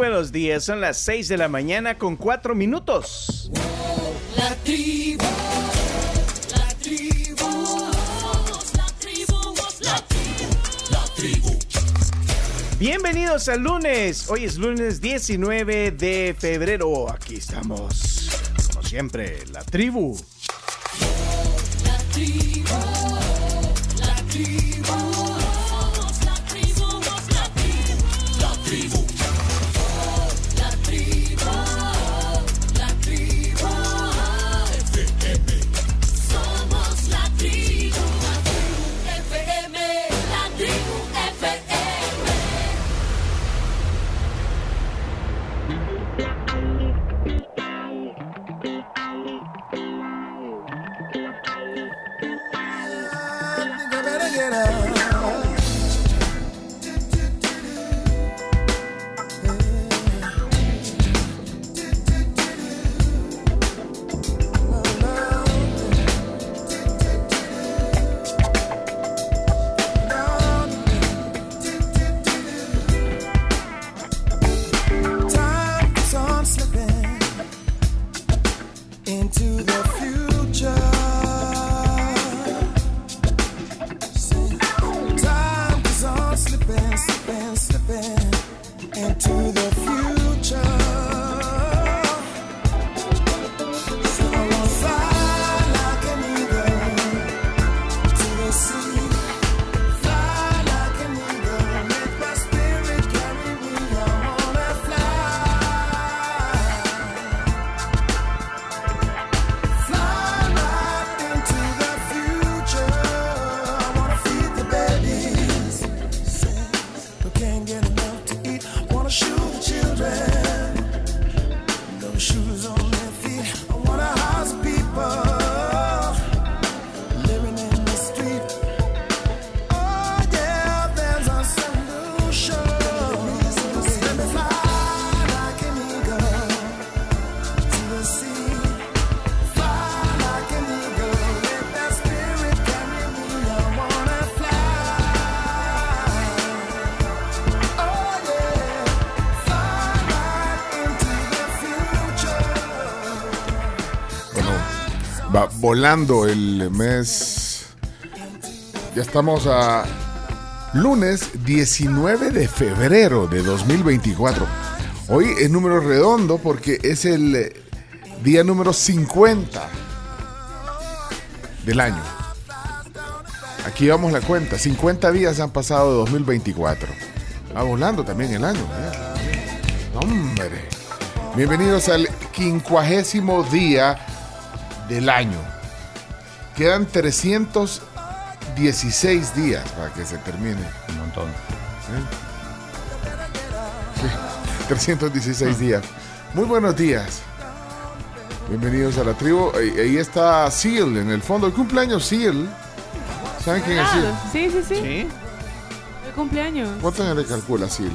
buenos días. Son las 6 de la mañana con 4 minutos. La tribu, la tribu, la tribu, la tribu, la tribu. Bienvenidos al lunes. Hoy es lunes 19 de febrero. Aquí estamos. Como siempre, la tribu. Volando el mes. Ya estamos a lunes 19 de febrero de 2024. Hoy es número redondo porque es el día número 50 del año. Aquí vamos la cuenta. 50 días han pasado de 2024. Va volando también el año. ¿eh? Hombre. Bienvenidos al quincuagésimo día del año. Quedan 316 días para que se termine. Un montón. 316 días. Muy buenos días. Bienvenidos a la tribu. Ahí, ahí está Seal en el fondo. El cumpleaños Seal. ¿Saben quién es Seal? Ah, sí, sí, sí. ¿Sí? El cumpleaños. ¿Cuántos años le calcula Seal?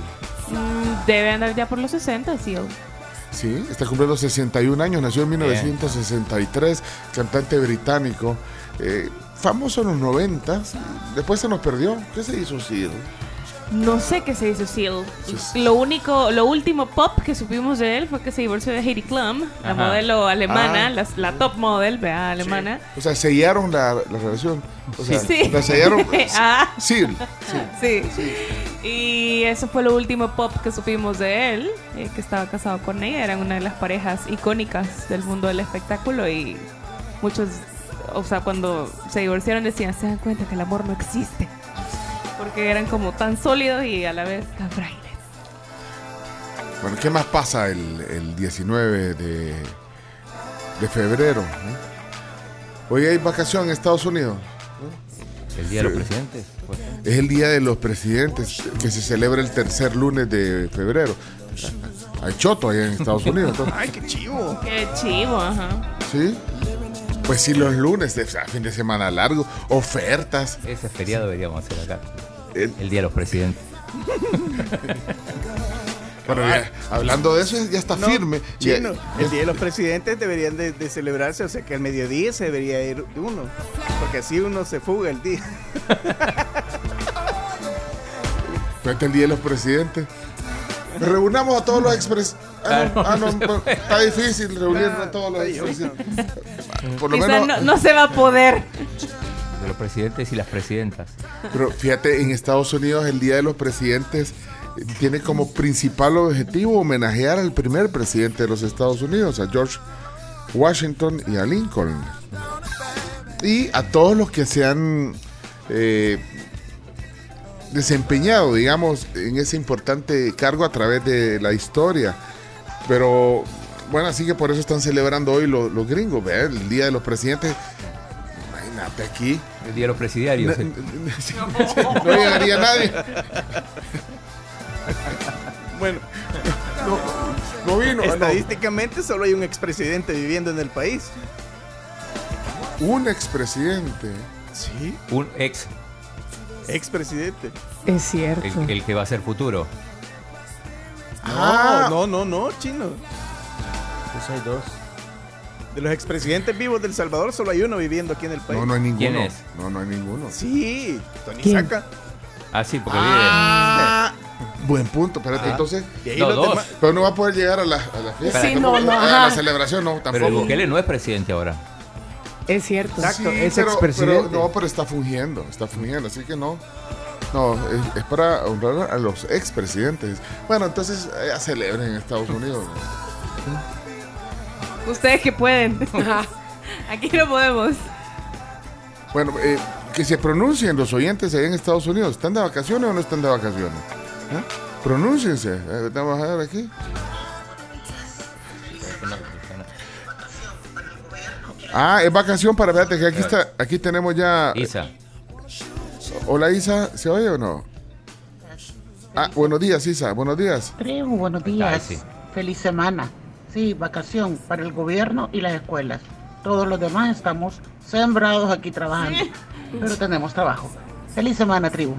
Mm, debe andar ya por los 60, sí. Sí, está cumpliendo 61 años, nació en 1963, cantante británico, eh, famoso en los 90, después se nos perdió. ¿Qué se hizo Seal? No sé qué se hizo Seal. Sí. Lo único, lo último pop que supimos de él fue que se divorció de Heidi Klum, la Ajá. modelo alemana, Ah. la, la top model, vea, alemana. O sea, sellaron la, la relación. O sea, Sí. la sellaron. Ah. Seal. Sí. Y eso fue lo último pop que supimos de él, eh, que estaba casado con ella. Eran una de las parejas icónicas del mundo del espectáculo y muchos, o sea, cuando se divorciaron decían, se dan cuenta que el amor no existe. Porque eran como tan sólidos y a la vez tan frágiles. Bueno, ¿qué más pasa el, el 19 de, de febrero? eh? Hoy hay vacación en Estados Unidos. El Día de los Presidentes. pues. Es el Día de los Presidentes, que se celebra el tercer lunes de febrero. Hay choto allá en Estados Unidos. entonces, ¡Ay, qué chivo! Qué chivo, ajá. ¿Sí? Pues sí, los lunes, de, o sea, fin de semana largo, ofertas. Ese feriado deberíamos hacer acá. El- El Día de los Presidentes. Bueno, ya, hablando de eso, ya está No, firme. Ya- chino, el Día de los Presidentes deberían de, de celebrarse, o sea que al mediodía se debería ir uno, porque así uno se fuga el día. Fíjate el Día de los Presidentes. Reunamos a todos los expres. Ah, no, ah, no, está difícil reunir a todos los expresidentes. Por lo Quizá menos, no, no se va a poder. Los presidentes y las presidentas. pero fíjate, en Estados Unidos el Día de los Presidentes eh, tiene como principal objetivo homenajear al primer presidente de los Estados Unidos, a George Washington y a Lincoln. Y a todos los que se han eh, desempeñado, digamos, en ese importante cargo a través de la historia. Pero bueno, así que por eso están celebrando hoy los, gringos, el Día de los Presidentes. Imagínate aquí. El día de los presidiarios. No llegaría nadie. Bueno, No, no vino. no. estadísticamente solo hay un expresidente viviendo en el país. Un expresidente. Sí, Un ex, expresidente. Es cierto. el, el que va a ser futuro. Ah. No, no, no, no, chino. Pues hay dos. De los expresidentes vivos del Salvador solo hay uno viviendo aquí en el país. No, no hay ninguno. ¿Quién es? No, no hay ninguno. Sí, Tony ¿Quién? Saca. Ah, sí, porque Ah, buen punto. Espérate, Ah. entonces. Y ahí No, los dos. demás- Pero no va a poder llegar a la, a la fiesta. Sí, no, no, a la celebración, no, vive. Pero el tampoco. Bukele no es presidente ahora. Es cierto. Exacto, Sí, es pero, expresidente. pero- no, pero está fungiendo, está fungiendo, así que no. No, es, es para honrar a los expresidentes. Bueno, entonces eh, ya celebren en Estados Unidos. Ustedes que pueden. Aquí no podemos. Bueno, eh, que se pronuncien los oyentes allá en Estados Unidos. ¿Están de vacaciones o no están de vacaciones? ¿Eh? Pronúnciense. Eh, Vamos a ver aquí. Ah, es vacación para, fíjate que aquí está, aquí tenemos ya. Isa. Hola Isa, ¿se oye o no? Ah, buenos días Isa, buenos días. Buenos días. Feliz semana. Sí, vacación para el gobierno y las escuelas. Todos los demás estamos sembrados aquí trabajando. Pero tenemos trabajo. Feliz semana, tribu.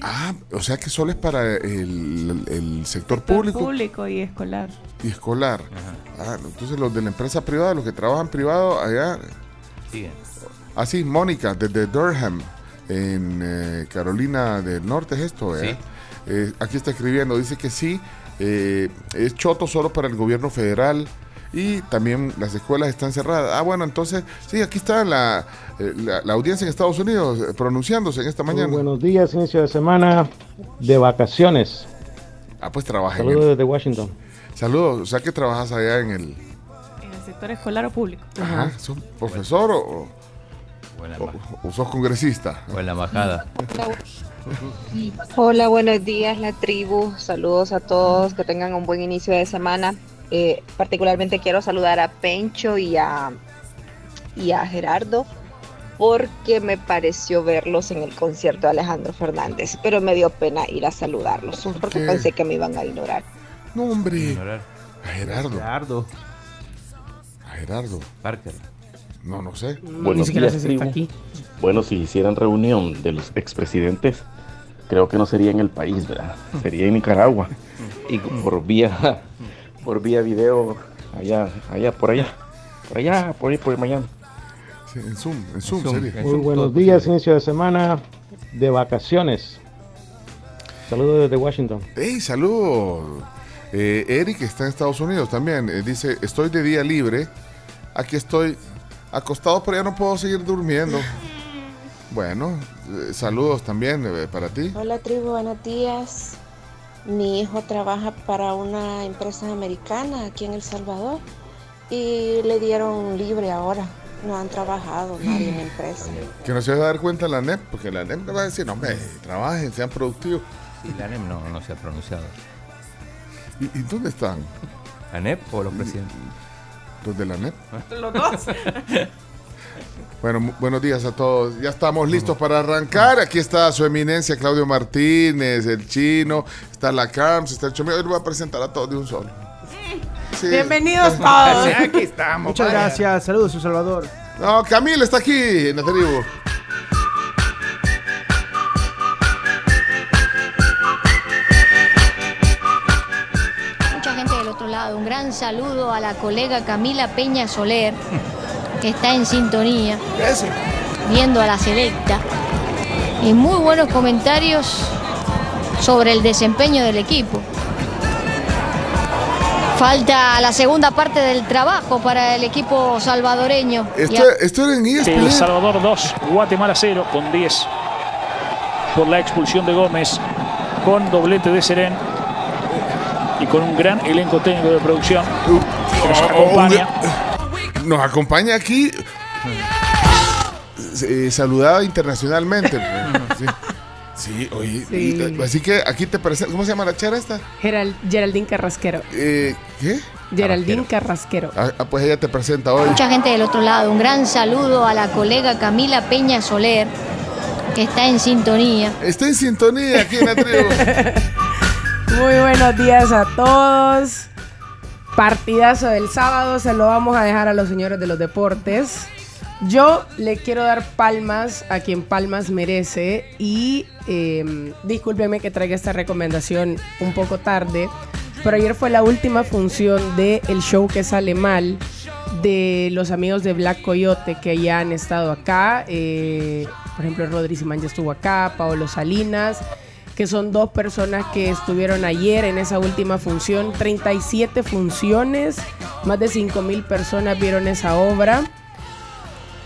Ah, o sea que solo es para el, el sector Sector público público y escolar. y escolar. Ah, entonces los de la empresa privada, los que trabajan privado allá. Sigue. Ah, sí, Mónica, desde Durham, en eh, Carolina del Norte, es esto, ¿verdad? Sí. Eh, aquí está escribiendo, dice que sí, eh, es choto solo para el gobierno federal y también las escuelas están cerradas. Ah, bueno, entonces, sí, aquí está la, eh, la, la audiencia en Estados Unidos eh, pronunciándose en esta Muy mañana. buenos días, inicio de semana de vacaciones. Ah, pues trabaja en Saludos el- desde Washington. Saludos, o sea que trabajas allá en el... En el sector escolar o público. Ajá, ¿sos profesor o, O o sos congresista? o en la embajada. Hola, buenos días, la tribu. Saludos a todos, que tengan un buen inicio de semana. Eh, particularmente quiero saludar a Pencho y a, y a Gerardo porque me pareció verlos en el concierto de Alejandro Fernández, pero me dio pena ir a saludarlos ¿Por porque qué? pensé que me iban a ignorar. No, hombre. Ignorar. A Gerardo. Gerardo. A Gerardo. Parker. No, no sé. Buenos días, tribu. Bueno, si hicieran reunión de los expresidentes, creo que no sería en el país, ¿verdad? Sería en Nicaragua. Y por vía, por vía video, allá, allá, por allá. Por allá, por ahí, por Miami. Sí, en Zoom, en Zoom, Zoom. sería. Muy buenos días, posible. inicio de semana de vacaciones. Saludos desde Washington. Hey, saludos. Eh, Eric está en Estados Unidos también. Eh, dice, estoy de día libre. Aquí estoy acostado, pero ya no puedo seguir durmiendo. Bueno, saludos también eh, para ti. Hola tribu, buenos días. Mi hijo trabaja para una empresa americana aquí en El Salvador y le dieron libre ahora. No han trabajado nadie en la empresa. Que no se va a dar cuenta la NEP, porque la NEP le va a decir, no, hombre, trabajen, sean productivos. Sí, la ANEP no, no se ha pronunciado. ¿Y, y dónde están? ¿La ANEP o los presidentes? Los de la NEP. Los dos. Bueno, buenos días a todos. Ya estamos listos para arrancar. Aquí está su eminencia Claudio Martínez, el chino, está la CAMS, está el Chomeo. Hoy lo voy a presentar a todos de un solo. Sí. Bienvenidos todos. Aquí estamos. Muchas vaya. gracias. Saludos, su Salvador. No, Camila está aquí en la tribu. Mucha gente del otro lado. Un gran saludo a la colega Camila Peña Soler, que está en sintonía, viendo a la selecta. Y muy buenos comentarios sobre el desempeño del equipo. Falta la segunda parte del trabajo para el equipo salvadoreño. Esto, esto era en E El ESPN. Salvador 2, Guatemala 0 con 10 por la expulsión de Gómez, con doblete de Serén y con un gran elenco técnico de producción que nos Oh, acompaña. Nos acompaña aquí. eh, saludada internacionalmente. Sí, Sí, oye. Sí. y- así que aquí te presento. ¿Cómo se llama la chera esta? Geral- Geraldine Carrasquero. Eh, ¿Qué? Geraldine Carrasquero. Ah, ah, pues ella te presenta hoy. Mucha gente del otro lado. Un gran saludo a la colega Camila Peña Soler, que está en sintonía. Está en sintonía aquí en la tribu. Muy buenos días a todos. Partidazo del sábado, se lo vamos a dejar a los señores de los deportes. Yo le quiero dar palmas a quien palmas merece y eh, discúlpeme que traiga esta recomendación un poco tarde, pero ayer fue la última función del el show que sale mal de los amigos de Black Coyote que ya han estado acá. eh, por ejemplo, Rodri Simán ya estuvo acá, Paolo Salinas, que son dos personas que estuvieron ayer en esa última función. 37 funciones, más de 5 mil personas vieron esa obra.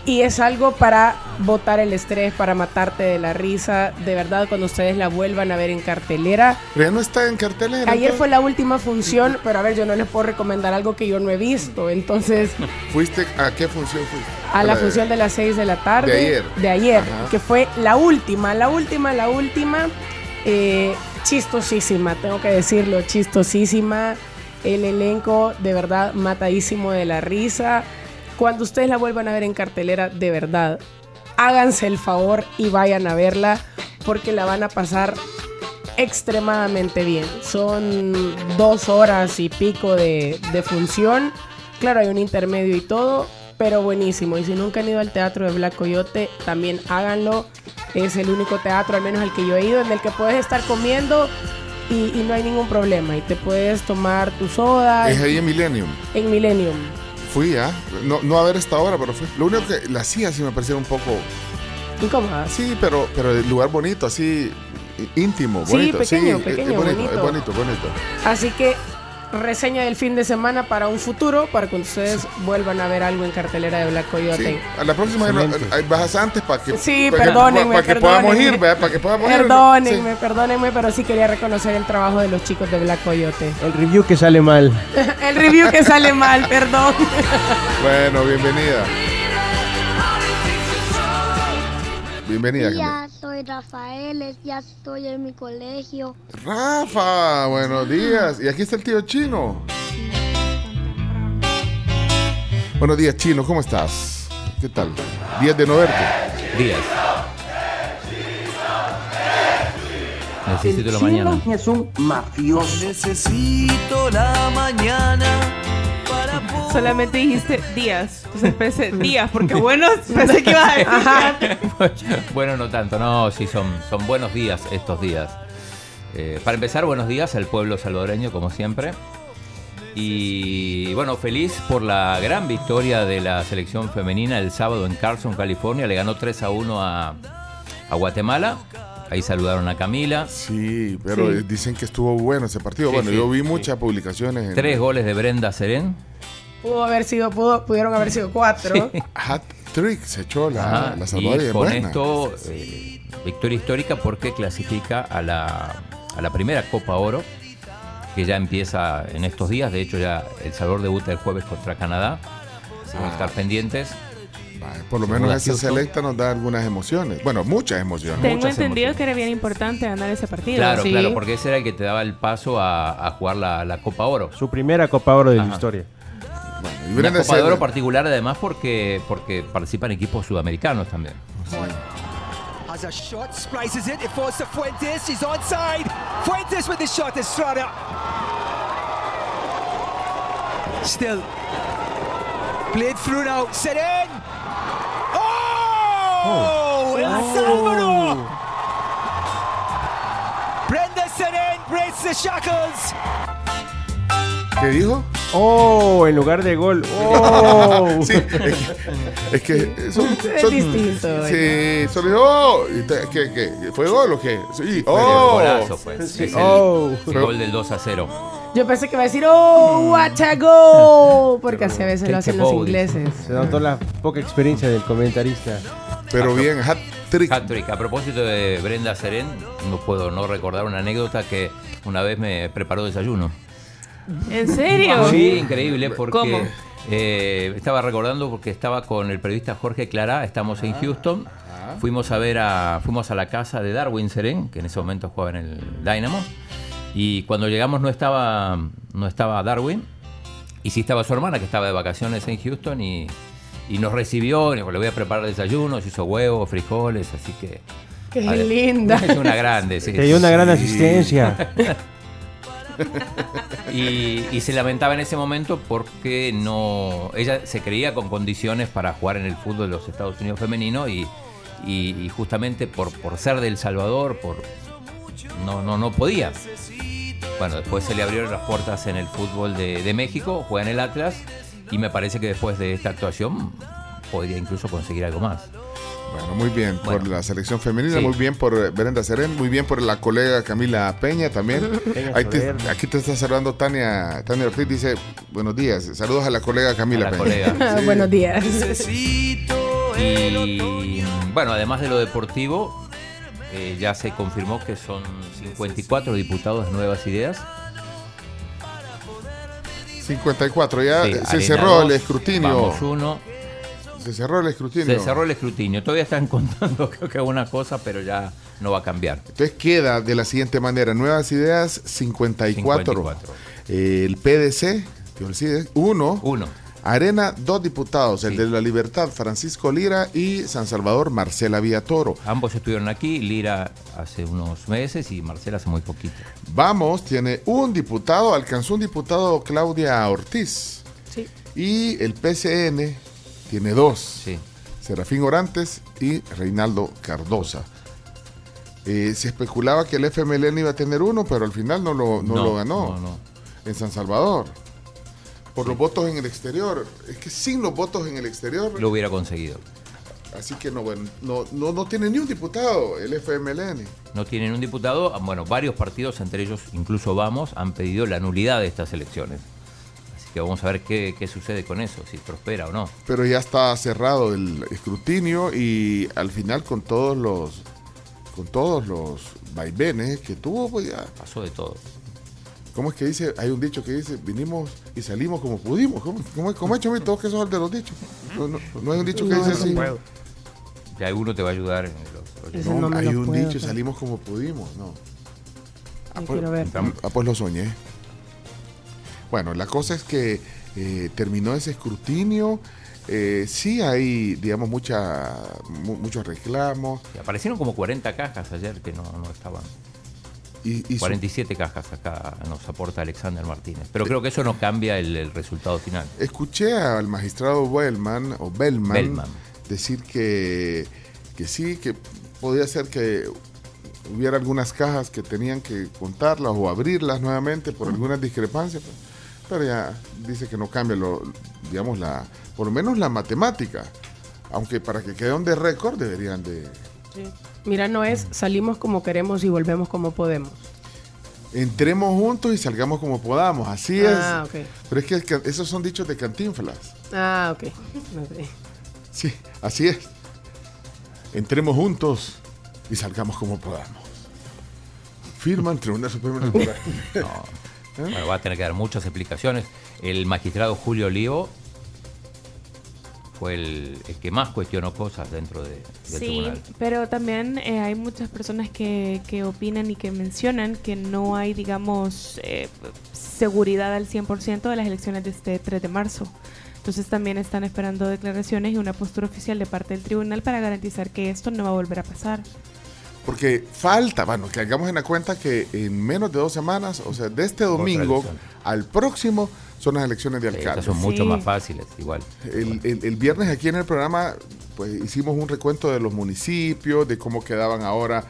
Y es algo para botar el estrés, para matarte de la risa. De verdad, cuando ustedes la vuelvan a ver en cartelera. Pero ya no está en cartelera. Ayer fue la última función, pero a ver, yo no les puedo recomendar algo que yo no he visto. Entonces, ¿Fuiste a qué función fuiste? a la función de las 6 de la tarde. De ayer. De ayer, Ajá. que fue la última, la última, la última. Eh, chistosísima, tengo que decirlo, chistosísima. El elenco de verdad matadísimo de la risa. Cuando ustedes la vuelvan a ver en cartelera, de verdad, háganse el favor y vayan a verla porque la van a pasar extremadamente bien. Son dos horas y pico de, de función. Claro, hay un intermedio y todo, pero buenísimo. Y si nunca han ido al teatro de Black Coyote, también háganlo. Es el único teatro, al menos el que yo he ido, en el que puedes estar comiendo y, y no hay ningún problema. Y te puedes tomar tu soda Es ahí en Millennium. en Millennium. Fui, ¿ah? No, no a ver esta hora, pero fui. Lo único que la hacía sí me parecía un poco. Incómoda. Sí, pero, pero el lugar bonito, así íntimo, Sí, bonito. pequeño, es- pequeño, es bonito, bonito. es bonito, bonito. Así que reseña del fin de semana para un futuro, para que ustedes vuelvan a ver algo en cartelera de Black Coyote. Sí. A la próxima bajas antes para que, Sí, para perdónenme, para que podamos ir, ¿verdad? Para que podamos ir. Perdónenme, perdónenme, pero sí quería reconocer el trabajo de los chicos de Black Coyote. El review que sale mal. el review que sale mal, perdón. Bueno, bienvenida. Bienvenida. Ya soy Rafael, ya estoy en mi colegio. Rafa, buenos días. Y aquí está el tío Chino. Buenos días, Chino, ¿cómo estás? ¿Qué tal? Días de no verte. Días. Necesito la mañana. es un mafioso. Necesito la mañana Solamente dijiste días. Entonces pensé días, porque buenos pensé que ibas a decir. Bueno, no tanto, no, sí, son, son buenos días estos días. Eh, para empezar, buenos días al pueblo salvadoreño, como siempre. Y bueno, feliz por la gran victoria de la selección femenina el sábado en Carson, California. Le ganó 3 a 1 a, a Guatemala. Ahí saludaron a Camila. Sí, pero Sí. eh, dicen que estuvo bueno ese partido. Sí, bueno, sí. yo vi muchas publicaciones. En Tres goles de Brenda Serén. Pudo haber sido, pudo, pudieron haber sido cuatro. Hat trick se echó la, la y Salvador con buena. esto, eh, victoria histórica porque clasifica a la, a la primera Copa Oro, que ya empieza en estos días. De hecho, ya El Salvador debuta el jueves contra Canadá. Así van a estar pendientes. Por lo menos esa Houston. selecta nos da algunas emociones. Bueno, muchas emociones. Tengo Muchas entendido que era bien importante ganar ese partido. Claro, sí. claro, porque ese era el que te daba el paso a, a jugar la, la Copa Oro. Su primera Copa Oro de la Ajá. historia. Y Una Brenda Copa de Oro particular además porque, porque participan equipos sudamericanos también. Has a shot, splices it, it falls to Fuentes, he's onside. Fuentes with the shot, Estrada. Still. Played through now, set in. Oh! El Salvador! Brenda Seren breaks the shackles. ¿Qué dijo? Oh, en lugar de gol. Oh. Sí, es que, es que son, Es son- distinto, Sí, solo dijo, oh, ¿qué, qué? ¿Fue gol o qué? Sí, Fue oh. golazo, pues. Sí. Es Oh. el gol del 2 a 0. Yo pensé que iba a decir, oh, what a goal. Porque así a veces lo hacen los ingleses. Se notó la poca experiencia del comentarista. Pero bien, hat trick. Hat-trick. A propósito de Brenda Serén, no puedo no recordar una anécdota que una vez me preparó desayuno. ¿En serio? Sí, increíble, porque ¿Cómo? eh, estaba recordando porque estaba con el periodista Jorge Clara, estamos en Houston, fuimos a ver a, fuimos a la casa de Darwin Serén, que en ese momento jugaba en el Dynamo, y cuando llegamos no estaba, no estaba Darwin, y sí estaba su hermana que estaba de vacaciones en Houston y, y nos recibió, le voy a preparar desayunos, hizo huevos, frijoles, así que... Qué linda. Es una grande, sí. Te dio una gran asistencia. Y, se lamentaba en ese momento porque no ella se creía con condiciones para jugar en el fútbol de los Estados Unidos femenino y, y- justamente por, ser del Salvador por no, no, no podía. Bueno, después se le abrieron las puertas en el fútbol de México, juega en el Atlas y me parece que después de esta actuación podría incluso conseguir algo más. Bueno, muy bien por la selección femenina, Sí. muy bien por eh, Brenda Serén, muy bien por la colega Camila Peña también. Peña Ahí te- Soler. aquí te está saludando Tania, Tania Ortiz, dice, buenos días, saludos a la colega Camila A la Peña. colega. Sí. Buenos días. Y bueno, además de lo deportivo, eh, ya se confirmó que son 54 diputados de Nuevas Ideas. 54, ya Sí, se cerró el escrutinio. Vamos uno. Se cerró el escrutinio. Se cerró el escrutinio. Todavía están contando creo que alguna cosa, pero ya no va a cambiar. Entonces queda de la siguiente manera, Nuevas Ideas 54, 54. Eh, el PDC, que olvide, uno, Uno. Arena, dos diputados, el de la Libertad, Francisco Lira y San Salvador, Marcela Villatoro. Ambos estuvieron aquí, Lira hace unos meses y Marcela hace muy poquito. Vamos, tiene un diputado, alcanzó un diputado Claudia Ortiz. Sí. Y el PCN tiene dos. Sí. Serafín Orantes y Reinaldo Cardosa. Eh, se especulaba que el FMLN iba a tener uno, pero al final no lo, no No, lo ganó no, no. en San Salvador. Por los votos en el exterior. Es que sin los votos en el exterior. Lo hubiera conseguido. Así que no, bueno, no, no, no tiene ni un diputado el FMLN. No tienen un diputado. Bueno, varios partidos, entre ellos incluso Vamos, han pedido la nulidad de estas elecciones. Que vamos a ver qué, qué sucede con eso, si prospera o no. Pero ya está cerrado el escrutinio y al final con todos los con todos los vaivenes que tuvo, pues ya. Pasó de todo. ¿Cómo es que dice? Hay un dicho que dice, vinimos y salimos como pudimos. ¿Cómo, cómo, cómo ha hecho todos que esos son de los dichos? No, no, no hay un dicho que No, dice no así. puedo. Ya alguno te va a ayudar en los Ese No, hay lo un puedo, dicho, pues. salimos como pudimos, no. Yo quiero ver. Ah, pues lo soñé. Bueno, la cosa es que eh, terminó ese escrutinio. Eh, sí hay, digamos, mucha, mu- muchos reclamos. Y aparecieron como 40 cajas ayer que no, no estaban. Y, y su- 47 cajas acá nos aporta Alexander Martínez. Pero creo que eso no cambia el, el resultado final. Escuché al magistrado Bellman, o Bellman, Bellman. decir que, que sí, que podía ser que hubiera algunas cajas que tenían que contarlas o abrirlas nuevamente por algunas discrepancias, pero, ya dice que no cambia, lo, digamos, la, por lo menos la matemática. Aunque para que quede un de récord deberían de... Mira, no es salimos como queremos y volvemos como podemos. Entremos juntos y salgamos como podamos, así Ah, es. ok. Pero es que- esos son dichos de cantinflas. Ah, ok. Sí, así es. Entremos juntos y salgamos como podamos. Firman Tribunal Supremo Bueno, va a tener que dar muchas explicaciones. El magistrado Julio Olivo fue el, el que más cuestionó cosas dentro de- del Sí, tribunal. pero también eh, hay muchas personas que, que opinan y que mencionan que no hay, digamos, eh, seguridad al 100% de las elecciones de este 3 de marzo. Entonces también están esperando declaraciones y una postura oficial de parte del tribunal para garantizar que esto no va a volver a pasar. Porque falta, bueno, que hagamos en la cuenta que en menos de dos semanas, o sea, de este domingo al próximo, son las elecciones de Sí, alcalde. estas son mucho más fáciles, igual. El, el- el viernes aquí en el programa, pues hicimos un recuento de los municipios, de cómo quedaban ahora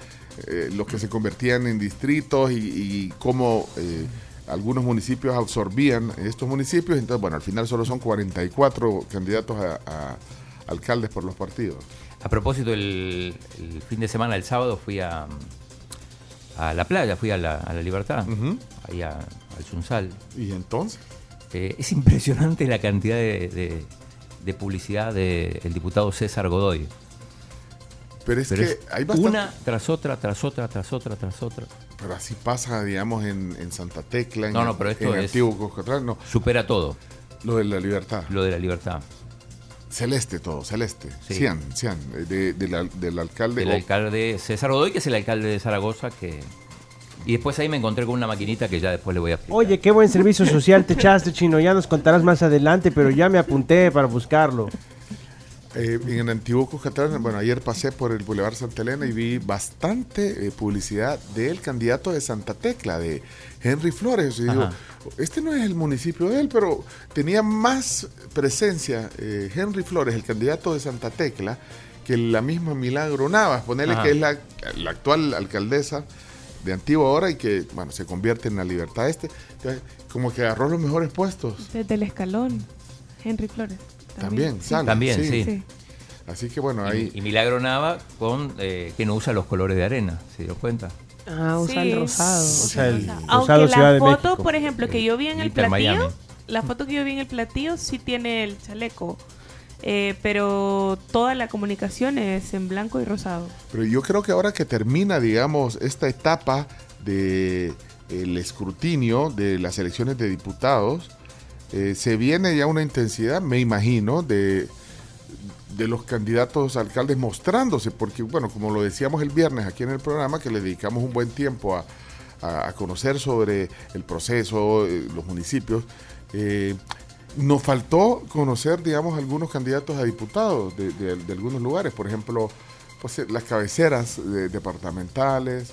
eh, los que se convertían en distritos y, y cómo eh, algunos municipios absorbían estos municipios. Entonces, bueno, al final solo son 44 candidatos a, a alcaldes por los partidos. A propósito, el, el fin de semana, el sábado, fui a, a la playa, fui a la, a la Libertad, ahí a- al al Chunsal. ¿Y entonces? Eh, es impresionante la cantidad de, de- de publicidad del diputado César Godoy. Pero es Pero que es hay bastante... una tras otra, tras otra, tras otra, tras otra. Pero así pasa, digamos, en, en Santa Tecla, en, No, no, pero esto en es- Antiguo no. Supera todo. Lo de la libertad. Lo de la libertad. Celeste todo, celeste. Sí. Cian, Cian, de- de la- del alcalde. El o- alcalde César Godoy, que es el alcalde de Zaragoza, que... Y después ahí me encontré con una maquinita que ya después le voy a explicar. Oye, qué buen servicio social te echaste, chino. Ya nos contarás más adelante, pero ya me apunté para buscarlo. Eh, en el antiguo Cuscatlán, bueno, ayer pasé por el Boulevard Santa Elena y vi bastante eh, publicidad del candidato de Santa Tecla, de Henry Flores. Y digo, este no es el municipio de él, pero tenía más presencia eh, Henry Flores, el candidato de Santa Tecla, que la misma Milagro Navas, ponerle Ajá. que es la, la actual alcaldesa de Antigua ahora y que, bueno, se convierte en la libertad este. Entonces, como que agarró los mejores puestos. Desde el escalón. Henry Flores. También, sale, También, sí. Sí. Así que bueno, ahí... Y, y Milagro Nava con eh, que no usa los colores de arena, ¿se dio cuenta? Ah, usa Sí. el rosado. sea, el Aunque rosado la de foto, México. por ejemplo, que yo vi en el platillo, Miami. la foto que yo vi en el platillo sí tiene el chaleco, eh, pero toda la comunicación es en blanco y rosado. Pero yo creo que ahora que termina, digamos, esta etapa de el escrutinio de las elecciones de diputados, eh, se viene ya una intensidad, me imagino, de, de los candidatos alcaldes mostrándose, porque, bueno, como lo decíamos el viernes aquí en el programa, que le dedicamos un buen tiempo a, a- conocer sobre el proceso, eh, los municipios, eh, nos faltó conocer, digamos, algunos candidatos a diputados de, de- algunos lugares, por ejemplo, pues, eh, las cabeceras de- departamentales,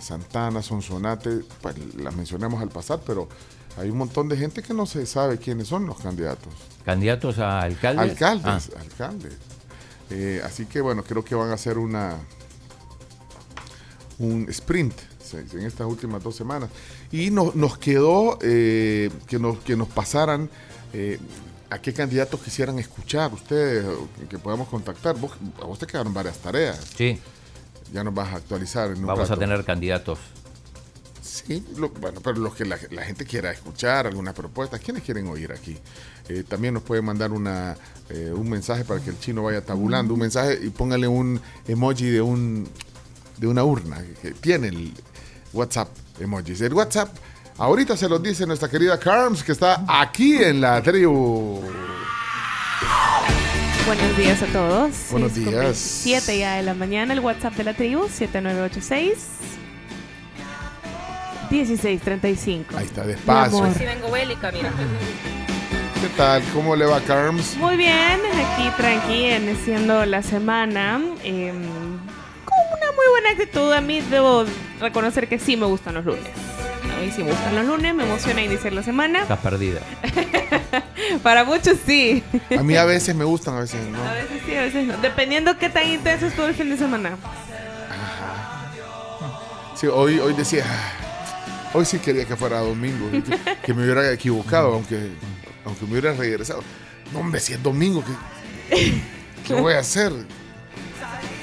Santana, Sonsonate, pues, las mencionamos al pasar, pero hay un montón de gente que no se sabe quiénes son los candidatos. ¿Candidatos a alcaldes? Alcaldes, Ah, alcaldes. Eh, así que bueno, creo que van a hacer una un sprint en estas últimas dos semanas. Y no- nos quedó eh, que, nos, que nos pasaran eh, a qué candidatos quisieran escuchar ustedes, que, podamos contactar. Vos, a vos te quedaron varias tareas. sí, Ya nos vas a actualizar. En un vamos a tener candidatos. Sí, lo- bueno, pero los que la, la gente quiera escuchar, algunas propuestas, ¿quiénes quieren oír aquí? Eh, también nos pueden mandar una, eh, un mensaje para que el chino vaya tabulando, un mensaje y póngale un emoji de un de una urna, que tiene el WhatsApp emojis. El WhatsApp, ahorita se los dice nuestra querida Carms, que está aquí en la tribu. Buenos días a todos. Buenos días. 27 ya de la mañana, el WhatsApp de la tribu, 7986 1635. Ahí está, despacio. amor. Si vengo bélica, mira. ¿Qué tal? ¿Cómo le va, Carms? Muy bien, aquí tranqui, iniciando la semana. eh, con una muy buena actitud. A mí debo reconocer que sí me gustan los lunes. A mí sí me gustan los lunes, me emociona iniciar la semana. Estás perdida. Para muchos sí. A mí a veces me gustan, a veces no. A veces sí, a veces no. Dependiendo qué tan intenso estuvo el fin de semana. Sí, hoy, hoy decía, "Ah, hoy sí quería que fuera domingo, que, me hubiera equivocado, aunque, aunque me hubiera regresado. No, hombre, si es domingo, ¿qué, qué voy a hacer?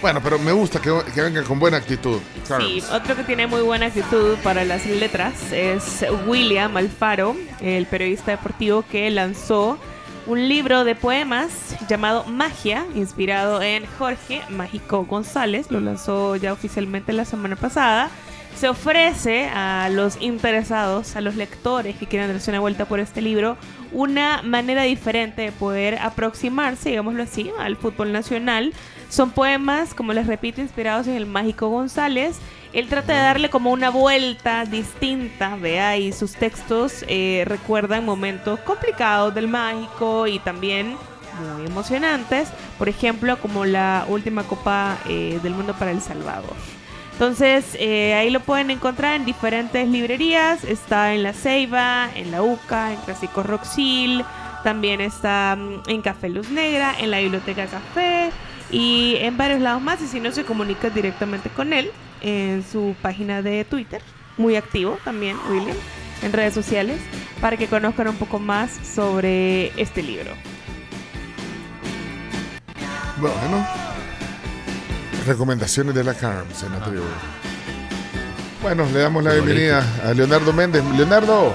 Bueno, pero me gusta que, que vengan con buena actitud. Sí, otro que tiene muy buena actitud para las letras es William Alfaro, el periodista deportivo que lanzó un libro de poemas llamado Magia, inspirado en Jorge Mágico González. Lo lanzó ya oficialmente la semana pasada. Se ofrece a los interesados, a los lectores que quieran darse una vuelta por este libro, una manera diferente de poder aproximarse, digámoslo así, al fútbol nacional. Son poemas, como les repito, inspirados en el Mágico González. Él trata de darle como una vuelta distinta, vea, y sus textos eh, recuerdan momentos complicados del mágico y también muy emocionantes, por ejemplo, como la última Copa eh, del Mundo para El Salvador. Entonces, eh, ahí lo pueden encontrar en diferentes librerías. Está en La Ceiba, en La UCA, en Clásico Roxil. También está mm, en Café Luz Negra, en la Biblioteca Café y en varios lados más. Y si no, se comunica directamente con él en su página de Twitter. Muy activo también, William, en redes sociales, para que conozcan un poco más sobre este libro. Bueno, recomendaciones de la Carms en la tribu. Bueno, le damos la bienvenida a Leonardo Méndez. Leonardo.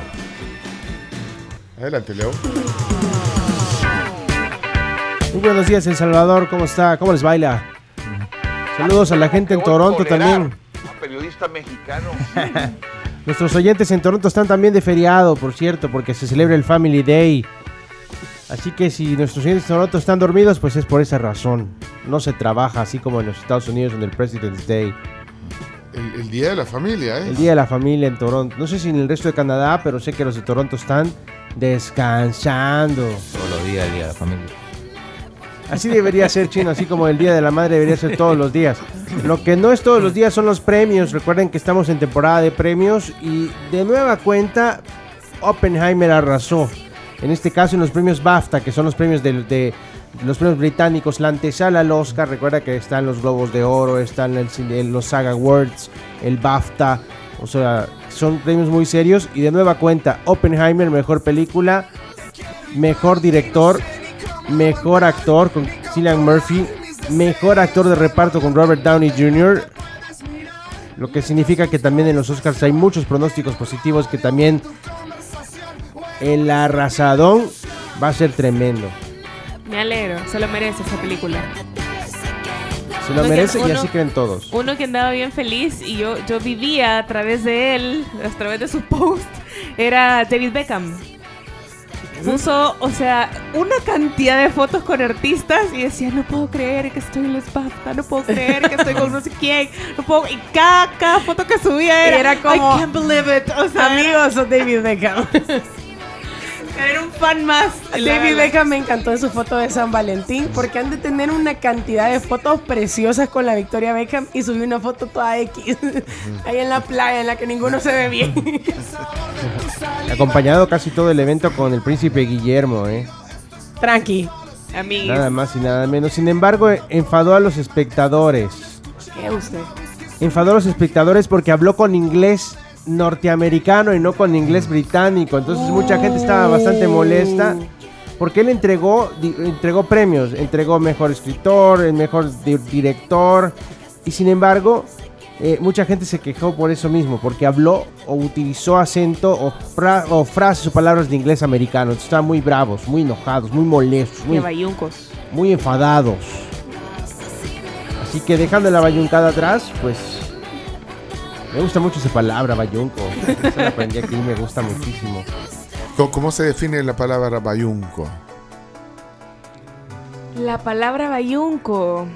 Adelante, Leo. Muy buenos días, El Salvador. ¿Cómo está? ¿Cómo les baila? Saludos a la gente en Toronto también. Periodista mexicano. Nuestros oyentes en Toronto están también de feriado, por cierto, porque se celebra el Family Day. Así que si nuestros en Toronto están dormidos, pues es por esa razón. No se trabaja así como en los Estados Unidos en el President's Day. El, el Día de la Familia, ¿eh? El Día de la Familia en Toronto. No sé si en el resto de Canadá, pero sé que los de Toronto están descansando. Todos los días, el día de la familia. Así debería ser chino, así como el Día de la Madre debería ser todos los días. Lo que no es todos los días son los premios. Recuerden que estamos en temporada de premios y de nueva cuenta Oppenheimer arrasó. En este caso en los premios BAFTA, que son los premios de, los premios británicos, la antesala al Oscar. Recuerda que están los Globos de Oro, están los SAG Awards, el BAFTA. O sea, son premios muy serios. Y de nueva cuenta, Oppenheimer, mejor película, mejor director, mejor actor con Cillian Murphy, mejor actor de reparto con Robert Downey Jr. Lo que significa que también en los Oscars hay muchos pronósticos positivos que también el arrasadón va a ser tremendo. Me alegro, se lo merece esa película. Se lo Uno que- merece y uno- así creen todos. Uno que andaba bien feliz y yo, yo vivía a través de él, a través de sus posts, era David Beckham. Puso, o sea, una cantidad de fotos con artistas y decía, no puedo creer que estoy en los BAFTA, no puedo creer que estoy con no sé quién, no puedo... Y cada, cada foto que subía era, Era como, I can't believe it. O sea, Amigos, David Beckham. era un fan más. David Beckham me encantó en su foto de San Valentín porque han de tener una cantidad de fotos preciosas con la Victoria Beckham y subí una foto toda X ahí en la playa en la que ninguno se ve bien. Acompañado casi todo el evento con el príncipe Guillermo, ¿eh? Tranqui. Amigos. Nada más y nada menos. Sin embargo, enfadó a los espectadores. ¿Qué usted? enfadó a los espectadores porque habló con inglés norteamericano y no con inglés británico. Entonces mucha gente estaba bastante molesta porque él entregó, entregó premios, entregó mejor escritor, el mejor di- director y sin embargo eh, mucha gente se quejó por eso mismo, porque habló o utilizó acento o, fra- o frases o palabras de inglés americano. Entonces estaban muy bravos, muy enojados, muy molestos, muy, muy enfadados. Así que dejando la bayuncada atrás, pues me gusta mucho esa palabra, bayunco. Esa la aprendí aquí y me gusta muchísimo. ¿Cómo, cómo se define la palabra bayunco? La palabra bayunco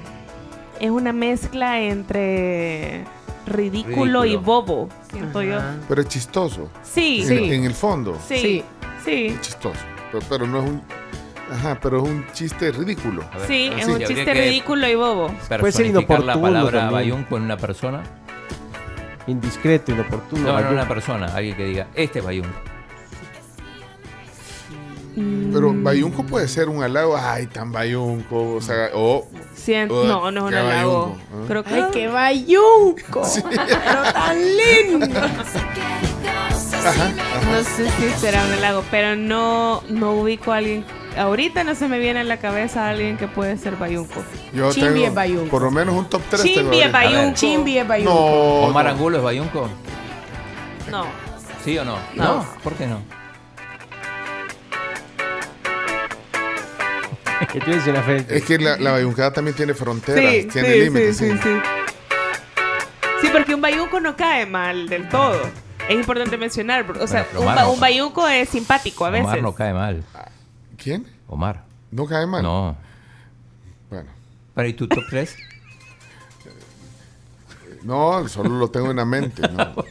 es una mezcla entre ridículo, y Ridículo. bobo, siento yo. Pero es chistoso. Sí. En, Sí. en el fondo. Sí. Sí. Es chistoso. Pero, pero no es un. Ajá, pero es un chiste ridículo. Sí, es un chiste ridículo y bobo. Personificar la inoportuno palabra también. bayunco en una persona. Indiscreto, inoportuno. No, no bayunco. una persona, alguien que diga, este es bayunco. Pero bayunco puede ser un halago. Ay, tan bayunco. O sea, o. No, no es un halago. Creo que ¡Ay, qué bayunco! Pero tan lindo. No sé si será un halago, pero no, no ubico a alguien. Ahorita no se me viene a la cabeza alguien que puede ser bayunco. Yo Chimbi tengo es bayunco. por lo menos un top 3 Chimbi es bayunco. Chimbi es bayunco. No. ¿Omar no. Angulo es bayunco? No. ¿Sí o no? No. ¿Por qué no? ¿Qué tienes en la frente? Es que la, la bayuncada también tiene fronteras, Sí, tiene sí, límites. sí, sí. sí, sí. Porque un bayunco no cae mal del todo. Es importante mencionar. O sea, un, no- un bayunco es simpático a veces. Omar no cae mal. ¿Quién? Omar. ¿No cae mal? No. Bueno. ¿Para y tu top 3? No, solo lo tengo en la mente. No.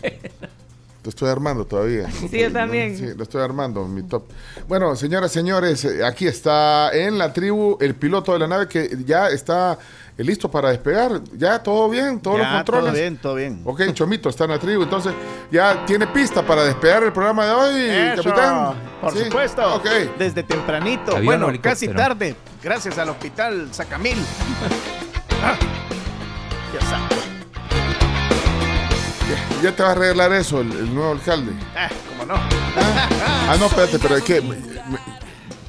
Lo estoy armando todavía. Sí, yo también. Sí, lo estoy armando, mi top. Bueno, señoras, señores, eh, aquí está en la tribu el piloto de la nave que ya está listo para despegar. Ya todo bien, todos Ya, los controles. todo bien, todo bien. Ok, Chomito está en la tribu, entonces ya tiene pista para despegar el programa de hoy, Eso, capitán. Por Sí, supuesto. Ok. Desde tempranito. Bueno, casi tarde. Gracias al hospital Sacamil. Ah, ya sabes. Ya te va a arreglar eso, el, el nuevo alcalde. Ah, cómo no. Ah, no, espérate, pero es que me- me-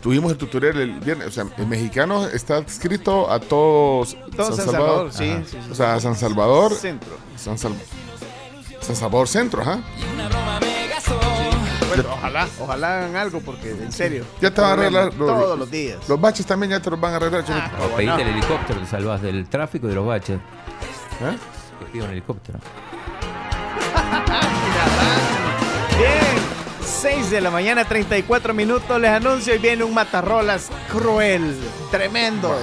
tuvimos el tutorial el viernes. O sea, el mexicano está adscrito a todos Todo San Salvador, sí, sí, sí. O sea, a San Salvador. Centro. San Salvador. San Salvador Centro, ajá. Bueno, ojalá, ojalá hagan algo porque en serio. Ya te van a arreglar Todos los días. Los baches también ya te los van a arreglar, Chomito. O pediste el helicóptero, te salvas del tráfico y de los baches. ¿Eh? Te pido un helicóptero. Bien, 6 de la mañana, 34 minutos. Les anuncio y viene un matarrolas cruel, tremendo.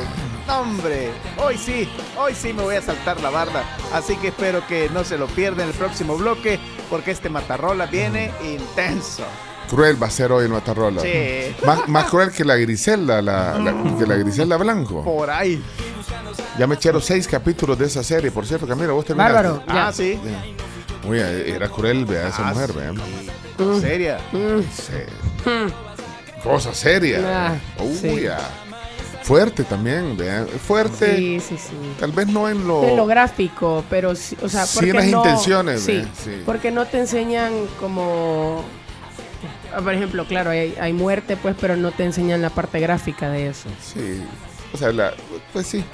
Hombre, hoy sí, hoy sí me voy a saltar la barda. Así que espero que no se lo pierdan en el próximo bloque, porque este matarrolas viene intenso. Cruel va a ser hoy el Matarrola. Sí. Más, más cruel que la Griselda, la, la- que la Griselda Blanco. Por ahí. Ya me echaron seis capítulos de esa serie. Por cierto, Camila, vos terminaste. Bárbaro. Ah, sí. Uy, era cruel, vea, esa Ah, mujer, sí. vea. Seria. Sí. Cosa seria. Ah, Uy, sí. ya. Fuerte también, vea. Fuerte. Sí, sí, sí. Tal vez no en lo. En lo gráfico, pero sí, o sea, Sí, porque en las no, intenciones, sí. Sí. porque no te enseñan como, ah, por ejemplo, claro, hay, hay muerte, pues, pero no te enseñan la parte gráfica de eso. Sí. O sea, la- pues sí.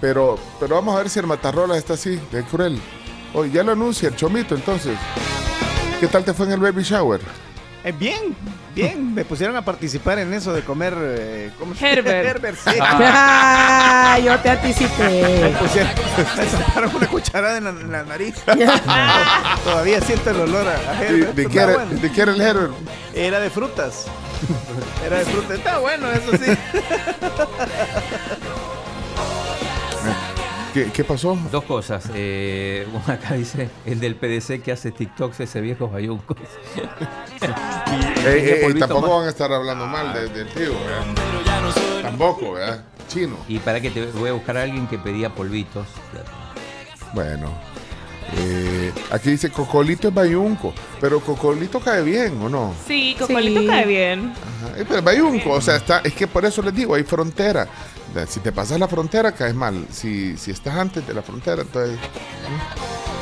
Pero, pero vamos a ver si el Matarrola está así, de cruel. Oye, ya lo anuncia el Chomito, entonces. ¿Qué tal te fue en el baby shower? Eh, bien, bien. Me pusieron a participar en eso de comer. eh, ¿cómo se- Herbert. Herbert, sí. Ah, yo te Me anticipé. pusieron, me sacaron una cucharada en la, en la nariz. Todavía siento el olor a, a ¿De, Herbert. de Está qué era, bueno. de qué era el Herbert? Era de frutas. Era de frutas. Está bueno, eso sí. ¿Qué, qué pasó? Dos cosas. Eh, una acá dice, el del PDC que hace TikToks, ese viejo bayunco. Eh, eh, polvito tampoco más. van a estar hablando mal de- del tío, ¿verdad? Tampoco, ¿verdad? Chino. Y para que te voy a buscar a alguien que pedía polvitos. Bueno. eh, aquí dice Cocolito es bayunco. Pero Cocolito cae bien, ¿o no? Sí, Cocolito Sí. cae bien. Ajá, eh, pero bayunco, o sea, está, es que por eso les digo, hay frontera. Si te pasas la frontera, caes mal. Si, si estás antes de la frontera, entonces.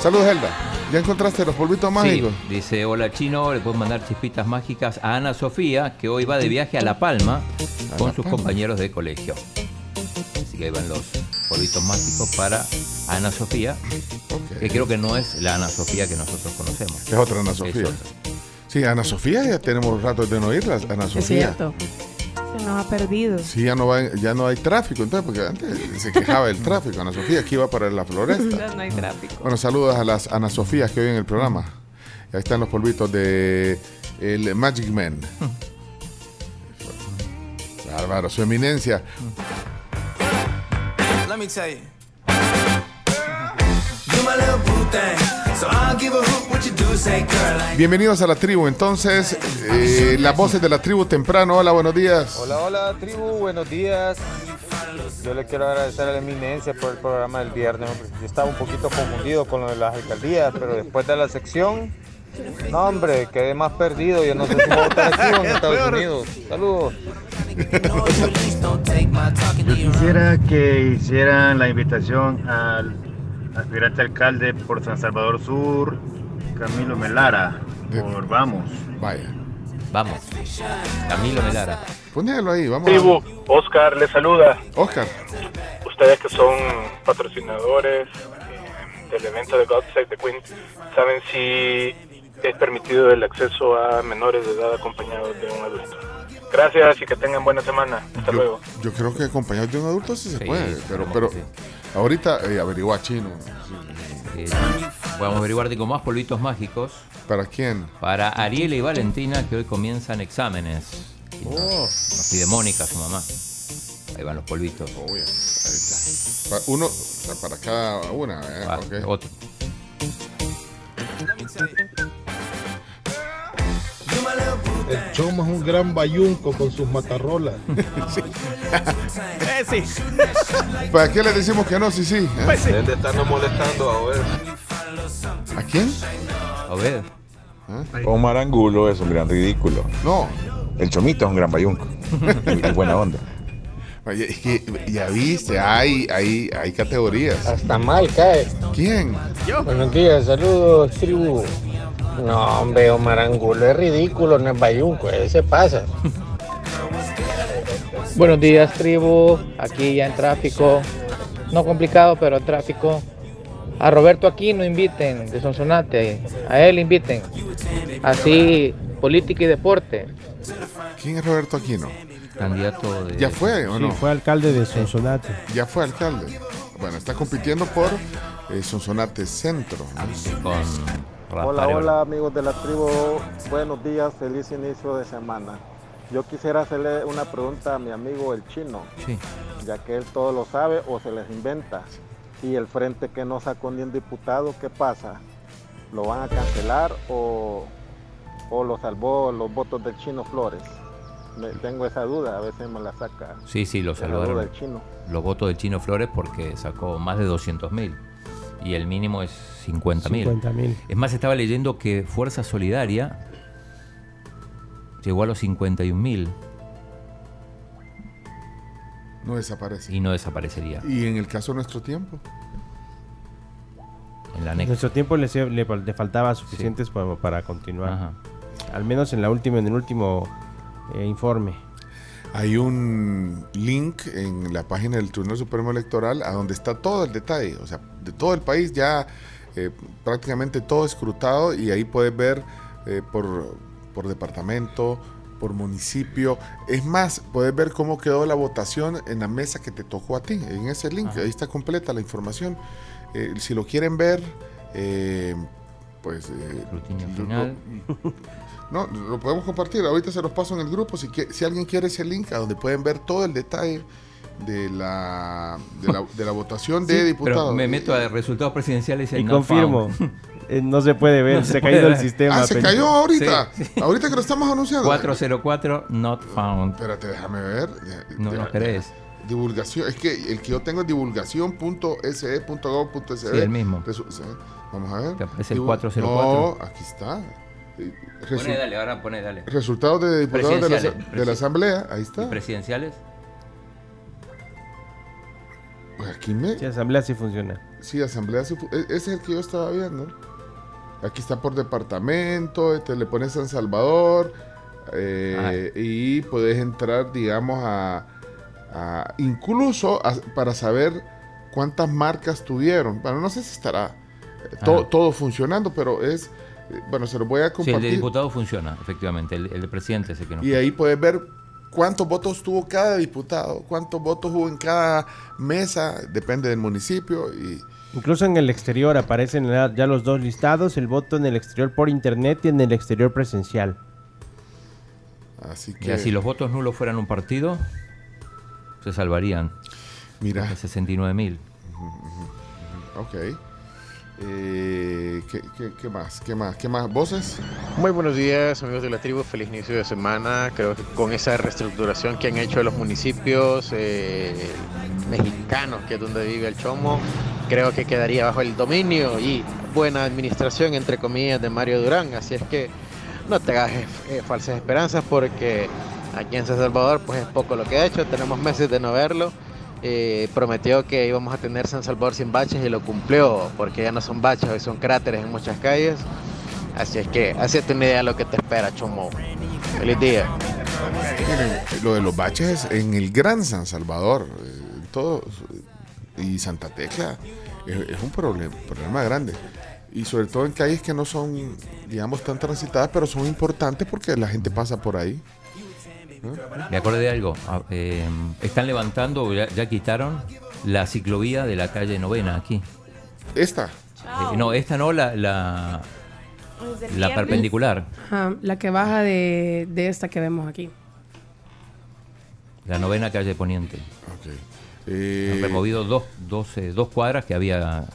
Saludos, Helda. ¿Ya encontraste los polvitos Sí, mágicos? dice, hola chino, le puedo mandar chispitas mágicas a Ana Sofía, que hoy va de viaje a La Palma con La sus Palma. compañeros de colegio. Así que ahí van los polvitos mágicos para Ana Sofía, que creo que no es la Ana Sofía que nosotros conocemos. Es otra Ana Sofía. Es. Sí, Ana Sofía, ya tenemos rato de no oírla. Ana Es Sofía. cierto. Nos ha perdido. Sí, ya no, va, ya no hay tráfico, entonces, porque antes se quejaba del tráfico. Ana Sofía, aquí iba para la floresta. Ya no hay tráfico. Bueno, saludos a las Ana Sofías que hoy en el programa. Ahí están los polvitos de el Magic Man. Bárbaro, su eminencia. Let me tell you. Bienvenidos a la tribu. Entonces, eh, las voces de la tribu temprano. Hola, buenos días. Hola, hola tribu, buenos días. Yo le quiero agradecer a la eminencia por el programa del viernes. Yo estaba un poquito confundido con lo de las alcaldías, pero después de la sección, no hombre, quedé más perdido. Yo no sé si voy a votar aquí o en Estados Unidos. Saludos. Yo quisiera que hicieran la invitación al aspirante alcalde por San Salvador Sur, Camilo Melara, por Vamos. Vaya. Vamos. Camilo Melara. Ponelo ahí, vamos. Oscar le saluda. Oscar. Ustedes que son patrocinadores eh, del evento de God Save the Queen, ¿saben si es permitido el acceso a menores de edad acompañados de un adulto? Gracias y que tengan buena semana. Hasta luego. Yo creo que acompañado de un adulto sí se Sí, puede, pero, pero sí. ahorita eh, averigua chino. Eh, vamos a averiguarte con más polvitos mágicos. ¿Para quién? Para Ariel y Valentina, que hoy comienzan exámenes. Oh. Nos pide Mónica, su mamá. Ahí van los polvitos. Ahí está. Pa- Uno para cada una. ¿eh? Ah, Ok. Otro. El Choma es un gran bayunco con sus matarrolas. Eh, sí. ¿Para qué le decimos que no? Sí, sí. ¿eh? Pues sí. Deben de estarnos molestando a ver. ¿A quién? A ver. Omar Angulo es un gran ridículo. No. El Chomito es un gran bayunco. y buena onda. Oye, es que ya viste, hay, hay, hay categorías. Hasta mal cae. ¿Quién? Yo. Buenos días, saludos, tribu. No, hombre, Omar Angulo es ridículo, no es bayunco, ese pasa. Buenos días, tribu. Aquí ya en tráfico. No complicado, pero tráfico. A Roberto Aquino inviten, de Sonsonate. A él inviten. Así, política y deporte. ¿Quién es Roberto Aquino? Candidato de... ¿Ya fue o Sí, no? fue alcalde de Sonsonate. Ya fue alcalde. Bueno, está compitiendo por eh, Sonsonate Centro. ¿no? Con Hola, hola amigos de la tribu, buenos días, feliz inicio de semana. Yo quisiera hacerle una pregunta a mi amigo el chino, Sí. ya que él todo lo sabe o se les inventa. Y el frente que no sacó ni un diputado, ¿qué pasa? ¿Lo van a cancelar o, o lo salvó los votos del chino Flores? Me- tengo esa duda, a veces me la saca. Sí, sí, lo salvaron. duda el chino. Los votos del Chino Flores porque sacó más de 200.000 y el mínimo es 50.000. 50.000. Es más, estaba leyendo que Fuerza Solidaria llegó a los 51.000 No desaparece. y no desaparecería. ¿Y en el caso de nuestro tiempo? En la En nuestro tiempo le, le, le faltaba suficientes para, para continuar. Ajá. Al menos en la última, en el último eh, informe. Hay un link en la página del Tribunal Supremo Electoral a donde está todo el detalle, o sea, de todo el país ya eh, prácticamente todo escrutado y ahí puedes ver eh, por, por departamento, por municipio. Es más, puedes ver cómo quedó la votación en la mesa que te tocó a ti, en ese link, ahí está completa la información. Eh, si lo quieren ver, eh, pues... eh, lo- final. no, lo podemos compartir. Ahorita se los paso en el grupo. Si, si alguien quiere ese link a donde pueden ver todo el detalle de la, de la, de la votación de Sí, diputados. Pero me meto a resultados presidenciales Y no confirmo. found. eh, no se puede ver, No se se ha caído puede el ver. sistema. Ah, se Pencho. cayó ahorita. Sí, sí. Ahorita que lo estamos anunciando. 404 not found. Espérate, déjame ver. No lo crees. Divulgación. Es que el que yo tengo es divulgación.se.gov.sb. Sí, el mismo. Sí. Vamos a ver. Aparece el Divu- 404. No, aquí está. Eh, Pone resu- dale, ahora pone dale. Resultados de diputados de la, Presidenciales, de la Asamblea. Ahí ¿Y está. presidenciales? Pues aquí me. Sí, asamblea sí funciona. Sí, asamblea. sí fu- e- Ese es el que yo estaba viendo. Aquí está por departamento, te le pones San Salvador eh, y puedes entrar, digamos, a, a- incluso a- para saber cuántas marcas tuvieron. Bueno, no sé si estará eh, to- todo funcionando, pero es, eh, bueno, se lo voy a Sí, el de compartir. diputado funciona, efectivamente. El, el de presidente ese que no. y ahí puedes ver cuántos votos tuvo cada diputado, cuántos votos hubo en cada mesa, depende del municipio y Incluso en el exterior aparecen ya los dos listados, el voto en el exterior por internet y en el exterior presencial. Así Ya, si los votos nulos fueran un partido, se salvarían. Mira. 69 mil. Ok. Eh, ¿qué, más? ¿Qué más? ¿Qué más? ¿Voces? Muy buenos días, amigos de la tribu. Feliz inicio de semana. Creo que con esa reestructuración que han hecho los municipios eh, mexicanos, que es donde vive el Chomo, creo que quedaría bajo el dominio y buena administración, entre comillas, de Mario Durán. Así es que no te hagas eh, falsas esperanzas porque aquí en San Salvador pues es poco lo que ha hecho. Tenemos meses de no verlo. Eh, prometió que íbamos a tener San Salvador sin baches y lo cumplió porque ya no son baches, hoy son cráteres en muchas calles. Así es que, hazte una idea de lo que te espera, Chomo. Feliz día. Lo de los baches es en el Gran San Salvador, eh, todo, y Santa Tecla, es, es un problema, problema grande. Y sobre todo en calles que no son, digamos, tan transitadas, pero son importantes porque la gente pasa por ahí. Me acordé de algo. Ah, eh, están levantando, ya, ya quitaron la ciclovía de la calle Novena aquí. ¿Esta? Eh, no, esta no, la, la, perpendicular. Ajá, la que baja de, de esta que vemos aquí. La novena calle Poniente. Eh, Han removido dos, dos, eh, dos cuadras que había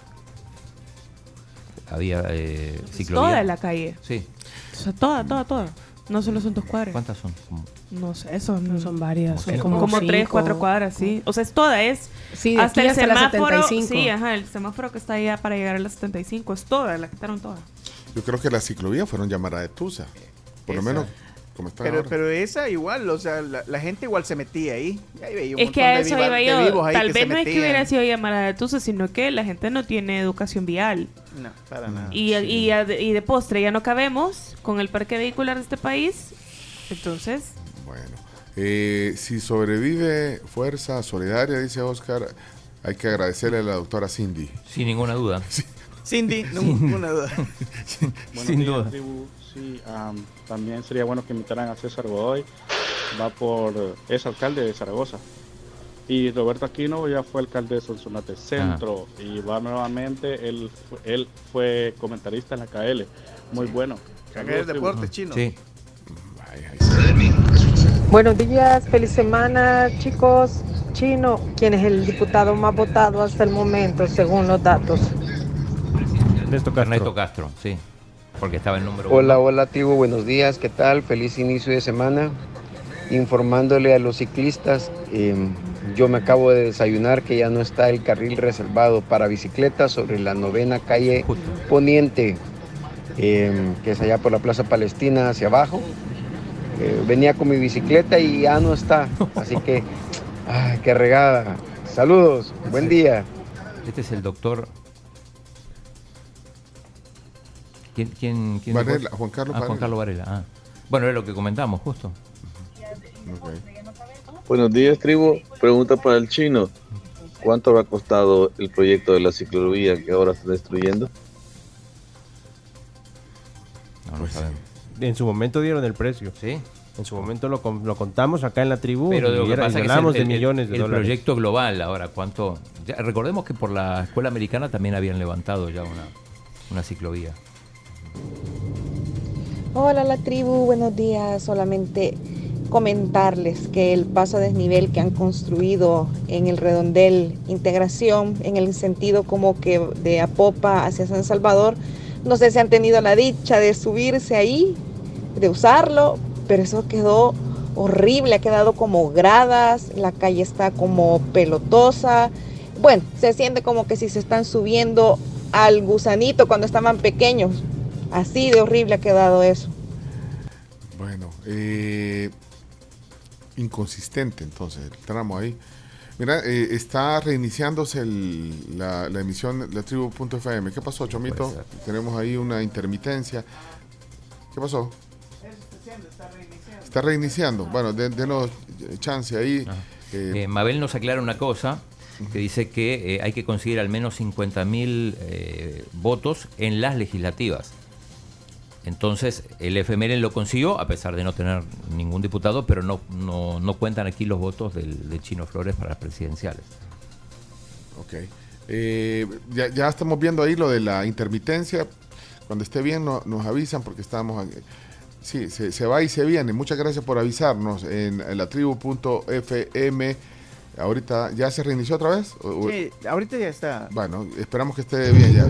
había eh, ciclovía. Toda la calle. Sí. O sea, toda, toda, toda. No solo son dos cuadras. ¿Cuántas son? Como- No sé, eso No son varias, son como, como tres, cuatro cuadras, sí. O sea, es toda, es Sí, de hasta aquí el hasta la semáforo. 75. Sí, ajá, el semáforo que está allá para llegar a las 75, es toda, la quitaron toda. Yo creo que las ciclovías fueron llamadas de Tusa. Por lo menos, como están Pero, ahora. pero esa igual, o sea, la, la gente igual se metía ahí. Y ahí veía un Es que a de eso viva- iba yo. Tal vez no es que hubiera sido llamada de tusa, sino que la gente no tiene educación vial. No, para nada. Y, y, de postre ya no cabemos con el parque vehicular de este país. Entonces, Bueno, eh, si sobrevive Fuerza Solidaria, dice Oscar, Hay que agradecerle a la doctora Cindy. Sin ninguna duda. Cindy, ninguna duda. Buenos Sin días, duda. tribu. Sí, am, también sería bueno que invitaran a César Godoy. Va por. es alcalde de Zaragoza. Y Roberto Aquino ya fue alcalde de Sonsonate Centro. Y va nuevamente. Él, él fue comentarista en la KL. Muy bueno. KL Deportes Chino. Sí. Buenos días, feliz semana, chicos. Chino, ¿quién es el diputado más votado hasta el momento, según los datos? Ernesto Castro. Ernesto Castro, sí. Porque estaba en número uno. Hola, hola, tribu, buenos días, ¿qué tal? Feliz inicio de semana. Informándole a los ciclistas, eh, yo me acabo de desayunar que ya no está el carril reservado para bicicletas sobre la novena calle Poniente, eh, que es allá por la Plaza Palestina hacia abajo. Eh, venía con mi bicicleta y ya no está, así que, ay, qué regada. Saludos, buen día. Este es el doctor. ¿Quién? quién, quién Varela? Juan Carlos Ah, Juan Varela. Carlos Varela. Ah. Bueno, era lo que comentamos, justo. Buenos días, tribu. Pregunta para el chino. ¿Cuánto habrá costado el proyecto de la ciclovía que ahora está destruyendo? No lo sabemos. En su momento dieron el precio. Sí. En su momento lo, lo contamos acá en la tribu Pero y, lo que era- y pasa es que es hablamos el, de el- millones de el dólares. proyecto global ahora, ¿cuánto? ya, recordemos que por la escuela americana también habían levantado ya una, una ciclovía. Hola la tribu, buenos días. Solamente comentarles que el paso a desnivel que han construido en el redondel integración, en el sentido como que de Apopa hacia San Salvador, no sé si han tenido la dicha de subirse ahí, de usarlo, pero eso quedó horrible, ha quedado como gradas, la calle está como pelotosa. Bueno, se siente como que si se están subiendo al gusanito cuando estaban pequeños. Así de horrible ha quedado eso. Bueno, eh, inconsistente entonces el tramo ahí. Mira, eh, está reiniciándose el- la, la emisión de la tribu.fm. ¿Qué pasó, Chomito? Tenemos ahí una intermitencia. ¿Qué pasó? Está reiniciando. Bueno, de- denos chance ahí. Eh, Eh, Mabel nos aclara una cosa, que dice que eh, hay que conseguir al menos 50.000 eh, votos en las legislativas. Entonces, el FML lo consiguió, a pesar de no tener ningún diputado, pero no, no, no cuentan aquí los votos del, de Chino Flores para las presidenciales. Ok. Eh, ya, estamos viendo ahí lo de la intermitencia. Cuando esté bien no- nos avisan porque estamos... aquí. Sí, se, va y se viene. Muchas gracias por avisarnos en, la tribu.fm. Ahorita, ¿ya se reinició otra vez? O- o- Sí, ahorita ya está. Bueno, esperamos que esté bien ya.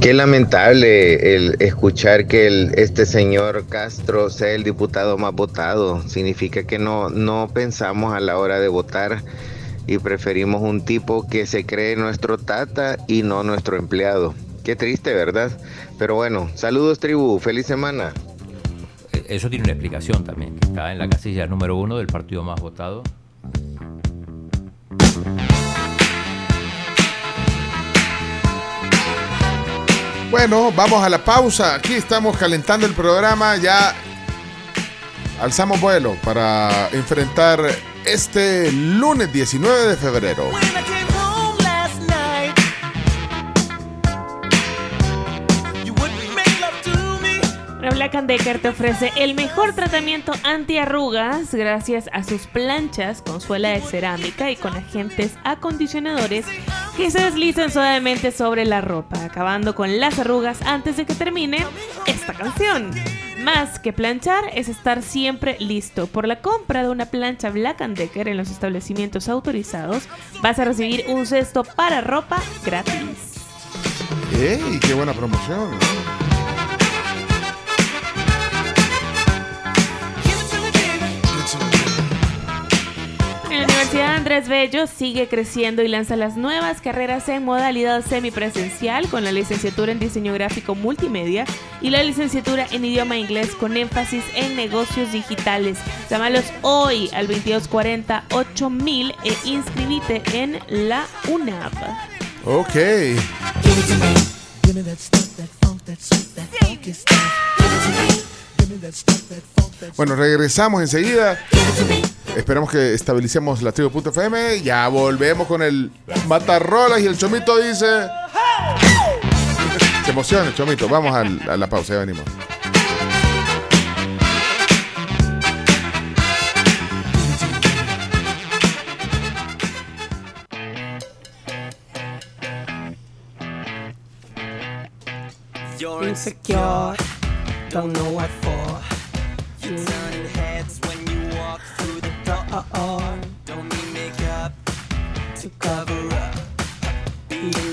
Qué lamentable el escuchar que el, este señor Castro sea el diputado más votado. Significa que no, no pensamos a la hora de votar y preferimos un tipo que se cree nuestro tata y no nuestro empleado. Qué triste, ¿verdad? Pero bueno, saludos tribu, feliz semana. Eh, Eso tiene una explicación también, que está en la casilla número uno del partido más votado. Bueno, vamos a la pausa. Aquí estamos calentando el programa. Ya alzamos vuelo para enfrentar este lunes 19 de febrero. Bueno, Black and Decker te ofrece el mejor tratamiento antiarrugas gracias a sus planchas con suela de cerámica y con agentes acondicionadores que se deslizan suavemente sobre la ropa, acabando con las arrugas antes de que termine esta canción. Más que planchar es estar siempre listo. Por la compra de una plancha Black Decker en los establecimientos autorizados, vas a recibir un cesto para ropa gratis. ¡Ey! ¡Qué buena promoción! La Universidad Andrés Bello sigue creciendo y lanza las nuevas carreras en modalidad semipresencial con la licenciatura en diseño gráfico multimedia y la licenciatura en idioma inglés con énfasis en negocios digitales. Llámalos hoy al 2240 8000 e inscribite en la UNAP. Ok. Give me that stuff, that funk, that sweet, that. Give me that stuff, that funk, that Bueno, regresamos enseguida. Esperemos que estabilicemos la tribu.fm. Ya volvemos con el Matarrolas y el Chomito dice. Se emociona el Chomito. Vamos a la pausa, ya venimos. You're insecure, don't know what for. You turn heads when you walk through the door. Don't need makeup to cover up.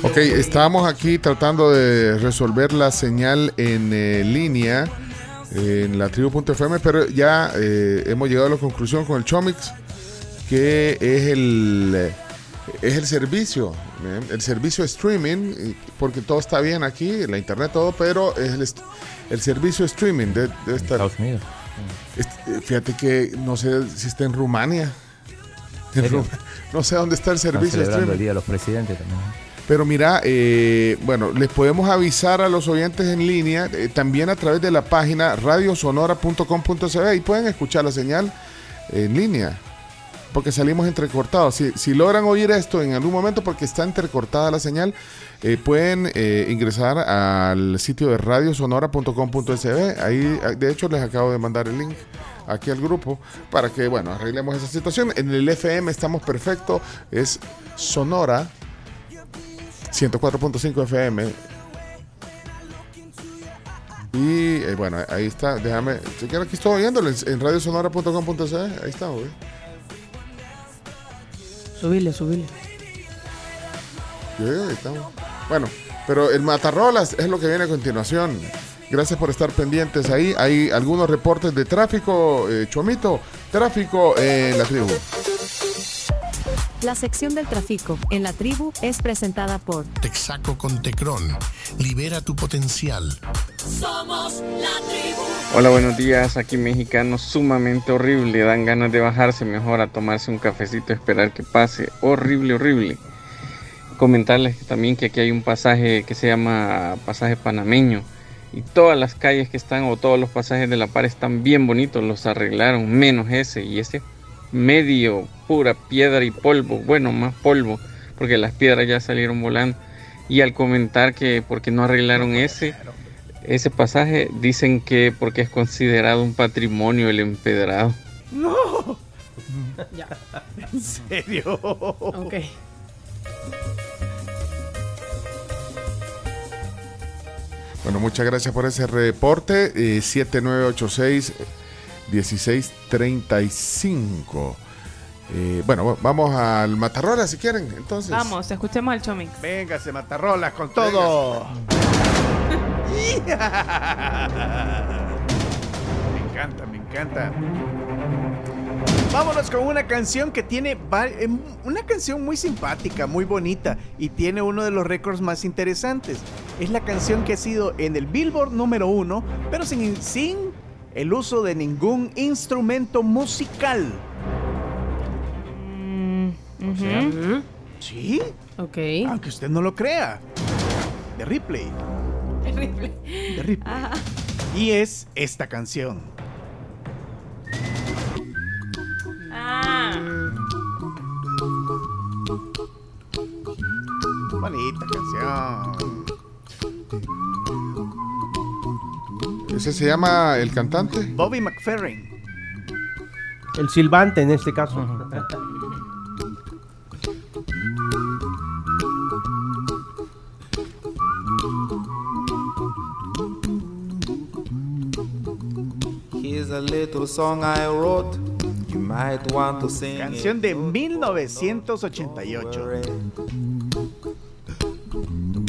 Ok, estábamos aquí tratando de resolver la señal en eh, línea en la tribu.fm, pero ya eh, hemos llegado a la conclusión con el Chomix que es el eh, es el servicio, ¿eh? el servicio streaming, porque todo está bien aquí, la internet todo, pero es el, el servicio streaming de, de estar. Estados Unidos. Este, eh, fíjate que no sé si está en Rumania. En ¿Serio? Ru- no sé dónde está el servicio celebrando el Día de los Presidentes también. Pero mira, eh, bueno, les podemos avisar a los oyentes en línea, eh, también a través de la página radiosonora.com.cb y pueden escuchar la señal en línea, porque salimos entrecortados. Si, si logran oír esto en algún momento, porque está entrecortada la señal, eh, pueden eh, ingresar al sitio de radiosonora.com.sb. Ahí, eh, de hecho, les acabo de mandar el link aquí al grupo para que, bueno, arreglemos esa situación. En el FM estamos perfecto, es Sonora 104.5 FM. Y eh, bueno, ahí está. Déjame. Si quiero, aquí estoy oyéndolo en, radiosonora.com.c. Ahí está, güey. Subile, subile. Ahí estamos. Bueno, pero el Matarrolas es lo que viene a continuación. Gracias por estar pendientes ahí. Hay algunos reportes de tráfico, eh, Chomito. Tráfico en la tribu. La sección del tráfico en la tribu es presentada por Texaco con Tecron. Libera tu potencial. Somos la tribu. Hola, buenos días. Aquí mexicano sumamente horrible. Dan ganas de bajarse mejor a tomarse un cafecito, esperar que pase. Horrible, horrible. Comentarles también que aquí hay un pasaje que se llama pasaje panameño. Y todas las calles que están o todos los pasajes de la par están bien bonitos. Los arreglaron, menos ese. Y ese medio pura piedra y polvo. Bueno, más polvo. Porque las piedras ya salieron volando. Y al comentar que porque no arreglaron ese, ese pasaje, dicen que porque es considerado un patrimonio el empedrado. No. Ya. ¿En serio? Ok. Bueno, muchas gracias por ese reporte. Eh, 7986 1635. Eh, bueno, vamos al Matarrola si quieren. Entonces, Vamos, escuchemos al Chomix. Venga, se matarrolas con todo. me encanta, me encanta. Vámonos con una canción que tiene em, una canción muy simpática, muy bonita y tiene uno de los récords más interesantes. Es la canción que ha sido en el Billboard número uno, pero sin, sin el uso de ningún instrumento musical. Ujú. ¿Sí? Ok. Aunque usted no lo crea. De Ripley. Terrible. De Ripley. Y es esta canción. Bonita canción. ¿ese se llama el cantante? Bobby McFerrin. El silbante en este caso. Here's a little song I wrote. You might want to sing Canción de 1988.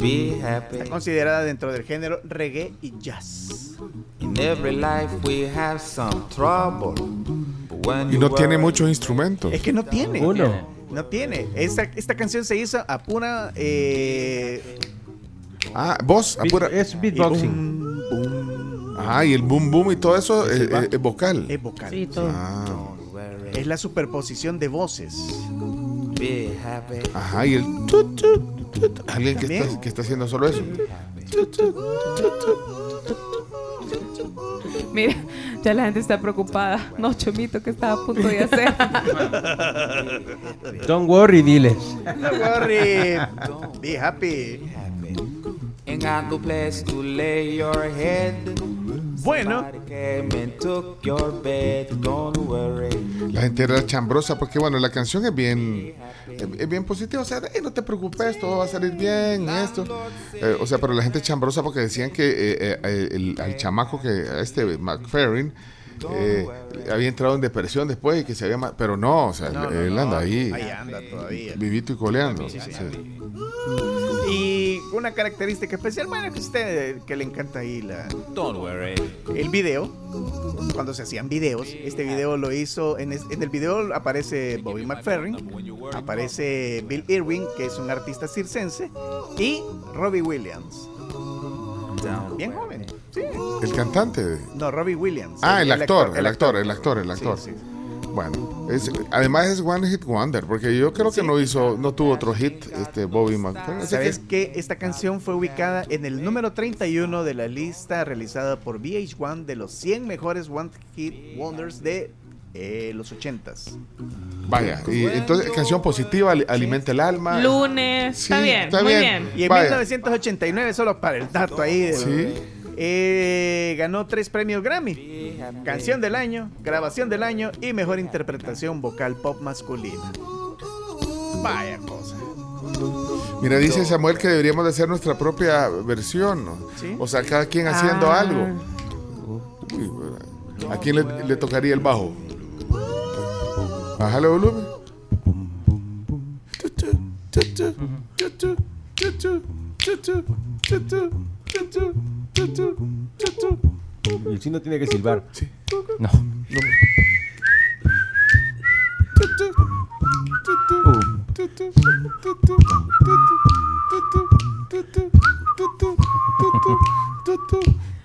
Be happy. Está considerada dentro del género reggae y jazz. In every life we have some trouble. But when Y no tiene muchos instrumentos. Es que no tiene. Uno. No tiene. Esta, esta canción se hizo a pura. Eh, Ah, voz, Beat- apura. es beatboxing. Ah, y el boom boom y todo eso eh, eh, es vocal. es vocal. Sí, todo. Ah, Es la superposición de voces. Be happy. ajá, y el tut, tut. Alguien que está, que haciendo solo eso. Mira, ya la gente está preocupada. No, Chomito, ¿qué estaba a punto de hacer? Don't worry, diles. Don't worry. Be happy. Bueno. Somebody came and took your bed. Don't worry. La gente era chambrosa porque, bueno, la canción es bien, es, bien positiva. O sea, "Ey, no te preocupes, todo va a salir bien, esto. Eh, o sea, pero la gente chambrosa porque decían que eh, eh, el, al chamaco que, a este McFerrin, eh, había entrado en depresión después y que se había... Pero no, o sea, No, no, él no, anda ahí, ahí anda todavía. vivito y coleando. Sí, sí, sí. Una característica especial, bueno, que usted que le encanta ahí la, Don't worry. el video, cuando se hacían videos. Este video lo hizo, en, es- en el video aparece Bobby McFerrin, aparece Bill Irwin, que es un artista circense, y Robbie Williams. Bien joven. Sí. El cantante. No, Robbie Williams. Ah, el, actor, el actor, el actor, el actor. Sí, sí. Bueno, es- además es One Hit Wonder, porque yo creo que no hizo, no tuvo otro hit, este Bobby McFerrin. ¿Sabes que- que esta canción fue ubicada en el número 31 de la lista realizada por VH1 de los 100 mejores One Hit Wonders de eh, los 80s? Vaya, y entonces canción positiva, ali- alimenta el alma. Lunes, Sí, está bien, está muy bien. bien. Y en Vaya. 1989, solo para el dato ahí, de- Sí. Eh, ganó tres premios Grammy. Canción del año, grabación del año y mejor interpretación vocal pop masculina. Vaya cosa. Mira, dice Samuel que deberíamos de hacer nuestra propia versión, ¿no? Sí. O sea, cada quien haciendo Ah. algo. Uy, ¿A quién le, le tocaría el bajo? Bájale volumen. Y el chino tiene que silbar. No.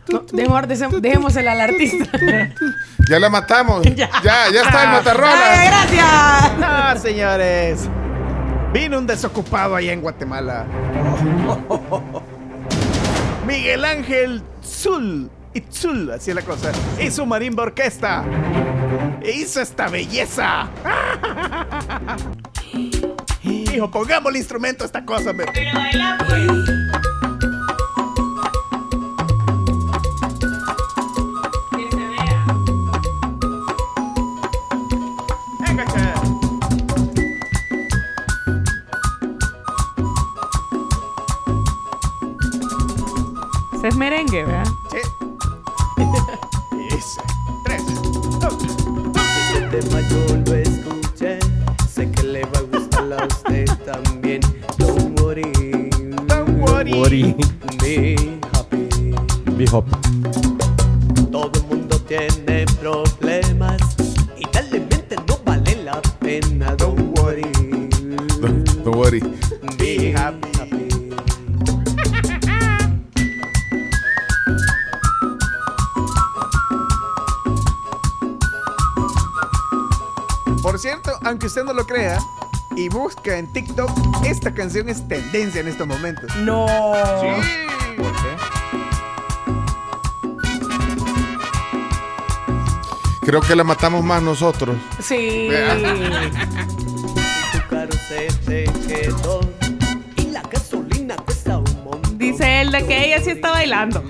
No, mejor dese- dejémosela al artista. Ya la matamos. ya, ya, está el matarrola. Ay, gracias. No, señores. Vino un desocupado allá en Guatemala. Miguel Ángel Zul. Itzul, así es la cosa. Y su marimba orquesta. E hizo esta belleza. Hijo, pongamos el instrumento a esta cosa. me- Venga, Ese esta canción es tendencia en estos momentos. No. Sí. ¿Por qué? Creo que la matamos más nosotros. Sí. Dice él de que ella sí está bailando.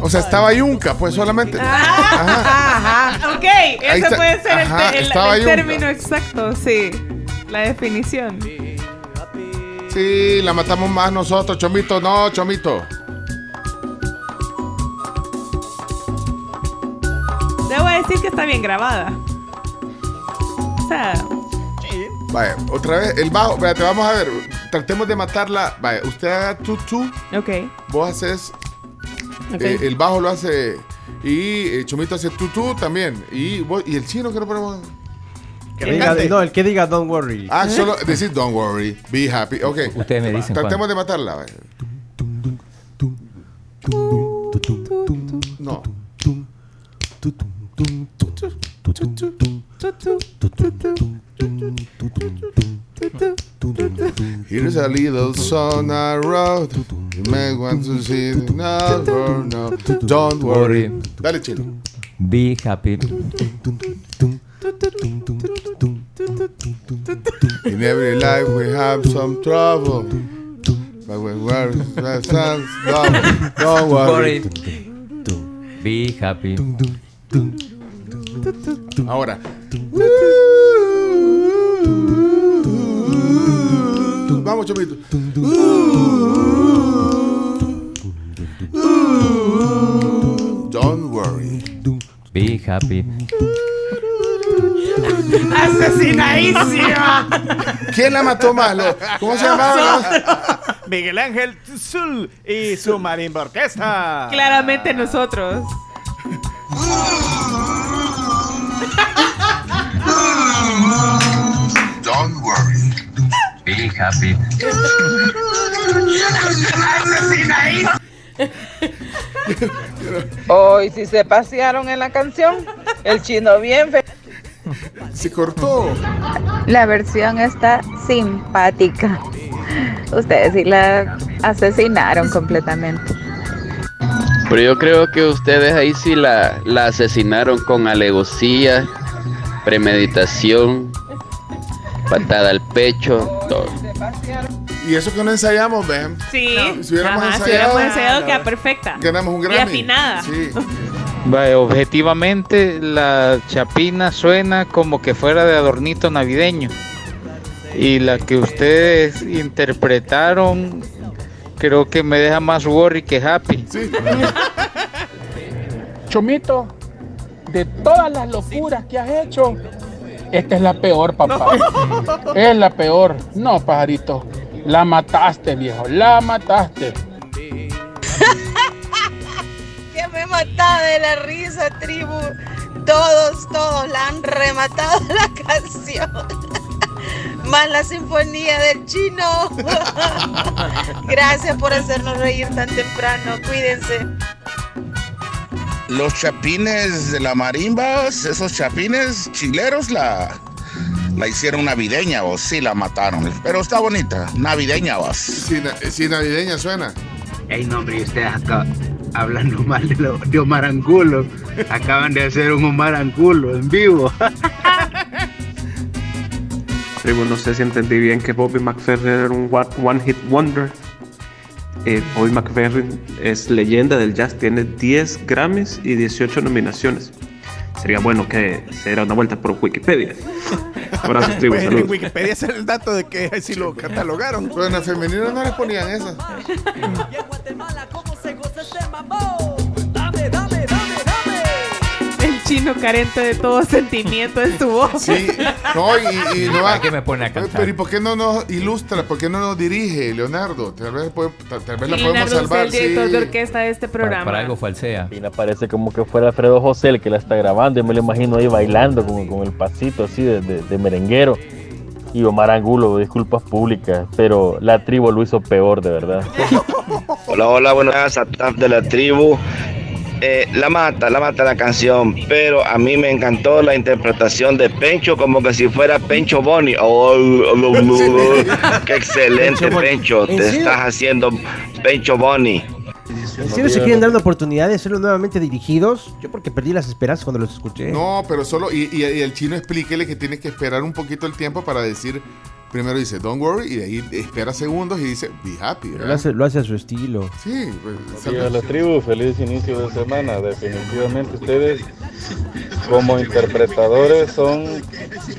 O sea, estaba yunca, pues solamente. Ajá. Ok, ese está. puede ser el, Ajá, término exacto, sí. La definición. Sí, la matamos más nosotros, Chomito. No, Chomito. Debo decir que está bien grabada. O sea, Vaya, otra vez, el bajo. Vaya, te vamos a ver. Tratemos de matarla. Vaya, usted haga tutú. ok. Vos haces. Ok. eh, el bajo lo hace. Y eh, Chomito hace tutú también. Y, vos- y el chino que no ponemos. Que diga- no, el que diga don't worry. Ah, solo decir don't worry, be happy. Ok. Ustedes me dicen Tratemos de matarla. No. Here's a little song I wrote. May want to see now or no. Don't worry. Dale, chino. Be happy. In every life we have some trouble. But when we're sounds don't, don't worry. Be happy. Ahora. Vamos, chomito. Don't worry. Be happy. ¡Asesinadísima! ¿Quién la mató más? Lo- ¿Cómo se llamaba? Miguel Ángel Zul y su marimba orquesta. Claramente nosotros. Don't worry. Be happy. Hoy sí se pasearon en la canción. El chino bien fe- Se cortó. La versión está simpática. Ustedes sí la asesinaron completamente. Pero yo creo que ustedes ahí sí la, la asesinaron con alevosía, premeditación, patada al pecho, todo. Y eso que no ensayamos, ven. Sí. Si hubiéramos Ajá, si ensayado, hubiéramos ensayado, queda perfecta. ganamos un Y Grammy. afinada. Sí. Vaya, objetivamente la chapina suena como que fuera de adornito navideño. Y la que ustedes interpretaron creo que me deja más worry que happy. Chomito, de todas las locuras que has hecho, esta es la peor, papá. Es la peor. No, pajarito. La mataste, viejo. La mataste. Que me mataba de la risa, tribu. Todos, todos la han rematado la canción. Más la sinfonía del chino. Gracias por hacernos reír tan temprano. Cuídense. Los chapines de la marimba, esos chapines chileros, la, la hicieron navideña, o sí la mataron. Pero está bonita, navideña, vos. Sí, na- sí, navideña suena. Ey, no, hombre, y ustedes acá hablando mal de, lo- de Omar Angulo. Acaban de hacer un Omar Angulo en vivo. Tribu, no sé si entendí bien que Bobby McFerrin era un one- one hit wonder. Eh, Bobby McFerrin es leyenda del jazz, tiene 10 Grammys y 18 nominaciones. Sería bueno que se diera una vuelta por Wikipedia. Abrazos, tribu, Pues en saludos. Wikipedia sale el dato de que si lo catalogaron. Pero en la femenina no les ponían esas. El chino carente de todo sentimiento en su voz. Sí, no, y, y no ¿Para qué me pone a cantar? Pero ¿y por qué no nos ilustra? ¿Por qué no nos dirige, Leonardo? Tal vez, puede- tal, tal vez la podemos Leonardo, usted salvar. el director sí. de orquesta de este programa. Para algo falsea. Y me parece como que fuera Alfredo José el que la está grabando. Yo me lo imagino ahí bailando con, con el pasito así de, de- de merenguero. Y Omar Angulo, disculpas públicas, pero la tribu lo hizo peor, de verdad. Hola, hola, a staff de la tribu. Eh, la mata, la mata la canción, pero a mí me encantó la interpretación de Pencho como que si fuera Pencho Boni. Oh, oh, oh, oh, oh. qué excelente, Pencho Boni. Pencho. ¿En Te serio? estás haciendo Pencho Boni. ¿En serio se quieren dar la oportunidad de serlo nuevamente dirigidos? Yo porque perdí las esperanzas cuando los escuché. No, pero solo. Y, y- y el chino explíquele que tiene que esperar un poquito el tiempo para decir. Primero dice, don't worry, y de ahí espera segundos y dice, be happy. Lo hace, lo hace a su estilo. Sí, pues. Buenos días a la tribu, feliz inicio de semana. Definitivamente ustedes como interpretadores son,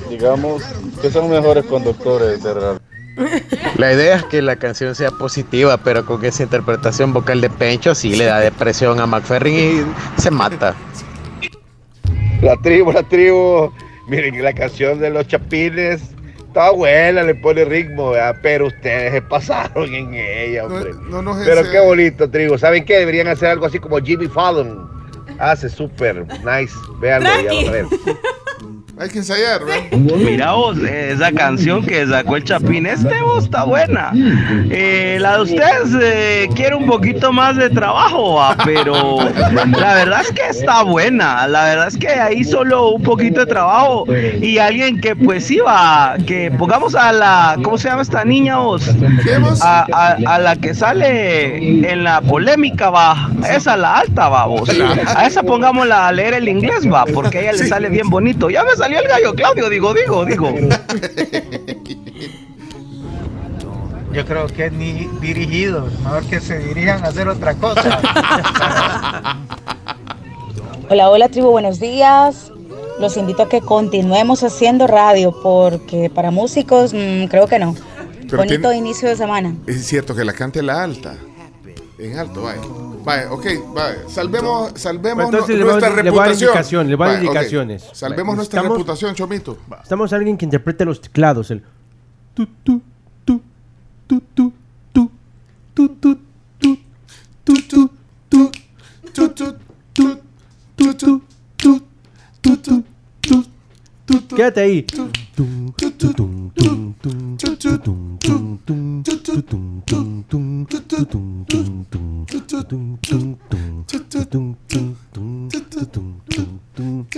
digamos, que son mejores conductores de radio. La idea es que la canción sea positiva, pero con esa interpretación vocal de Pencho sí le da depresión a McFerrin y se mata. La tribu, la tribu. Miren, la canción de los chapines está buena, le pone ritmo, ¿verdad? pero ustedes se pasaron en ella, hombre. No nos pero qué bonito, tribu. ¿Saben qué? Deberían hacer algo así como Jimmy Fallon. Hace súper nice. Véanlo, ya van a ver. Hay que ensayar, ¿verdad? Mira vos, esa canción que sacó el Chapín, este vos está buena. Eh, la de ustedes eh, quiere un poquito más de trabajo, va, pero la verdad es que está buena. La verdad es que ahí solo un poquito de trabajo y alguien que pues iba, que pongamos a la, ¿cómo se llama esta niña vos? A, a- a la que sale en la polémica, va. Esa la alta, va vos. A esa pongámosla a leer el inglés, va, porque a ella le sale bien bonito. Ya me salió el gallo, Claudio, digo, digo, digo. Yo creo que ni dirigidos, mejor que se dirijan a hacer otra cosa. Hola, hola tribu, buenos días. Los invito a que continuemos haciendo radio porque para músicos mm, creo que no. Pero Bonito tiene- inicio de semana. Es cierto que la cante la alta. En alto, vaya. Vaya, ok, vaya. Salvemos, salvemos entonces le nuestra le reputación. le voy a dar indicaciones. Salvemos nuestra Estamos- reputación, Chomito. Estamos alguien que interprete los teclados. El Quédate ahí.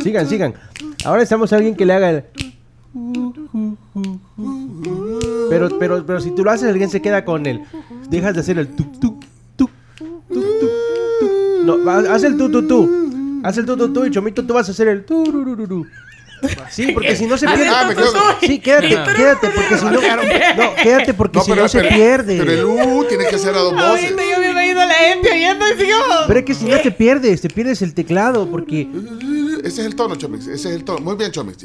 Sigan, sigan. Ahora estamos a alguien que le haga el... Pero, pero, pero si tú lo haces, alguien se queda con él. Dejas de hacer el tu, tu, tu, tu, tu, tu. No, haz el tu, tu, tu. Haz el tu, tu, tu. Y Chomito, tú vas a hacer el tu. Sí, porque si no se pierde. tu, tu, tu. Sí, quédate, quédate, porque si no. No, quédate, porque No, si no se pero- pierde. Pero el U tiene que ser a dos voces. Ahorita yo me a la gente oyendo y sigo. Pero es que si no te pierdes, te pierdes el teclado, porque. Ese es el tono, Chomix. Ese es el tono. Muy bien, Chomix.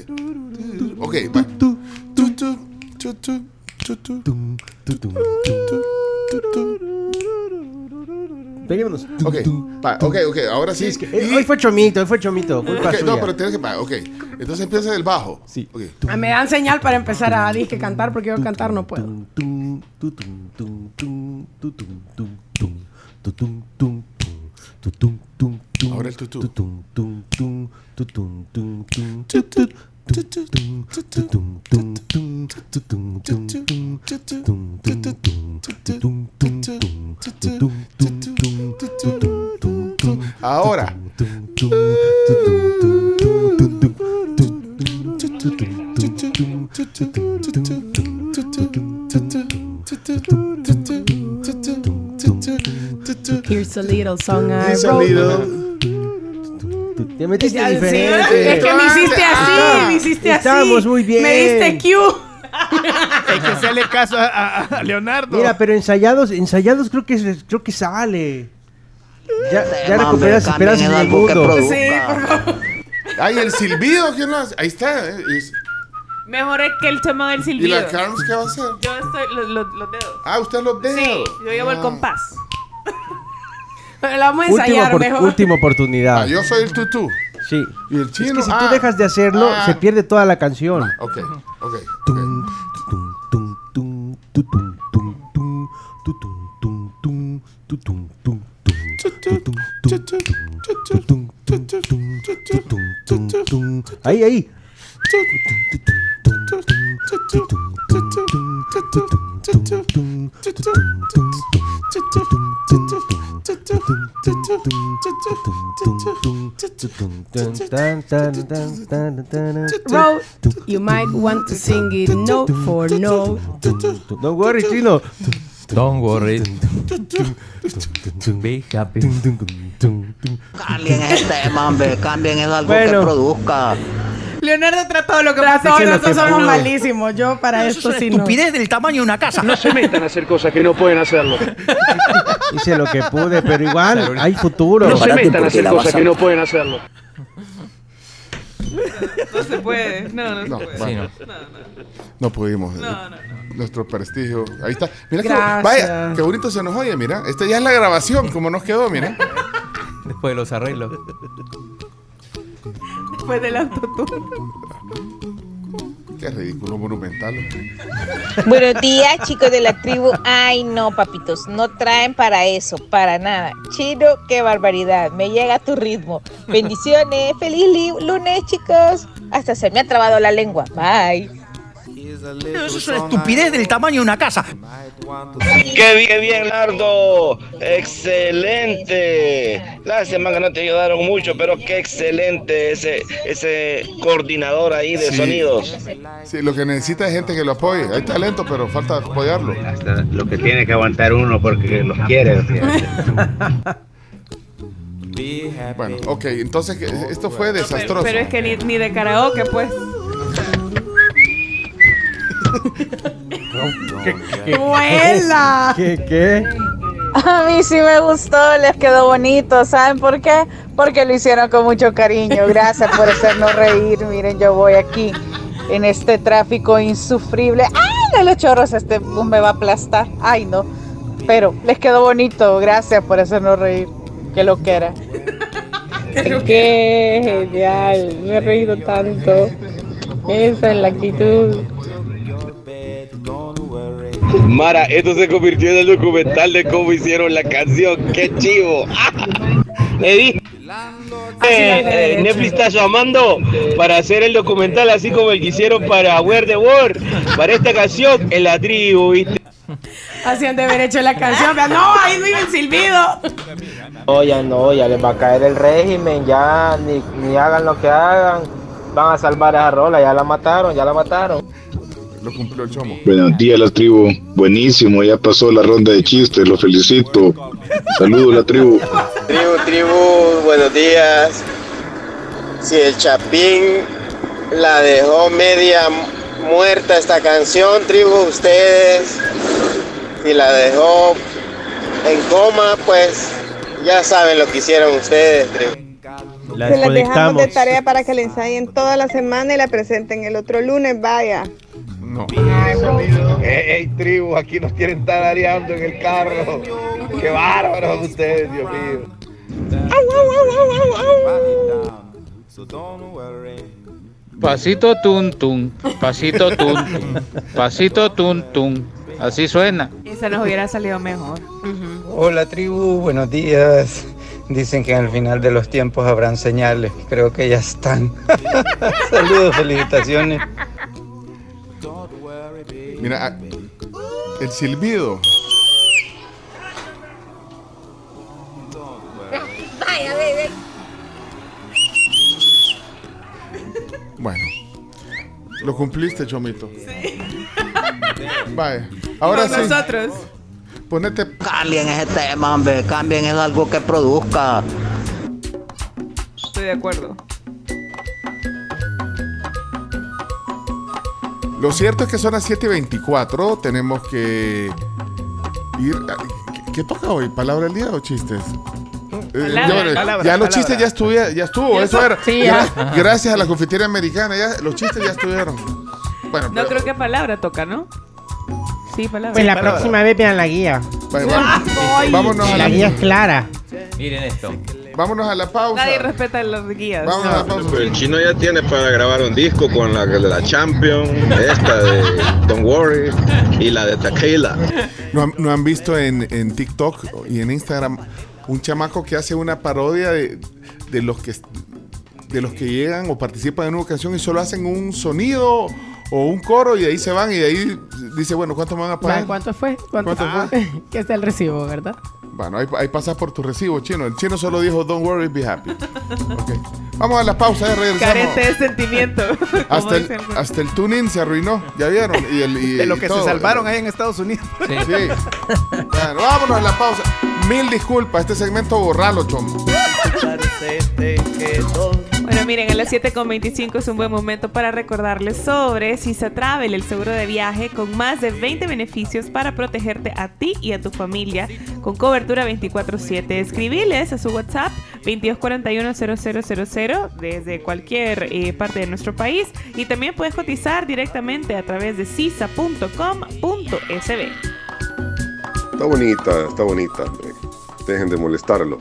Ok, va. Peguémonos. Ok, va, ok, ok, ahora sí. es que, eh, hoy fue Chomito, hoy fue Chomito. Culpa suya. no, pero tienes que. va, Ok, entonces empieza el bajo. Sí. Ok. Ah, Me dan señal para empezar a disque cantar porque yo cantar no puedo. Ahora el tutú. Ahora. Here's a little song I Here's a wrote. Little- Te metiste sí, diferente. es que me hiciste así, me hiciste así. Estábamos muy bien. Me diste Q. Hay que hacerle caso a, a- a Leonardo. Mira, pero ensayados, ensayados creo que creo que sale. Ya, ya recuperas esperanzas en el mundo. Sí, por favor. Ay, el silbido, ¿quién lo hace? Ahí está. eh, es- Mejor es que el tema del ¿Y silbido. la Carms qué va a hacer? Yo estoy los, los- los dedos. Ah, usted los dedos. Sí, yo llevo el Ah. compás. Pero la vamos a Última, ensayar opor- mejor. última oportunidad. Ah, yo soy el tutú. Sí. Y el Es chino. que si tú ah, dejas de hacerlo, ah. se pierde toda la canción. Ok, ok. Ahí, ahí. Road, you might want to sing it note for note. Don't worry, chino. Don't worry. Be happy. Cambien ese tema, hombre. Cambien es algo Bueno. que produzca. Leonardo trató lo que lo nosotros que somos malísimos. Yo para esto sí no. del tamaño de una casa. No se metan a hacer cosas que no pueden hacerlo. Hice lo que pude, pero igual hay futuro. No se metan a hacer cosas que no pueden hacerlo. No se puede. No, no, No, se puede. Sí, no. No, no. No pudimos. No, eh, no, Nuestro prestigio. Ahí está. Mira que, Gracias. vaya, qué bonito se nos oye, mira. Esta ya es la grabación, como nos quedó, mira. Después de los arreglos. Después del autotune. Qué ridículo monumental. Buenos días, chicos de la tribu. Ay, no, papitos, no traen para eso, para nada. Chino, qué barbaridad. Me llega tu ritmo. Bendiciones. Feliz li- lunes, chicos. Hasta se me ha trabado la lengua. Bye. Eso es una estupidez del tamaño de una casa. ¡Qué bien, Nardo! ¡Excelente! Lástima que no te ayudaron mucho, pero qué excelente ese, ese coordinador ahí de Sí. sonidos. Sí, lo que necesita es gente que lo apoye. Hay talento, pero falta apoyarlo. Hasta lo que tiene que aguantar uno porque los quiere. Bueno, ok, entonces esto fue desastroso. Pero es que ni, ni de karaoke, pues. ¡Vuela! ¿Qué? ¿Qué? A mí sí me gustó, les quedó bonito. ¿Saben por qué? Porque lo hicieron con mucho cariño. Gracias por hacernos reír. Miren, yo voy aquí en este tráfico insufrible. ¡Ay, de los chorros! Este bus me va a aplastar. ¡Ay, no! Pero les quedó bonito. Gracias por hacernos reír. Que lo que era. Qué genial, me he reído tanto. Esa es la actitud. Mara, esto se convirtió en el documental de cómo hicieron la canción. ¡Qué chivo! Le dije, eh, eh, Netflix está llamando para hacer el documental así como el que hicieron para Where the World, para esta canción en la tribu, ¿viste? Hacían de haber hecho la canción. pero No, ahí vive el silbido. No, ya no, ya les va a caer el régimen, ya ni, ni hagan lo que hagan, van a salvar a esa rola, ya la mataron, ya la mataron. Lo cumplió el chomo. Buenos días, la tribu. Buenísimo, ya pasó la ronda de chistes, lo felicito. Saludos, la tribu. Tribu, tribu, buenos días. Si el Chapín la dejó media muerta esta canción, tribu, ustedes, si la dejó en coma, pues ya saben lo que hicieron ustedes, tribu. La Se las dejamos de tarea para que la ensayen toda la semana y la presenten el otro lunes, vaya. No. Hey, tribu, aquí nos quieren tarareando en el carro. ¡Qué bárbaros ustedes, Dios mío! Pasito tun tun, pasito tun tun, pasito tun tun. Así suena. Esa nos hubiera salido mejor. Hola tribu, buenos días. Dicen que al final de los tiempos habrán señales. Creo que ya están. Saludos, felicitaciones. Mira, ah, el silbido. Vaya, bebé. Bueno, lo cumpliste, Chomito. Vaya, ahora Con sí. nosotros. Ponete. Cambien ese tema, hombre. Cambien es algo que produzca. Estoy de acuerdo. Lo cierto es que son las 7 y 24. Tenemos que ir. a- ¿Qué, qué toca hoy? ¿Palabra del día o chistes? Eh, Palabra, ya, palabra, ya palabra. los chistes ya, estuvi- ya estuvo, eso era. Sí, Gra- ya. Gracias a la confitería americana, ya los chistes ya estuvieron. Bueno, No pero- creo que palabra toca, ¿no? Sí, palabra. Pues la próxima vez vean la guía. Vaya, va- Ay. vámonos a La la, guía es clara. Miren esto. Vámonos a la pausa. Nadie respeta las guías. Vamos a la pausa. Pero el chino ya tiene para grabar un disco con la de la Champion, esta de Don't Worry y la de Tequila. ¿No han, no han visto en, en TikTok y en Instagram un chamaco que hace una parodia de, de los que de los que llegan o participan en una canción y solo hacen un sonido o un coro y de ahí se van y de ahí dice, bueno, ¿cuánto me van a pagar? ¿Cuánto fue? ¿Cuánto, ¿Cuánto fue? que está el recibo, ¿verdad? Bueno, ahí, ahí pasas por tu recibo, chino. El chino solo dijo, don't worry, be happy. Ok. Vamos a la pausa, eh, regresamos. Carente de sentimiento. Hasta el, hasta el tuning se arruinó, ¿ya vieron? Y el, y- De lo y que todo. se salvaron ahí en Estados Unidos. Sí. Bueno, vámonos a la pausa. Mil disculpas, este segmento borralo, chomo. Bueno, miren, a las 7.25 es un buen momento para recordarles sobre Sisa Travel, el seguro de viaje con más de 20 beneficios para protegerte a ti y a tu familia con cobertura 24-7. Escribiles a su WhatsApp 2241-0000 desde cualquier eh, parte de nuestro país y también puedes cotizar directamente a través de sisa.com.sb. Está bonita, está bonita. Dejen de molestarlo.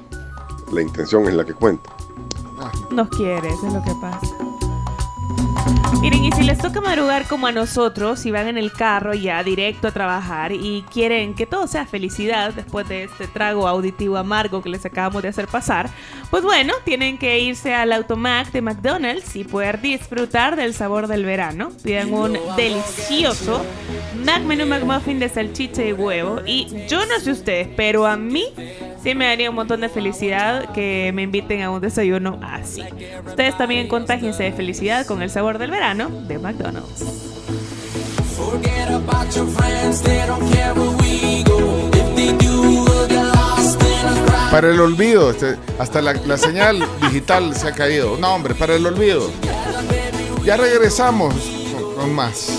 La intención es la que cuenta. Nos quieres, es lo que pasa. Miren, y si les toca madrugar como a nosotros, si van en el carro ya directo a trabajar y quieren que todo sea felicidad después de este trago auditivo amargo que les acabamos de hacer pasar, pues bueno, tienen que irse al Automac de McDonald's y poder disfrutar del sabor del verano. Pidan un delicioso Mac Menú McMuffin de salchicha y huevo. Y yo no sé ustedes, pero a mí sí me daría un montón de felicidad que me inviten a un desayuno así. Ustedes también contágiense de felicidad con el sabor del verano de McDonald's. Para el olvido, este, hasta la, la señal digital se ha caído. No, hombre, para el olvido. Ya regresamos con, con más.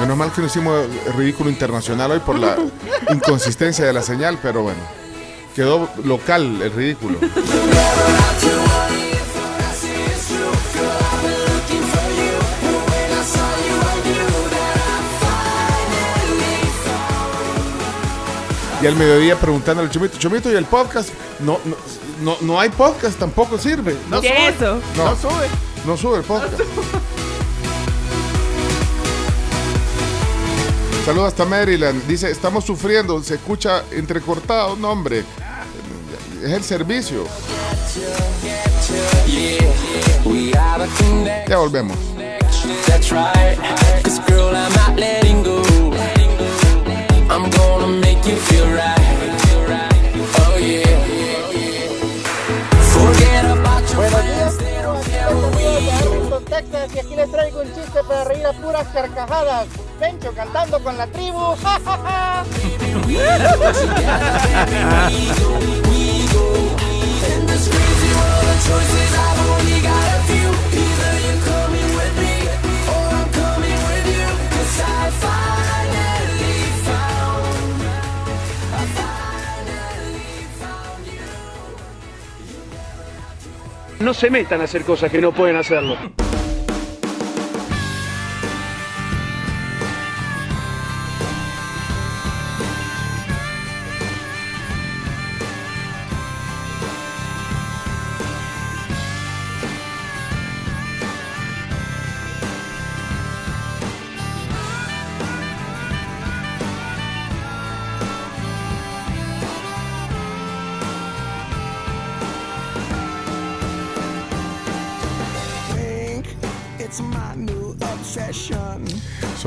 Menos mal que no hicimos ridículo internacional hoy por la inconsistencia de la señal, pero bueno. Quedó local el ridículo. Y al mediodía preguntándole al Chomito, Chomito, ¿y el podcast? No, no, no, no hay podcast, tampoco sirve. No ¿Qué sube. eso? No, No sube. no sube el podcast. Saludos hasta Maryland. Dice, estamos sufriendo, se escucha entrecortado. No, hombre. Es el servicio. Ya volvemos. Y aquí traigo un chiste para reír a puras carcajadas. Pencho cantando con la tribu. No se metan a hacer cosas que no pueden hacerlo.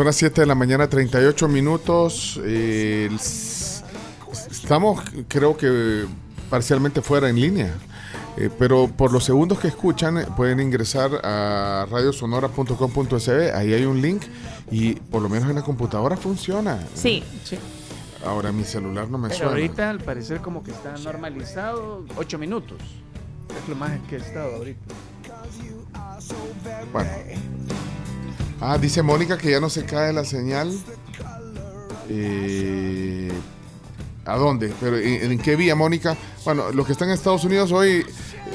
Son las 7 de la mañana, 38 minutos. Eh, estamos, creo que parcialmente fuera en línea. Eh, pero por los segundos que escuchan, eh, pueden ingresar a radiosonora.com.sb. Ahí hay un link y por lo menos en la computadora funciona. Sí. Ahora mi celular no me Pero suena. ahorita al parecer como que está normalizado 8 minutos. Es lo más que he estado ahorita. Bueno. Ah, dice Mónica que ya no se cae la señal. Eh, ¿A dónde? ¿Pero en, en qué vía, Mónica? Bueno, los que están en Estados Unidos hoy, eh,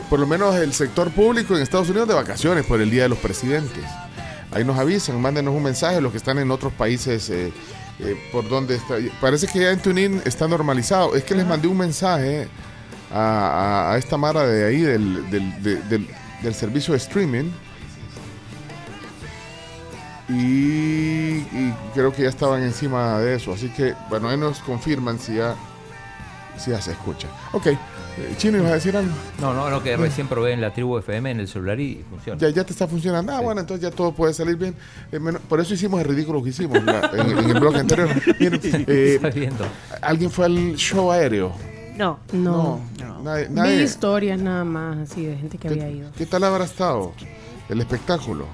por lo menos el sector público en Estados Unidos de vacaciones por el Día de los Presidentes. Ahí nos avisan, mándenos un mensaje, los que están en otros países, eh, eh, por donde está. Parece que ya en TuneIn está normalizado. Es que les mandé un mensaje a, a- a esta mara de ahí, del, del- de- del- del servicio de streaming. Y, y creo que ya estaban encima de eso. Así que, bueno, ahí nos confirman si ya, si ya se escucha. Ok, eh, Chino, ¿ibas a decir algo? No, no, no, que recién probé en la tribu FM en el celular y funciona. Ya, ya te está funcionando. Ah, bueno, entonces ya todo puede salir bien. Eh, menos- por eso hicimos el ridículo que hicimos la- en, en el blog anterior. Miren, eh. ¿Alguien fue al show aéreo? No. No. Nadie, Vi nadie- historias nada más así de gente que había ido. ¿Qué tal habrá estado el espectáculo?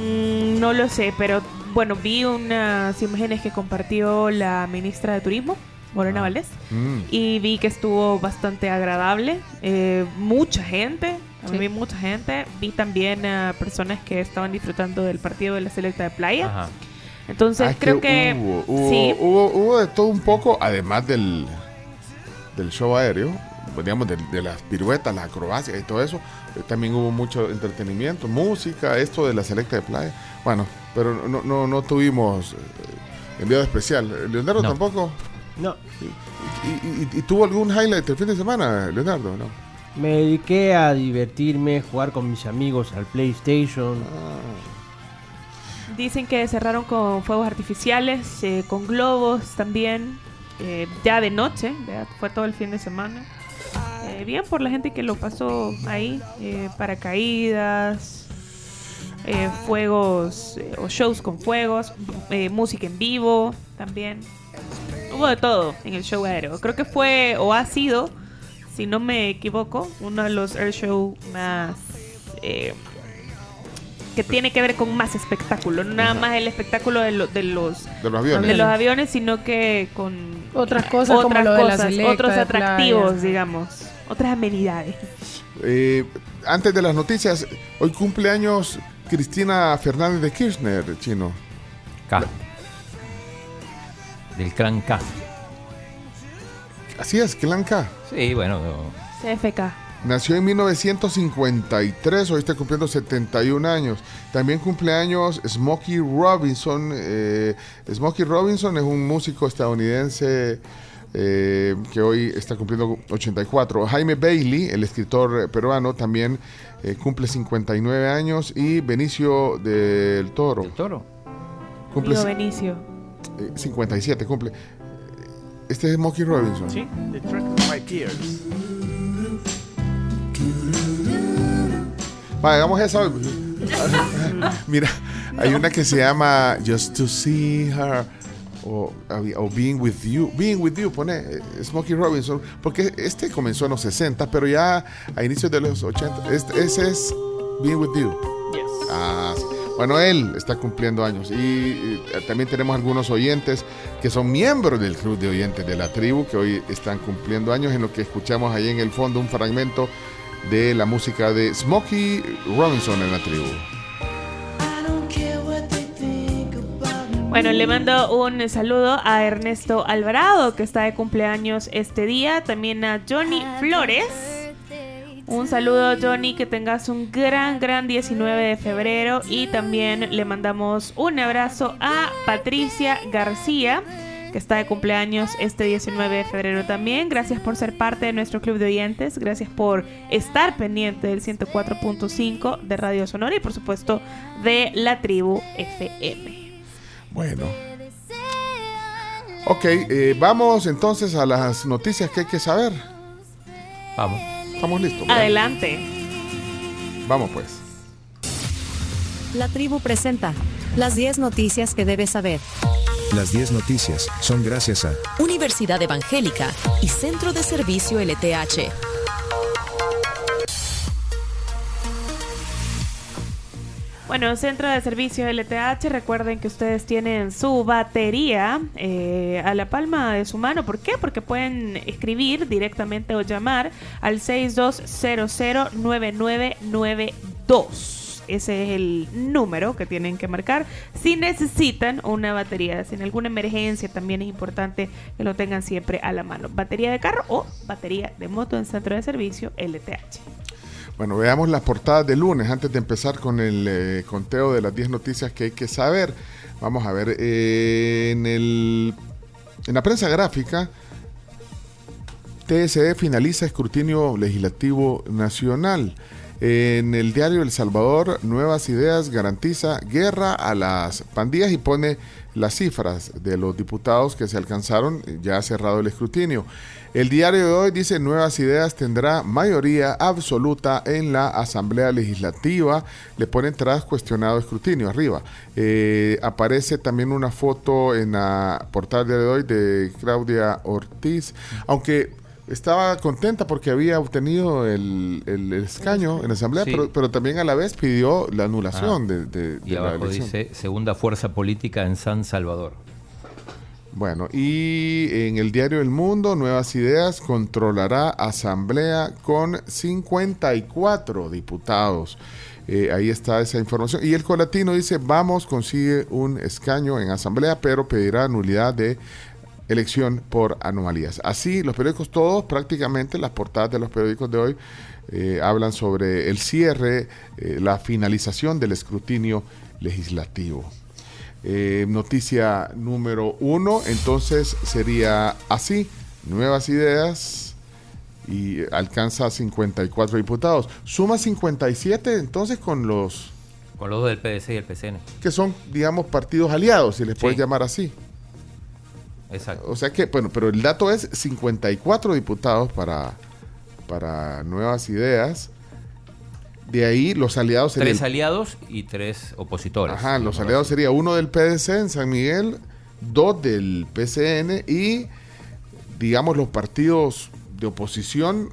Mm, no lo sé, pero bueno, vi unas imágenes que compartió la ministra de Turismo, Morena Valdés, Mm. y vi que estuvo bastante agradable. eh, mucha gente, a mí Sí. vi mucha gente. Vi también a personas que estaban disfrutando del partido de la selecta de playa. Ajá. Entonces Ah, creo que, hubo, hubo, sí. hubo, hubo de todo un poco, además del, del show aéreo, digamos, de, de las piruetas, las acrobacias y todo eso. eh, también hubo mucho entretenimiento, música, esto de la selecta de playa. Bueno, pero no, no, no tuvimos eh, enviado especial. Eh, Leonardo No. tampoco. No. ¿Y, y- y tuvo algún highlight el fin de semana, Leonardo? No. Me dediqué a divertirme, jugar con mis amigos al PlayStation. Dicen que cerraron con fuegos artificiales, eh, con globos también, eh, ya de noche, ¿verdad? fue todo el fin de semana. Eh, bien por la gente que lo pasó ahí, eh, paracaídas, eh, fuegos eh, o shows con fuegos, eh, música en vivo también. Hubo de todo en el show aéreo. Creo que fue o ha sido, si no me equivoco, uno de los air show más... que tiene que ver con más espectáculo, no nada más el espectáculo de, lo- de los De los aviones. de los aviones, sino que con Otras cosas como lo de la selecta otros atractivos, digamos, otras amenidades. Eh, antes de las noticias, hoy cumpleaños Cristina Fernández de Kirchner, chino. K. Del clan K. Así es, clan K. Sí, bueno. CFK. Nació en 1953, hoy está cumpliendo 71 años. También cumpleaños Smokey Robinson. eh, Smokey Robinson es un músico estadounidense eh, que hoy está cumpliendo 84. Jaime Bailey, el escritor peruano, también eh, cumple 59 años. Y Benicio del Toro. ¿Del Toro? Cumple ci- Benicio. eh, 57, cumple. Este es Smokey Robinson. Sí, The Track My Tears. Vale, hagamos esa. Mira, hay una que se llama Just to See Her o, o Being With You. Being With You, pone eh, Smokey Robinson, porque este comenzó en los 60, pero ya a inicios de los 80. Este, ese es Being With You. Ah, sí. Bueno, él está cumpliendo años y, y, también tenemos algunos oyentes que son miembros del club de oyentes de la tribu que hoy están cumpliendo años en lo que escuchamos ahí en el fondo un fragmento de la música de Smokey Robinson en la tribu. Bueno, le mando un saludo a Ernesto Alvarado, que está de cumpleaños este día. También a Johnny Flores. Un saludo, Johnny, que tengas un gran, gran 19 de febrero. Y también le mandamos un abrazo a Patricia García, que está de cumpleaños este 19 de febrero también. Gracias por ser parte de nuestro club de oyentes. Gracias por estar pendiente del 104.5 de Radio Sonora y, por supuesto, de la tribu FM. Bueno. Ok, eh, vamos entonces a las noticias que hay que saber. Vamos. Estamos listos. ¿verdad? Adelante. Vamos pues. La tribu presenta las 10 noticias que debes saber. Las 10 noticias son gracias a Universidad Evangélica y Centro de Servicio LTH. Bueno, Centro de Servicio LTH, recuerden que ustedes tienen su batería eh, a la palma de su mano. ¿Por qué? Porque pueden escribir directamente o llamar al 6200-9992. Ese es el número que tienen que marcar. Si necesitan una batería, si en alguna emergencia también es importante que lo tengan siempre a la mano. Batería de carro o batería de moto en Centro de Servicio LTH. Bueno, veamos las portadas de lunes antes de empezar con el eh, conteo de las 10 noticias que hay que saber. Vamos a ver, eh, en, el, en la prensa gráfica, TSE finaliza escrutinio legislativo nacional. En el diario El Salvador, Nuevas Ideas garantiza guerra a las pandillas y pone las cifras de los diputados que se alcanzaron ya cerrado el escrutinio. El diario de hoy dice Nuevas Ideas tendrá mayoría absoluta en la Asamblea Legislativa. Le ponen tras cuestionado escrutinio arriba. Eh, aparece también una foto en la portada de hoy de Claudia Ortiz, aunque estaba contenta porque había obtenido el, el- el escaño en la Asamblea, Sí. pero, pero también a la vez pidió la anulación Ah. de, de- de Y la abajo elección. dice segunda fuerza política en San Salvador. Bueno, y en el diario El Mundo, Nuevas Ideas controlará asamblea con 54 diputados. Eh, ahí está esa información. Y el Colatino dice, vamos, consigue un escaño en asamblea, pero pedirá nulidad de elección por anomalías. Así, los periódicos todos, prácticamente las portadas de los periódicos de hoy, eh, hablan sobre el cierre, eh, la finalización del escrutinio legislativo. Eh, noticia número uno, entonces sería así, nuevas ideas y alcanza 54 diputados. Suma 57 entonces con los Con los dos del PDC y el PCN. que son, digamos, partidos aliados, si les puedes Sí. llamar así. Exacto. O sea que, bueno, pero el dato es 54 diputados para, para nuevas ideas. De ahí los aliados serían... Tres aliados y tres opositores. Ajá, los aliados sería uno del PDC en San Miguel, dos del PCN y, digamos, los partidos de oposición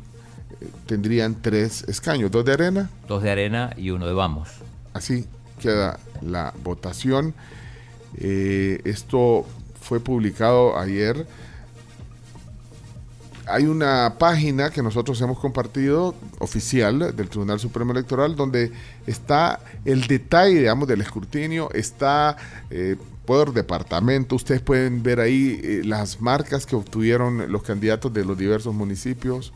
eh, tendrían tres escaños, dos de arena. Dos de arena y uno de vamos. Así queda la votación. Eh, esto fue publicado ayer. Hay una página que nosotros hemos compartido, oficial del Tribunal Supremo Electoral, donde está el detalle, digamos, del escrutinio, está eh, por departamento, ustedes pueden ver ahí eh, las marcas que obtuvieron los candidatos de los diversos municipios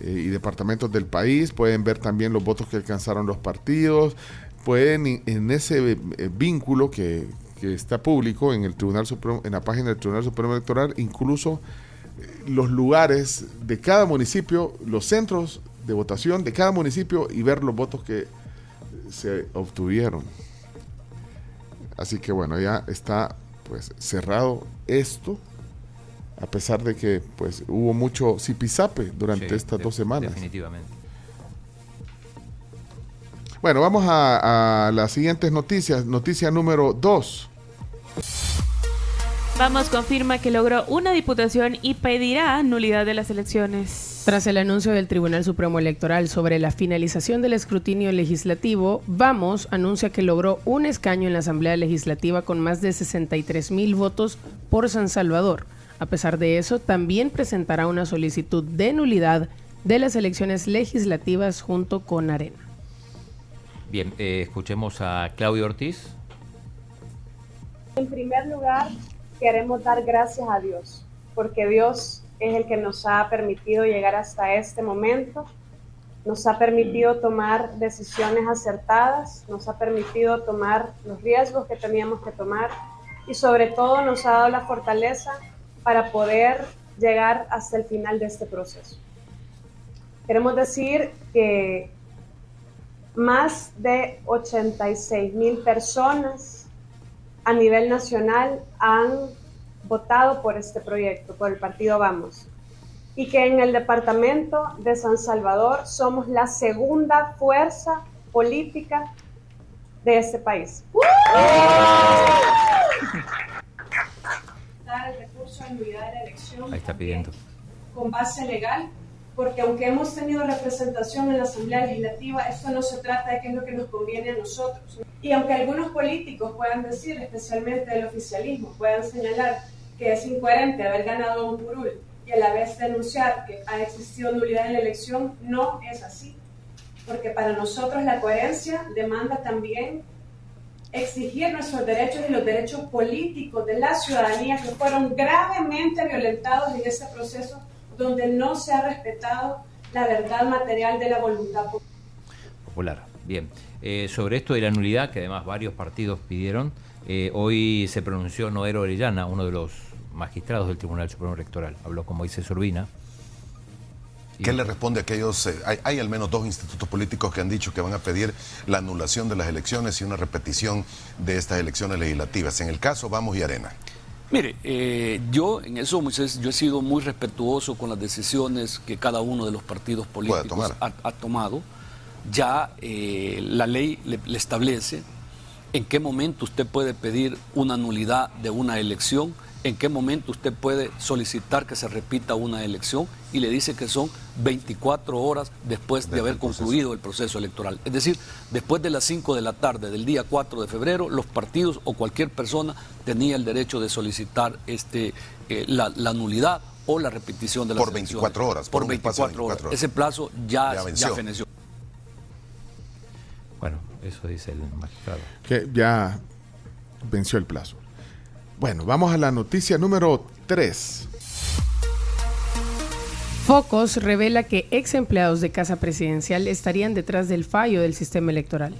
eh, y departamentos del país, pueden ver también los votos que alcanzaron los partidos, pueden en ese eh, vínculo que, que está público en el Tribunal Supremo, en la página del Tribunal Supremo Electoral, incluso eh, los lugares de cada municipio, los centros de votación de cada municipio y ver los votos que se obtuvieron. Así que bueno, ya está pues cerrado esto, a pesar de que pues hubo mucho zipizape durante Sí, estas dos semanas. Definitivamente. Bueno, vamos a, a las siguientes noticias. Noticia número 2. Vamos confirma que logró una diputación y pedirá nulidad de las elecciones. Tras el anuncio del Tribunal Supremo Electoral sobre la finalización del escrutinio legislativo, Vamos anuncia que logró un escaño en la Asamblea Legislativa con más de 63 mil votos por San Salvador. A pesar de eso, también presentará una solicitud de nulidad de las elecciones legislativas junto con Arena. Bien, eh, escuchemos a Claudio Ortiz. En primer lugar, queremos dar gracias a Dios, porque Dios es el que nos ha permitido llegar hasta este momento, nos ha permitido tomar decisiones acertadas, nos ha permitido tomar los riesgos que teníamos que tomar y sobre todo nos ha dado la fortaleza para poder llegar hasta el final de este proceso. Queremos decir que más de 86 mil personas a nivel nacional han votado por este proyecto, por el partido Vamos. Y que en el departamento de San Salvador somos la segunda fuerza política de este país. Dar el recurso de nulidad de la elección Ahí está pidiendo. con base legal, porque aunque hemos tenido representación en la Asamblea Legislativa, esto no se trata de qué es lo que nos conviene a nosotros. Y aunque algunos políticos puedan decir, especialmente del oficialismo, puedan señalar que es incoherente haber ganado un curul y a la vez denunciar que ha existido nulidad en la elección, no es así. Porque para nosotros la coherencia demanda también exigir nuestros derechos y los derechos políticos de la ciudadanía que fueron gravemente violentados en este proceso donde no se ha respetado la verdad material de la voluntad popular. Popular. Bien. Eh, sobre esto de la nulidad, que además varios partidos pidieron, eh, hoy se pronunció Noero Orellana, uno de los magistrados del Tribunal Supremo Electoral. Habló con Moisés Urbina. ¿Qué le responde a aquellos? eh, hay, hay al menos dos institutos políticos que han dicho que van a pedir la anulación de las elecciones y una repetición de estas elecciones legislativas. En el caso, Vamos y Arena. Mire, eh, yo en eso, Moisés, yo he sido muy respetuoso con las decisiones que cada uno de los partidos políticos ha, ha tomado. Ya eh, la ley le, le establece en qué momento usted puede pedir una nulidad de una elección, en qué momento usted puede solicitar que se repita una elección y le dice que son 24 horas después de haber concluido el proceso electoral. Es decir, después de las 5 de la tarde del día 4 de febrero, los partidos o cualquier persona tenía el derecho de solicitar este, eh, la, la nulidad o la repetición de las Por 24 horas, Por por un espacio de 24 horas. 24 horas. Ese plazo ya, Ya ya venció. feneció. Bueno, eso dice el magistrado. Que ya venció el plazo. Bueno, vamos a la noticia número 3. Focos revela que ex empleados de Casa Presidencial estarían detrás del fallo del sistema electoral.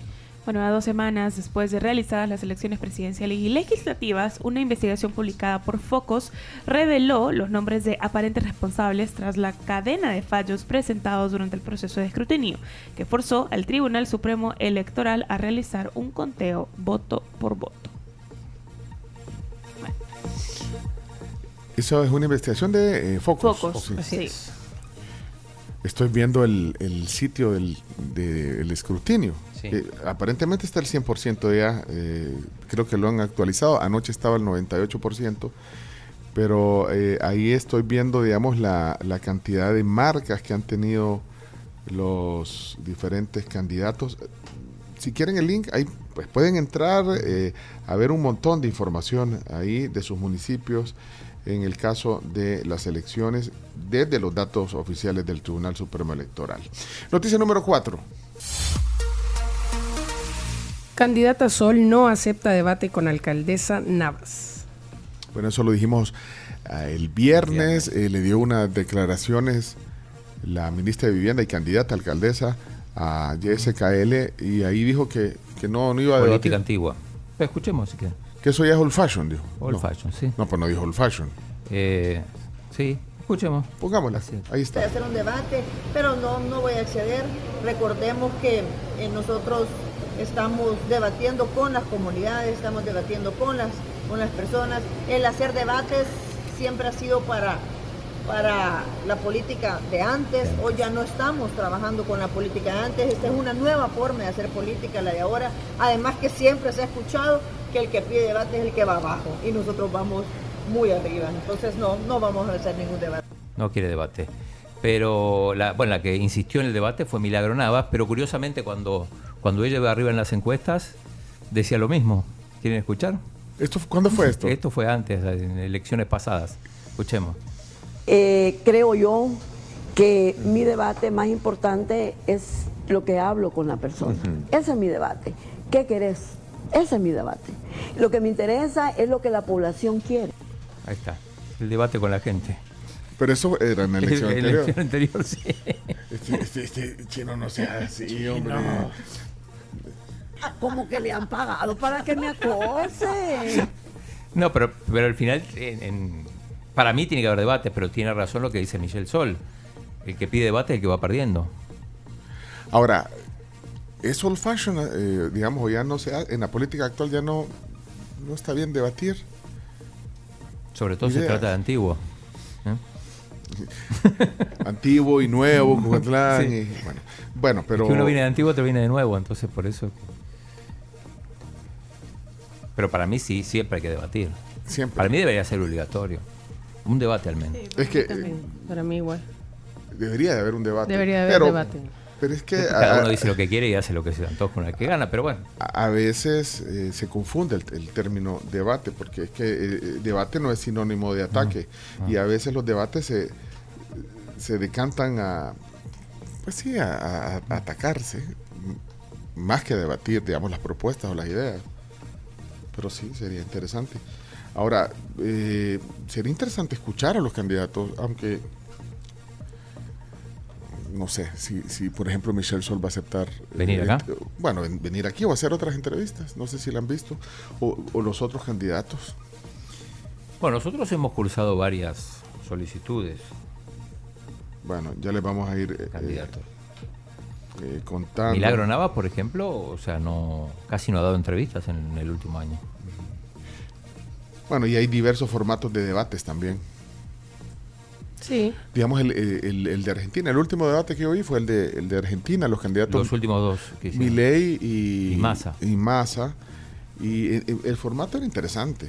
Bueno, a dos semanas después de realizadas las elecciones presidenciales y legislativas, una investigación publicada por Focus reveló los nombres de aparentes responsables tras la cadena de fallos presentados durante el proceso de escrutinio, que forzó al Tribunal Supremo Electoral a realizar un conteo voto por voto. Eso es una investigación de eh, Focus. Focus, Sí. así. Estoy viendo el, el sitio del, del escrutinio. Sí. Eh, aparentemente está el 100% ya. eh, creo que lo han actualizado. Anoche estaba el 98%. Pero eh, ahí estoy viendo, digamos, la, la cantidad de marcas que han tenido los diferentes candidatos. Si quieren el link, ahí pues pueden entrar eh, a ver un montón de información ahí de sus municipios en el caso de las elecciones desde los datos oficiales del Tribunal Supremo Electoral. Noticia número 4. Candidata Sol no acepta debate con alcaldesa Navas. Bueno, eso lo dijimos ah, el viernes, eh, le dio unas declaraciones la ministra de Vivienda y candidata a alcaldesa a YSKL y ahí dijo que, que no, no iba a Política debatir. antigua. Escuchemos si quieren. Que eso ya es old fashion, dijo. Old No. fashion, sí. No, pues no dijo old fashion. Eh, sí, escuchemos. Pongámosla. Ahí de está. hacer un debate, pero no, no voy a acceder. Recordemos que eh, nosotros estamos debatiendo con las comunidades, estamos debatiendo con las, con las personas. El hacer debates siempre ha sido para, para la política de antes. Hoy ya no estamos trabajando con la política de antes. Esta es una nueva forma de hacer política, la de ahora. Además que siempre se ha escuchado que el que pide debate es el que va abajo y nosotros vamos muy arriba. Entonces no, no vamos a hacer ningún debate. No quiere debate. Pero la, bueno, la que insistió en el debate fue Milagro Navas, pero curiosamente cuando, cuando ella iba arriba en las encuestas, decía lo mismo. ¿Quieren escuchar? ¿Esto, ¿Cuándo fue esto? Esto fue antes, en elecciones pasadas. Escuchemos. Eh, creo yo que mi debate más importante es lo que hablo con la persona. Ese es mi debate. ¿Qué querés? Ese es mi debate. Lo que me interesa es lo que la población quiere. Ahí está. El debate con la gente. Pero eso era en la elección En la anterior. elección anterior, sí. Este, este- este chino no sea así, hombre. ¿Cómo que le han pagado para que me acose? No, pero, pero al final, en- en- para mí tiene que haber debate, pero tiene razón lo que dice Michelle Sol. El que pide debate es el que va perdiendo. Ahora, es old fashion, eh, digamos, ya no se ha- en la política actual ya no, no está bien debatir. Sobre todo se trata de antiguo. ¿eh? Antiguo y nuevo, Cucatlán, Sí. y bueno, bueno, pero Es que uno viene de antiguo, otro viene de nuevo, entonces por eso. Pero para mí sí, siempre hay que debatir. Siempre. Para mí debería ser obligatorio. Un debate al menos. es que Para mí igual. debería de haber un debate. Debería haber pero, debate. Pero es que Cada a, uno dice lo que quiere y hace lo que se antoja con el que gana, pero bueno. a- a veces eh, se confunde el, el término debate, porque es que eh, eh, debate no es sinónimo de ataque. Y a veces los debates se, se decantan a, pues sí, a, a- a atacarse, más que a debatir, digamos, las propuestas o las ideas. Pero sí, sería interesante. Ahora, eh, sería interesante escuchar a los candidatos, aunque no sé si, si por ejemplo Michelle Sol va a aceptar eh, ¿Venir acá? ent- bueno ven- venir aquí o hacer otras entrevistas no sé si la han visto o, o los otros candidatos Bueno, nosotros hemos cursado varias solicitudes. bueno ya les vamos a ir eh, Candidatos. eh, contando Milagro Navas, por ejemplo, o sea, no casi no ha dado entrevistas en el último año. Bueno y hay diversos formatos de debates también Sí. digamos el, el- el de Argentina el último debate que oí fue el de, el de Argentina los candidatos Los últimos dos que. Milei y, Y Massa. y Massa. Y el, el formato era interesante.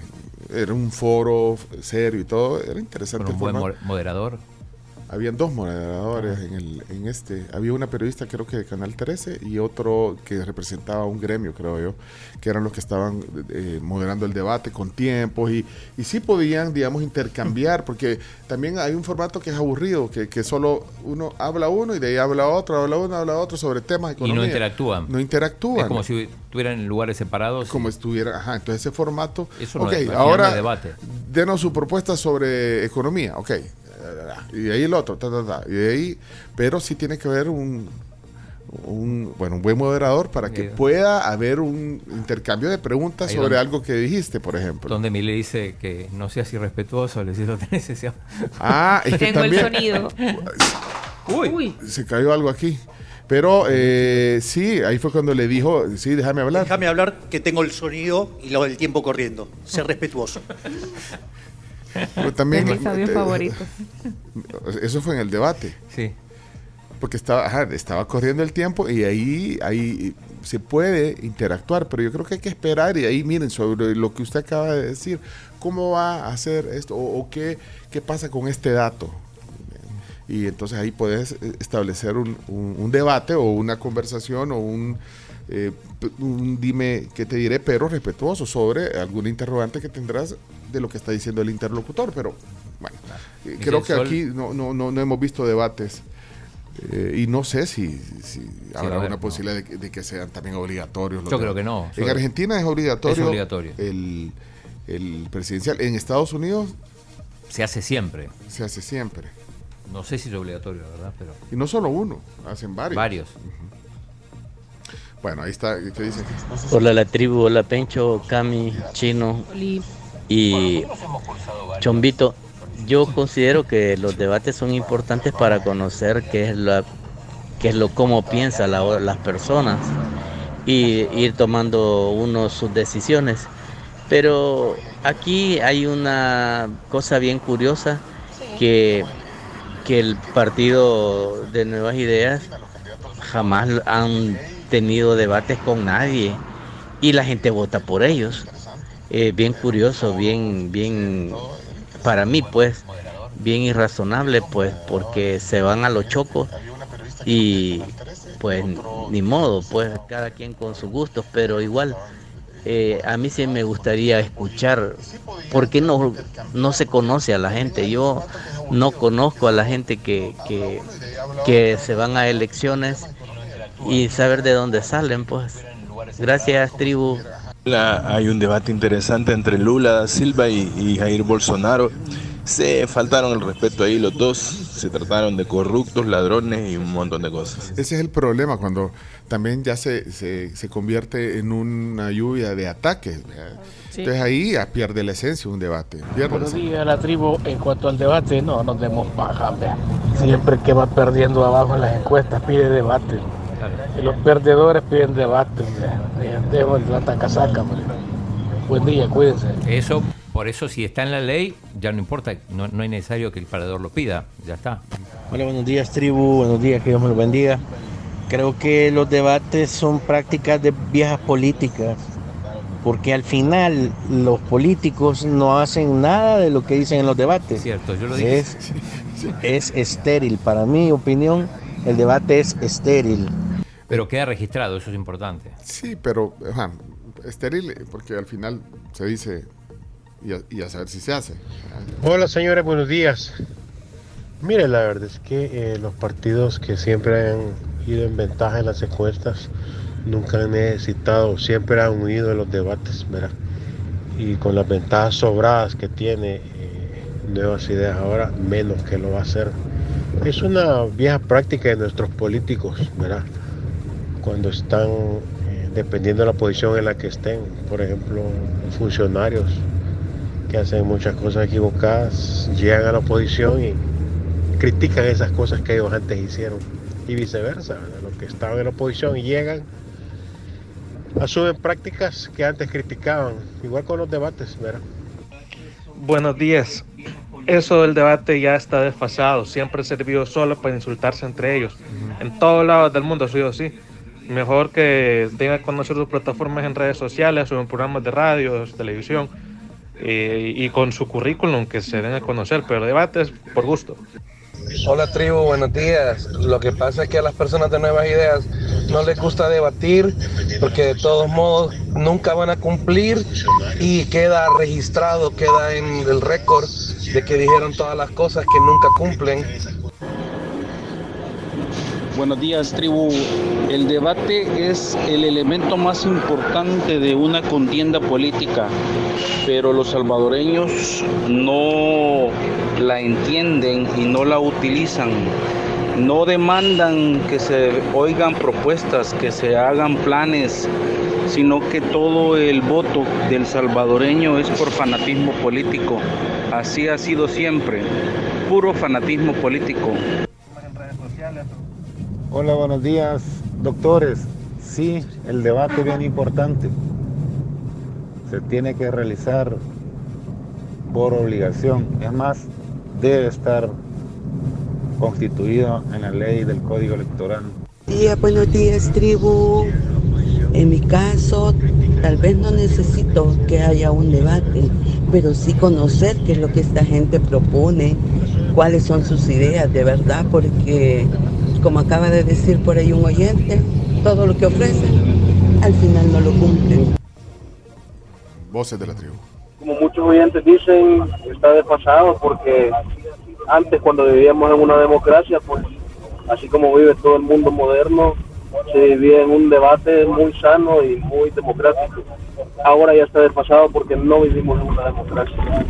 Era un foro serio y todo. Era interesante Con un el buen formato. moderador. Habían dos moderadores en, el, en este. Había una periodista, creo que de Canal 13, y otro que representaba un gremio, creo yo, que eran los que estaban eh, moderando el debate con tiempos. Y, y sí podían, digamos, intercambiar, porque también hay un formato que es aburrido, que, que solo uno habla uno y de ahí habla otro, habla uno, habla otro sobre temas de Y no interactúan. No interactúan. Es como si estuvieran en lugares separados. Como estuviera, ajá, entonces ese formato. Eso no ok, es- ahora debate. denos su propuesta sobre economía, ok. Y de ahí el otro, ta, ta, ta. Y de ahí, pero sí tiene que haber un, un, bueno, un buen moderador para que pueda haber un intercambio de preguntas Ahí sobre donde- algo que dijiste, por ejemplo. Donde mi le dice que no seas irrespetuoso, le dice lo tenés ese- Ah, es que Tengo el también- sonido. Uy. Se cayó algo aquí. Pero eh, sí, ahí fue cuando le dijo, sí, déjame hablar. Déjame hablar que tengo el sonido y lo del tiempo corriendo. Ser respetuoso. Pero también, de mis audios eh, favoritos. Eso fue en el debate. Sí. Porque estaba, ajá, estaba corriendo el tiempo y ahí, ahí se puede interactuar, pero yo creo que hay que esperar y ahí miren sobre lo que usted acaba de decir, cómo va a hacer esto o, o qué, qué pasa con este dato. Y entonces ahí puedes eh, establecer un, un- un debate o una conversación o un, eh, un dime qué te diré, pero respetuoso sobre alguna interrogante que tendrás de lo que está diciendo el interlocutor. Pero bueno, eh, creo que sol. aquí no, no, no, no hemos visto debates. eh, y no sé si, si habrá a ver, una no. posibilidad de, que- de que sean también obligatorios. los Yo creo que no. En Argentina es obligatorio, Es obligatorio. El, el presidencial. En Estados Unidos Se hace siempre. se hace siempre. No sé si es obligatorio, la verdad, pero. Y no solo uno, hacen varios. Varios. Bueno, ahí está. ¿Qué dice? Hola la tribu, hola Pencho, Cami, Chino y Chombito. Yo considero que los debates son importantes para conocer qué es la qué es lo cómo piensa la- las personas y ir tomando uno sus decisiones. Pero aquí hay una cosa bien curiosa que que el partido de Nuevas Ideas jamás han tenido debates con nadie y la gente vota por ellos. Eh, bien curioso, bien, bien, para mí pues, bien irrazonable pues, porque se van a los chocos y pues ni modo, pues cada quien con sus gustos, pero igual eh, a mí sí me gustaría escuchar, ¿por qué no, no se conoce a la gente? Yo no conozco a la gente que, que, que se van a elecciones y saber de dónde salen, pues. Gracias, tribu. La- hay un debate interesante entre Lula da Silva y, y Jair Bolsonaro. Se faltaron el respeto ahí los dos, se trataron de corruptos, ladrones y un montón de cosas. Ese es el problema cuando también ya se, se, se convierte en una lluvia de ataques. ¿verdad? Sí. Entonces ahí ya pierde la esencia un debate. Buenos días, la tribu. En cuanto al debate, no nos demos paja. Siempre que va perdiendo abajo en las encuestas pide debate. Y los perdedores piden debate. Dejemos la tacasaca. Buen día, cuídense. Eso, por eso, si está en la ley, ya no importa. No, no es necesario que el parador lo pida. Ya está. Hola, buenos días, tribu. Buenos días, que Dios me lo bendiga. Creo que los debates son prácticas de viejas políticas, porque al final los políticos no hacen nada de lo que dicen en los debates. Cierto, yo lo dije. Es, es estéril, para mi opinión, el debate es estéril. Pero queda registrado, eso es importante. Sí, pero ajá, estéril porque al final se dice y a, y a saber si se hace. Hola señores, buenos días. Mire, la verdad es que eh, los partidos que siempre han ido en ventaja en las encuestas nunca han necesitado, siempre han huido de los debates, ¿verdad? Y con las ventajas sobradas que tiene eh, Nuevas Ideas ahora, menos que lo va a hacer. Es una vieja práctica de nuestros políticos, ¿verdad? Cuando están, eh, dependiendo de la posición en la que estén, por ejemplo, funcionarios que hacen muchas cosas equivocadas, llegan a la oposición y critican esas cosas que ellos antes hicieron y viceversa, ¿verdad? los que estaban en la oposición llegan, asumen prácticas que antes criticaban, igual con los debates, ¿verdad? Buenos días. Eso del debate ya está desfasado. Siempre sirvió solo para insultarse entre ellos. En todos lados del mundo ha sido así. Mejor que a conocer sus plataformas en redes sociales o en programas de radio, televisión eh, y con su currículum que se den a conocer. Pero debates por gusto. Hola tribu, buenos días. Lo que pasa es que a las personas de nuevas ideas no les gusta debatir porque de todos modos nunca van a cumplir y queda registrado, queda en el récord de que dijeron todas las cosas que nunca cumplen. Buenos días, tribu. El debate es el elemento más importante de una contienda política, pero los salvadoreños no la entienden y no la utilizan. no demandan que se oigan propuestas, que se hagan planes, sino que todo el voto del salvadoreño es por fanatismo político. Así ha sido siempre, puro fanatismo político. Hola, buenos días, doctores. Sí, el debate es bien importante. Se tiene que realizar por obligación. Es más, debe estar constituido en la ley del Código Electoral. Día, buenos días, tribu. En mi caso, tal vez no necesito que haya un debate, pero sí conocer qué es lo que esta gente propone, cuáles son sus ideas de verdad, porque como acaba de decir por ahí un oyente, todo lo que ofrecen, al final no lo cumplen. Voces de la tribu. Como muchos oyentes dicen, está desfasado porque antes cuando vivíamos en una democracia, pues así como vive todo el mundo moderno, se vivía en un debate muy sano y muy democrático. Ahora ya está desfasado porque no vivimos en una democracia.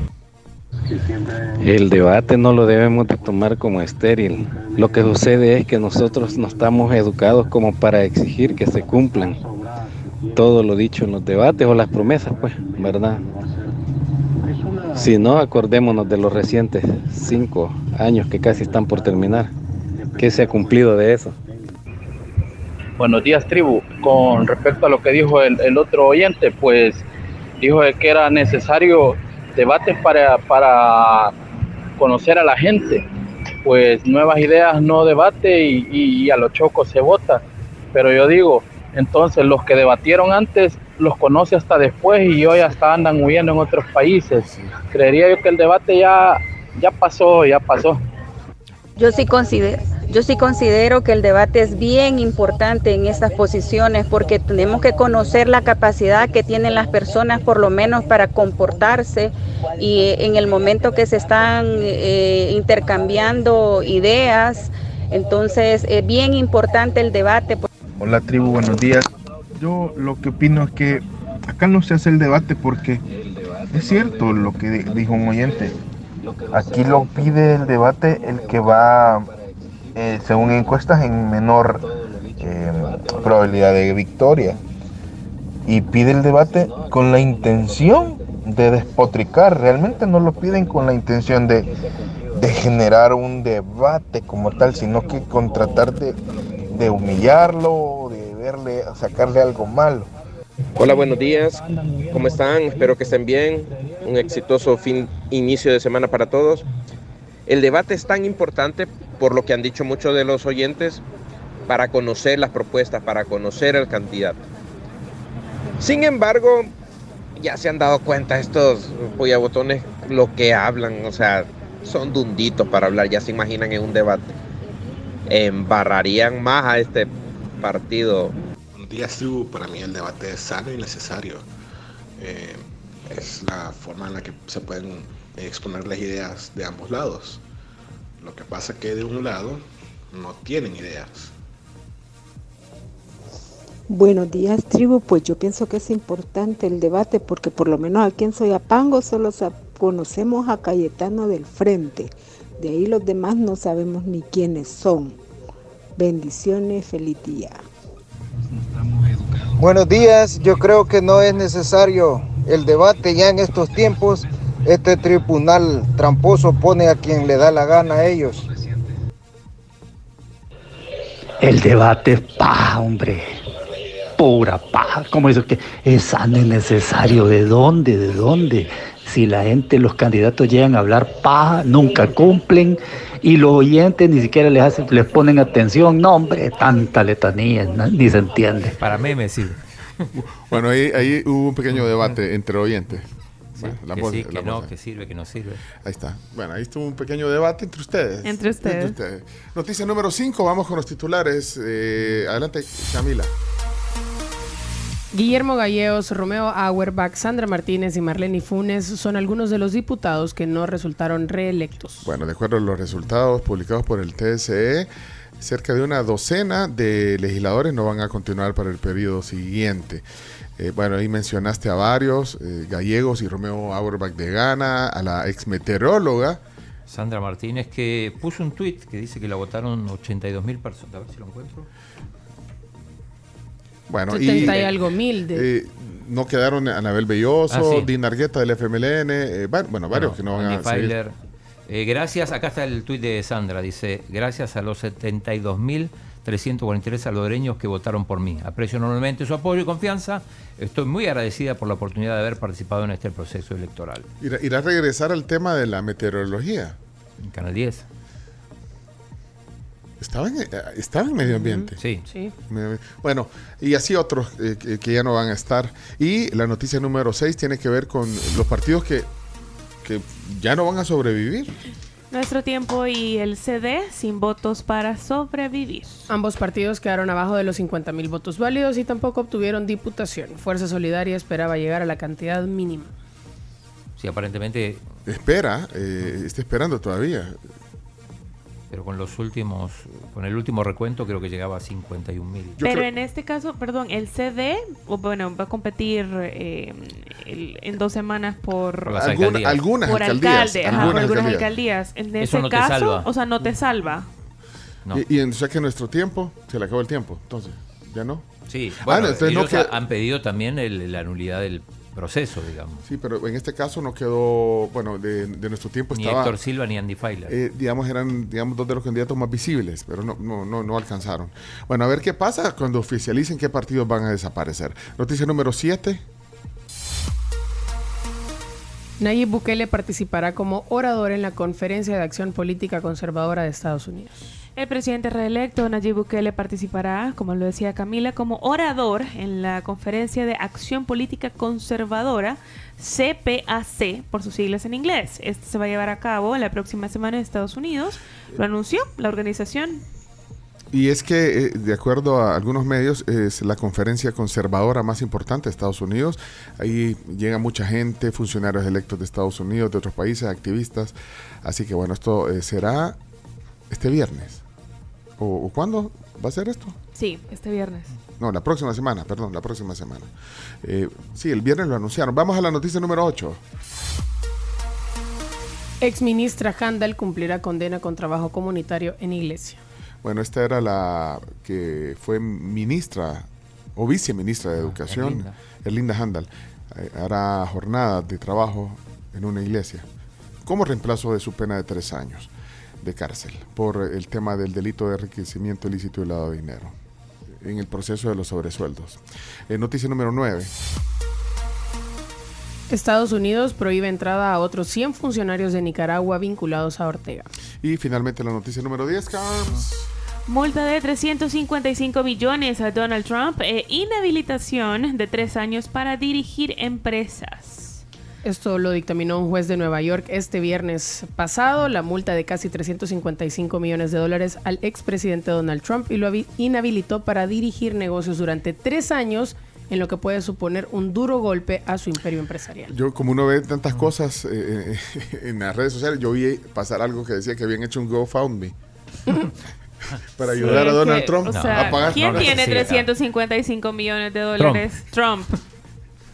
El debate no lo debemos de tomar como estéril. Lo que sucede es que nosotros no estamos educados como para exigir que se cumplan todo lo dicho en los debates o las promesas, pues, ¿verdad? Si no, acordémonos de los recientes cinco años que casi están por terminar. ¿Qué se ha cumplido de eso? Buenos días, tribu. Con respecto a lo que dijo el, el otro oyente, pues dijo que era necesario debates para, para conocer a la gente. Pues nuevas ideas no debate y, y- y a los chocos se vota. Pero yo digo, entonces los que debatieron antes los conoce hasta después y hoy hasta andan huyendo en otros países. Creería yo que el debate ya, ya pasó, ya pasó. Yo sí considero, yo sí considero que el debate es bien importante en estas posiciones porque tenemos que conocer la capacidad que tienen las personas por lo menos para comportarse y en el momento que se están eh, intercambiando ideas, entonces es bien importante el debate. Hola tribu, buenos días. Yo lo que opino es que acá no se hace el debate porque es cierto lo que di- dijo un oyente. Aquí lo pide el debate el que va, eh, según encuestas, en menor eh, probabilidad de victoria. Y pide el debate con la intención de despotricar. Realmente no lo piden con la intención de, de generar un debate como tal, sino que con tratar de, de humillarlo, de verle, sacarle algo malo. Hola, buenos días. ¿Cómo están? Espero que estén bien. Un exitoso fin, inicio de semana para todos. El debate es tan importante, por lo que han dicho muchos de los oyentes, para conocer las propuestas, para conocer al candidato. Sin embargo, ya se han dado cuenta estos botones lo que hablan, o sea, son dunditos para hablar, ya se imaginan en un debate. Embarrarían más a este partido días, tribu. Para mí el debate es sano y necesario. Eh, es la forma en la que se pueden exponer las ideas de ambos lados. Lo que pasa es que de un lado no tienen ideas. Buenos días, tribu. Pues yo pienso que es importante el debate porque por lo menos aquí en Soyapango solo conocemos a Cayetano del Frente. De ahí los demás no sabemos ni quiénes son. Bendiciones, feliz día. Buenos días, yo creo que no es necesario el debate ya en estos tiempos. Este tribunal tramposo pone a quien le da la gana a ellos. El debate es paja, hombre. Pura paja. ¿Cómo eso que es sano y necesario? ¿De dónde? ¿De dónde? Si la gente, los candidatos llegan a hablar paja, nunca cumplen y los oyentes ni siquiera les hacen, les ponen atención. No, hombre, tanta letanía, ni se entiende. Para memes, sí. Bueno, ahí, ahí hubo un pequeño debate entre oyentes. Bueno, que voz- sí, que la no, voz- que sirve, que no sirve. Ahí está. Bueno, ahí estuvo un pequeño debate entre ustedes. Entre ustedes. Noticia número 5, vamos con los titulares. Eh, adelante, Camila. Guillermo Gallegos, Romeo Auerbach, Sandra Martínez y Marlene Funes son algunos de los diputados que no resultaron reelectos. Bueno, de acuerdo a los resultados publicados por el TSE, cerca de una docena de legisladores no van a continuar para el periodo siguiente. Eh, bueno, ahí mencionaste a varios, eh, Gallegos y Romeo Auerbach de Gana, a la ex meteoróloga Sandra Martínez, que puso un tweet que dice que la votaron 82 mil personas. A ver si lo encuentro. Bueno, 70 y, algo mil de... eh, no quedaron Anabel Belloso, Ah, sí. Dina Argueta del FMLN, eh, bueno, varios que no van Andy a seguir. Eh, gracias, acá está el tuit de Sandra, dice, gracias a los 72.343 salvadoreños que votaron por mí. Aprecio enormemente su apoyo y confianza. Estoy muy agradecida por la oportunidad de haber participado en este proceso electoral. Irá, irá a regresar al tema de la meteorología. En Canal 10. Estaba en, eh, estaba en medio ambiente. Sí. Bueno, y así otros eh, que, que ya no van a estar. Y la noticia número 6 tiene que ver con los partidos que, que ya no van a sobrevivir. Nuestro tiempo y el CD sin votos para sobrevivir. Ambos partidos quedaron abajo de los 50 mil votos válidos y tampoco obtuvieron diputación. Fuerza Solidaria esperaba llegar a la cantidad mínima. Sí, aparentemente, Espera, eh, está esperando todavía. Pero con los últimos, con el último recuento creo que llegaba a 51.000. Pero en este caso, perdón, el CD, o bueno, va a competir eh, el- en dos semanas por, Por algunas por alcaldías. alcalde, ajá, por algunas alcaldías. alcaldías. En Eso ese no te caso, salva. o sea, no te salva. No. Y, y en- o sea que nuestro tiempo, se le acabó el tiempo, entonces, ¿ya no? Sí, Ah, bueno, no, entonces no han pedido también el- la nulidad del proceso, digamos. Sí, pero en este caso no quedó, bueno, de, de nuestro tiempo Ni estaba... Héctor Silva ni Andy Feiler. eh, digamos, eran digamos, dos de los candidatos más visibles, pero no, no, no, no alcanzaron. Bueno, a ver qué pasa cuando oficialicen qué partidos van a desaparecer. Noticia número 7. Nayib Bukele participará como orador en la Conferencia de Acción Política Conservadora de Estados Unidos. El presidente reelecto Nayib Bukele participará, como lo decía Camila, como orador en la Conferencia de Acción Política Conservadora, CPAC, por sus siglas en inglés. Este se va a llevar a cabo la próxima semana en Estados Unidos. Lo anunció la organización. Y es que, eh, de acuerdo a algunos medios, es la conferencia conservadora más importante de Estados Unidos. Ahí llega mucha gente, funcionarios electos de Estados Unidos, de otros países, activistas. Así que bueno, esto eh, será este viernes. ¿O, o cuándo va a ser esto? Sí, este viernes. No, la próxima semana, perdón, la próxima semana. Eh, sí, el viernes lo anunciaron. Vamos a la noticia número 8. Exministra Handel cumplirá condena con trabajo comunitario en iglesia. Bueno, esta era la que fue ministra o viceministra de Educación, Erlinda. Erlinda Handel. Eh, hará jornadas de trabajo en una iglesia como reemplazo de su pena de tres años de cárcel por el tema del delito de enriquecimiento ilícito y lavado de dinero en el proceso de los sobresueldos. Eh, noticia número 9. Estados Unidos prohíbe entrada a otros 100 funcionarios de Nicaragua vinculados a Ortega. Y finalmente la noticia número 10, Carms. Multa de 355 millones a Donald Trump e inhabilitación de tres años para dirigir empresas. Esto lo dictaminó un juez de Nueva York este viernes pasado, la multa de casi 355 millones de dólares al expresidente Donald Trump y lo habi- inhabilitó para dirigir negocios durante tres años en lo que puede suponer un duro golpe a su imperio empresarial. Yo, como uno ve tantas cosas eh, eh, en las redes sociales, yo vi pasar algo que decía que habían hecho un GoFundMe para ayudar Sí, a Donald que, Trump o sea, a pagar. ¿Quién no tiene necesita. 355 millones de dólares? Trump.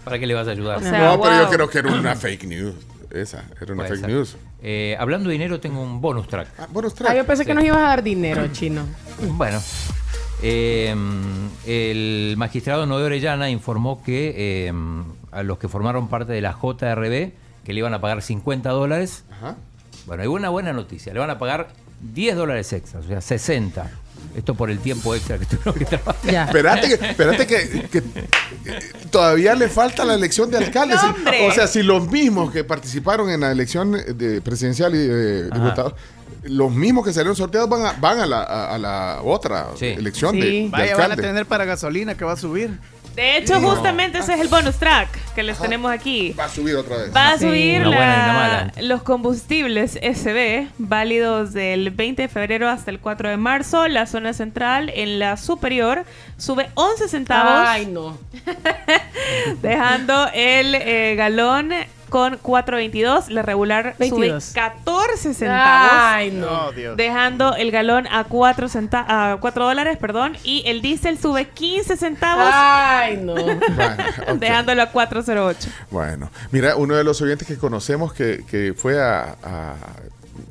¿Para qué le vas a ayudar? O sea, no, pero yo creo que era una fake news. Esa, era una Puede fake ser. news. Eh, hablando de dinero, tengo un bonus track. Ah, bonus Ah, yo pensé que nos ibas a dar dinero, chino. Bueno, eh, el magistrado Noé Orellana informó que eh, a los que formaron parte de la JRB, que le iban a pagar 50 dólares, Ajá. bueno, hay una buena noticia, le van a pagar 10 dólares extras, o sea, 60. Esto por el tiempo extra que tuvieron que trabajar. Ya. Espérate, que, espérate que, que, todavía le falta la elección de alcaldes. O sea, si los mismos que participaron en la elección de presidencial y de diputados, los mismos que salieron sorteados van a, van a, la, a, a la otra Sí. elección Sí. de, de Vaya, van a tener para gasolina que va a subir. De hecho, justamente ese es el bonus track que les tenemos aquí. Va a subir otra vez. Va a Sí. subir buena y la- los combustibles SB válidos del 20 de febrero hasta el 4 de marzo. La zona central en la superior sube 11 centavos, Ay, no. dejando el eh, galón con 4.22. La regular 22. sube 14 centavos. Ay, no. Oh, Dios. Dejando el galón a 4, centa- a 4 dólares, perdón, y el diésel sube 15 centavos, Ay, no. Bueno, dejándolo a 4.08. Bueno, mira, uno de los oyentes que conocemos que, que fue a, a-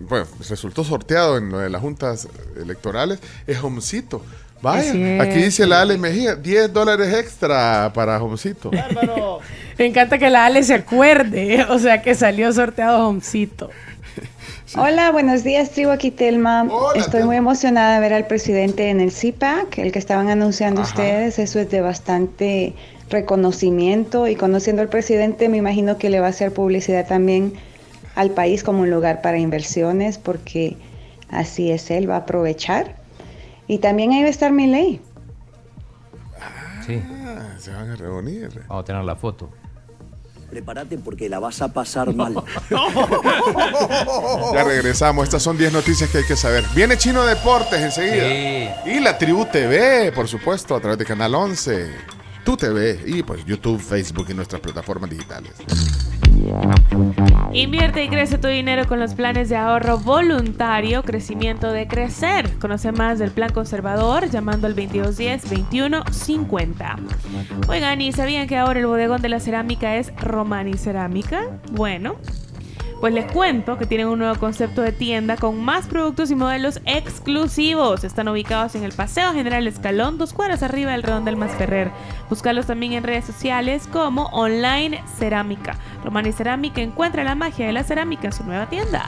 bueno, resultó sorteado en lo de las juntas electorales, es Homcito. Vaya, aquí dice la Ale Mejía, 10 dólares extra para Homcito. Me encanta que la Ale se acuerde, o sea que salió sorteado Homcito. Hola, buenos días, tribu aquí Telma. Estoy muy emocionada de ver al presidente en el CIPAC, el que estaban anunciando ustedes. Eso es de bastante reconocimiento y conociendo al presidente me imagino que le va a hacer publicidad también al país como un lugar para inversiones porque así es él, va a aprovechar. Y también ahí va a estar mi ley. Sí. Ah, se van a reunir. Vamos a tener la foto. Prepárate porque la vas a pasar mal. Ya regresamos. Estas son 10 noticias que hay que saber. Viene Chino Deportes enseguida. Y la Tribu TV, por supuesto, a través de Canal 11, Tu TV y pues YouTube, Facebook y nuestras plataformas digitales. Invierte y crece tu dinero con los planes de ahorro voluntario, crecimiento de crecer. Conoce más del plan conservador llamando al 2210-2150. Oigan, ¿y sabían que ahora el bodegón de la cerámica es Romani Cerámica? Bueno. Pues les cuento que tienen un nuevo concepto de tienda con más productos y modelos exclusivos. Están ubicados en el Paseo General Escalón, dos cuadras arriba del Redondel Masferrer. Búscalos también en redes sociales como Online Cerámica. Romani Cerámica encuentra la magia de la cerámica en su nueva tienda.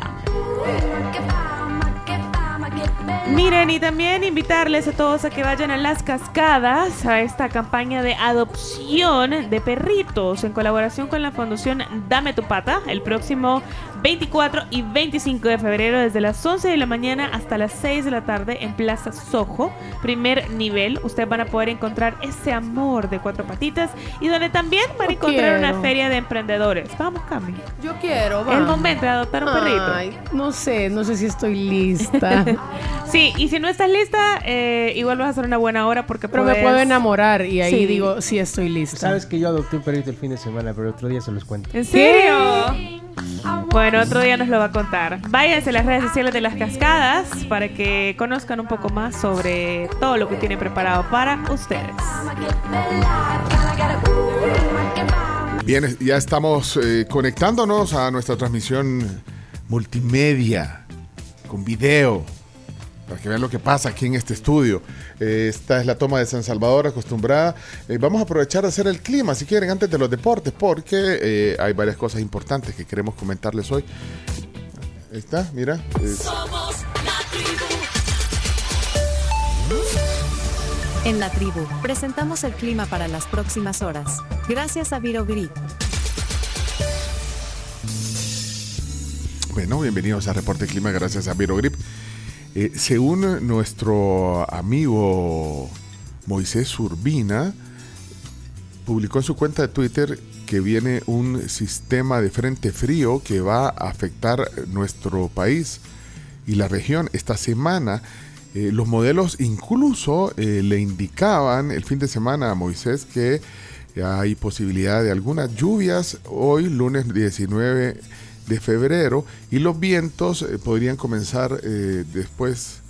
Miren, y también invitarles a todos a que vayan a las cascadas, a esta campaña de adopción de perritos en colaboración con la Fundación Dame tu Pata, el próximo 24 y 25 de febrero desde las 11 de la mañana hasta las 6 de la tarde en Plaza Sojo, primer nivel. Ustedes van a poder encontrar ese amor de cuatro patitas y donde también van a encontrar una feria de emprendedores. Vamos, Cami. Yo quiero, El momento de adoptar un perrito. Ay, no sé, no sé si estoy lista. Sí, y si no estás lista, eh, igual vas a hacer una buena hora porque Pero me puedo enamorar y ahí Sí. digo, sí estoy lista. Sabes que yo adopté un perrito el fin de semana, pero otro día se los cuento. ¿En serio? Bueno, otro día nos lo va a contar. Váyanse a las redes sociales de las cascadas para que conozcan un poco más sobre todo lo que tiene preparado para ustedes. Bien, ya estamos eh, conectándonos a nuestra transmisión multimedia con video para que vean lo que pasa aquí en este estudio. Eh, esta es la toma de San Salvador acostumbrada. Eh, vamos a aprovechar de hacer el clima, si quieren, antes de los deportes, porque eh, hay varias cosas importantes que queremos comentarles hoy. Ahí está, mira. eh, En la tribu, presentamos el clima para las próximas horas. Gracias a Viro Grip. Bueno, bienvenidos a Reporte Clima, gracias a Virogrip. Eh, según nuestro amigo Moisés Urbina, publicó en su cuenta de Twitter que viene un sistema de frente frío que va a afectar nuestro país y la región esta semana. Eh, los modelos incluso eh, le indicaban el fin de semana a Moisés que hay posibilidad de algunas lluvias hoy, lunes 19 de febrero, y los vientos eh, podrían comenzar eh, después,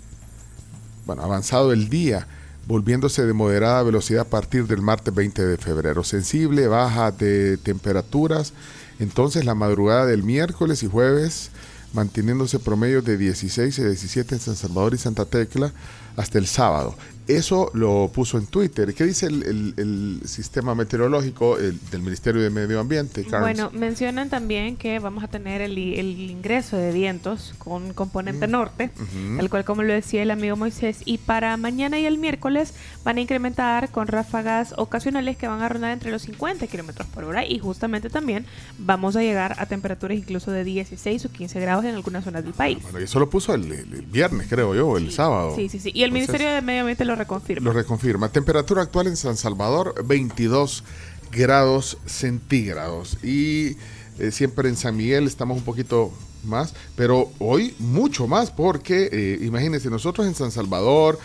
bueno, avanzado el día, volviéndose de moderada velocidad a partir del martes 20 de febrero. Sensible, baja de temperaturas, entonces la madrugada del miércoles y jueves manteniéndose promedio de 16 y 17 en San Salvador y Santa Tecla hasta el sábado. Eso lo puso en Twitter. ¿Qué dice el, el- el sistema meteorológico el- del Ministerio de Medio Ambiente? Carlos? Bueno, mencionan también que vamos a tener el, ingreso de vientos con componente norte, Ujú. el cual, como lo decía el amigo Moisés, y para mañana y el miércoles van a incrementar con ráfagas ocasionales que van a rondar entre los 50 kilómetros por hora y justamente también vamos a llegar a temperaturas incluso de 16 o 15 grados en algunas zonas del país. Bueno, y eso lo puso el, viernes, creo yo, o el sábado. Sí, sí, sí. Y el Entonces, Ministerio de Medio Ambiente lo reconfirma. Lo reconfirma. Temperatura actual en San Salvador, 22 grados centígrados. Y eh, siempre en San Miguel estamos un poquito más, pero hoy mucho más, porque eh, imagínense, nosotros en San Salvador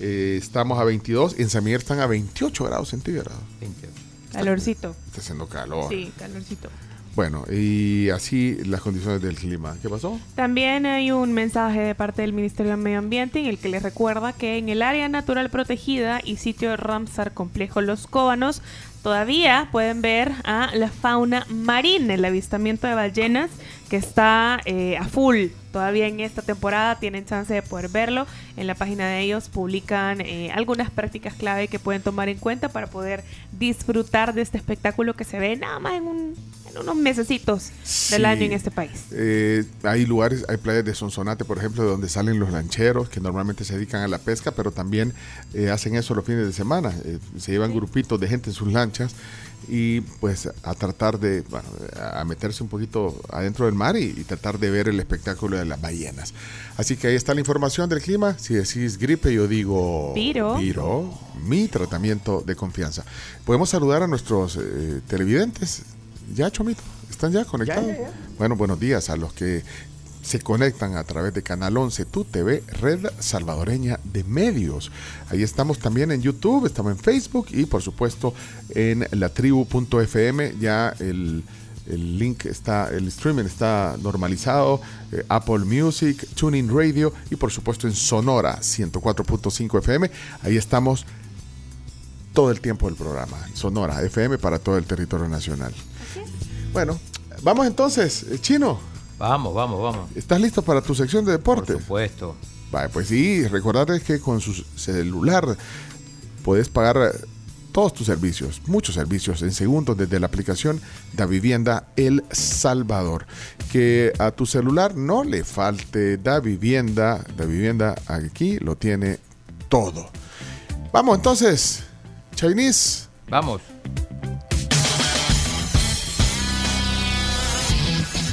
eh, estamos a 22, en San Miguel están a 28 grados centígrados. Calorcito. Está haciendo calor. Sí, calorcito. Bueno, y así las condiciones del clima. ¿Qué pasó? También hay un mensaje de parte del Ministerio de Medio Ambiente en el que les recuerda que en el área natural protegida y sitio Ramsar Complejo Los Cóbanos todavía pueden ver a la fauna marina, el avistamiento de ballenas que está eh, a full. Todavía en esta temporada tienen chance de poder verlo. En la página de ellos publican eh, algunas prácticas clave que pueden tomar en cuenta para poder disfrutar de este espectáculo que se ve nada más en, un- en unos mesecitos del año en este país. Eh, hay lugares, hay playas de Sonsonate, por ejemplo, de donde salen los lancheros que normalmente se dedican a la pesca, pero también eh, hacen eso los fines de semana. Eh, se llevan grupitos de gente en sus lanchas y pues a tratar de, bueno, a meterse un poquito adentro del mar y, y tratar de ver el espectáculo de las ballenas. Así que ahí está la información del clima. Si decís gripe, yo digo... Piro. Piro, mi tratamiento de confianza. Podemos saludar a nuestros eh, televidentes. Ya, Chomito, ¿están ya conectados? Bueno, buenos días a los que se conectan a través de Canal 11 Tu TV, Red Salvadoreña de Medios. Ahí estamos también en YouTube, estamos en Facebook y por supuesto en latribu.fm. Ya el, el link está, el streaming está normalizado, eh, Apple Music, Tuning Radio y por supuesto en Sonora 104.5 FM. Ahí estamos todo el tiempo del programa. Sonora FM para todo el territorio nacional. Bueno, vamos entonces, eh, Chino. Vamos, vamos, vamos. ¿Estás listo para tu sección de deporte? Por supuesto. Vale, pues sí, recordarte que con su celular puedes pagar eh, todos tus servicios, muchos servicios en segundos desde la aplicación Da Vivienda El Salvador. Que a tu celular no le falte Da Vivienda. Da Vivienda aquí lo tiene todo. Vamos entonces, Chinese. Vamos.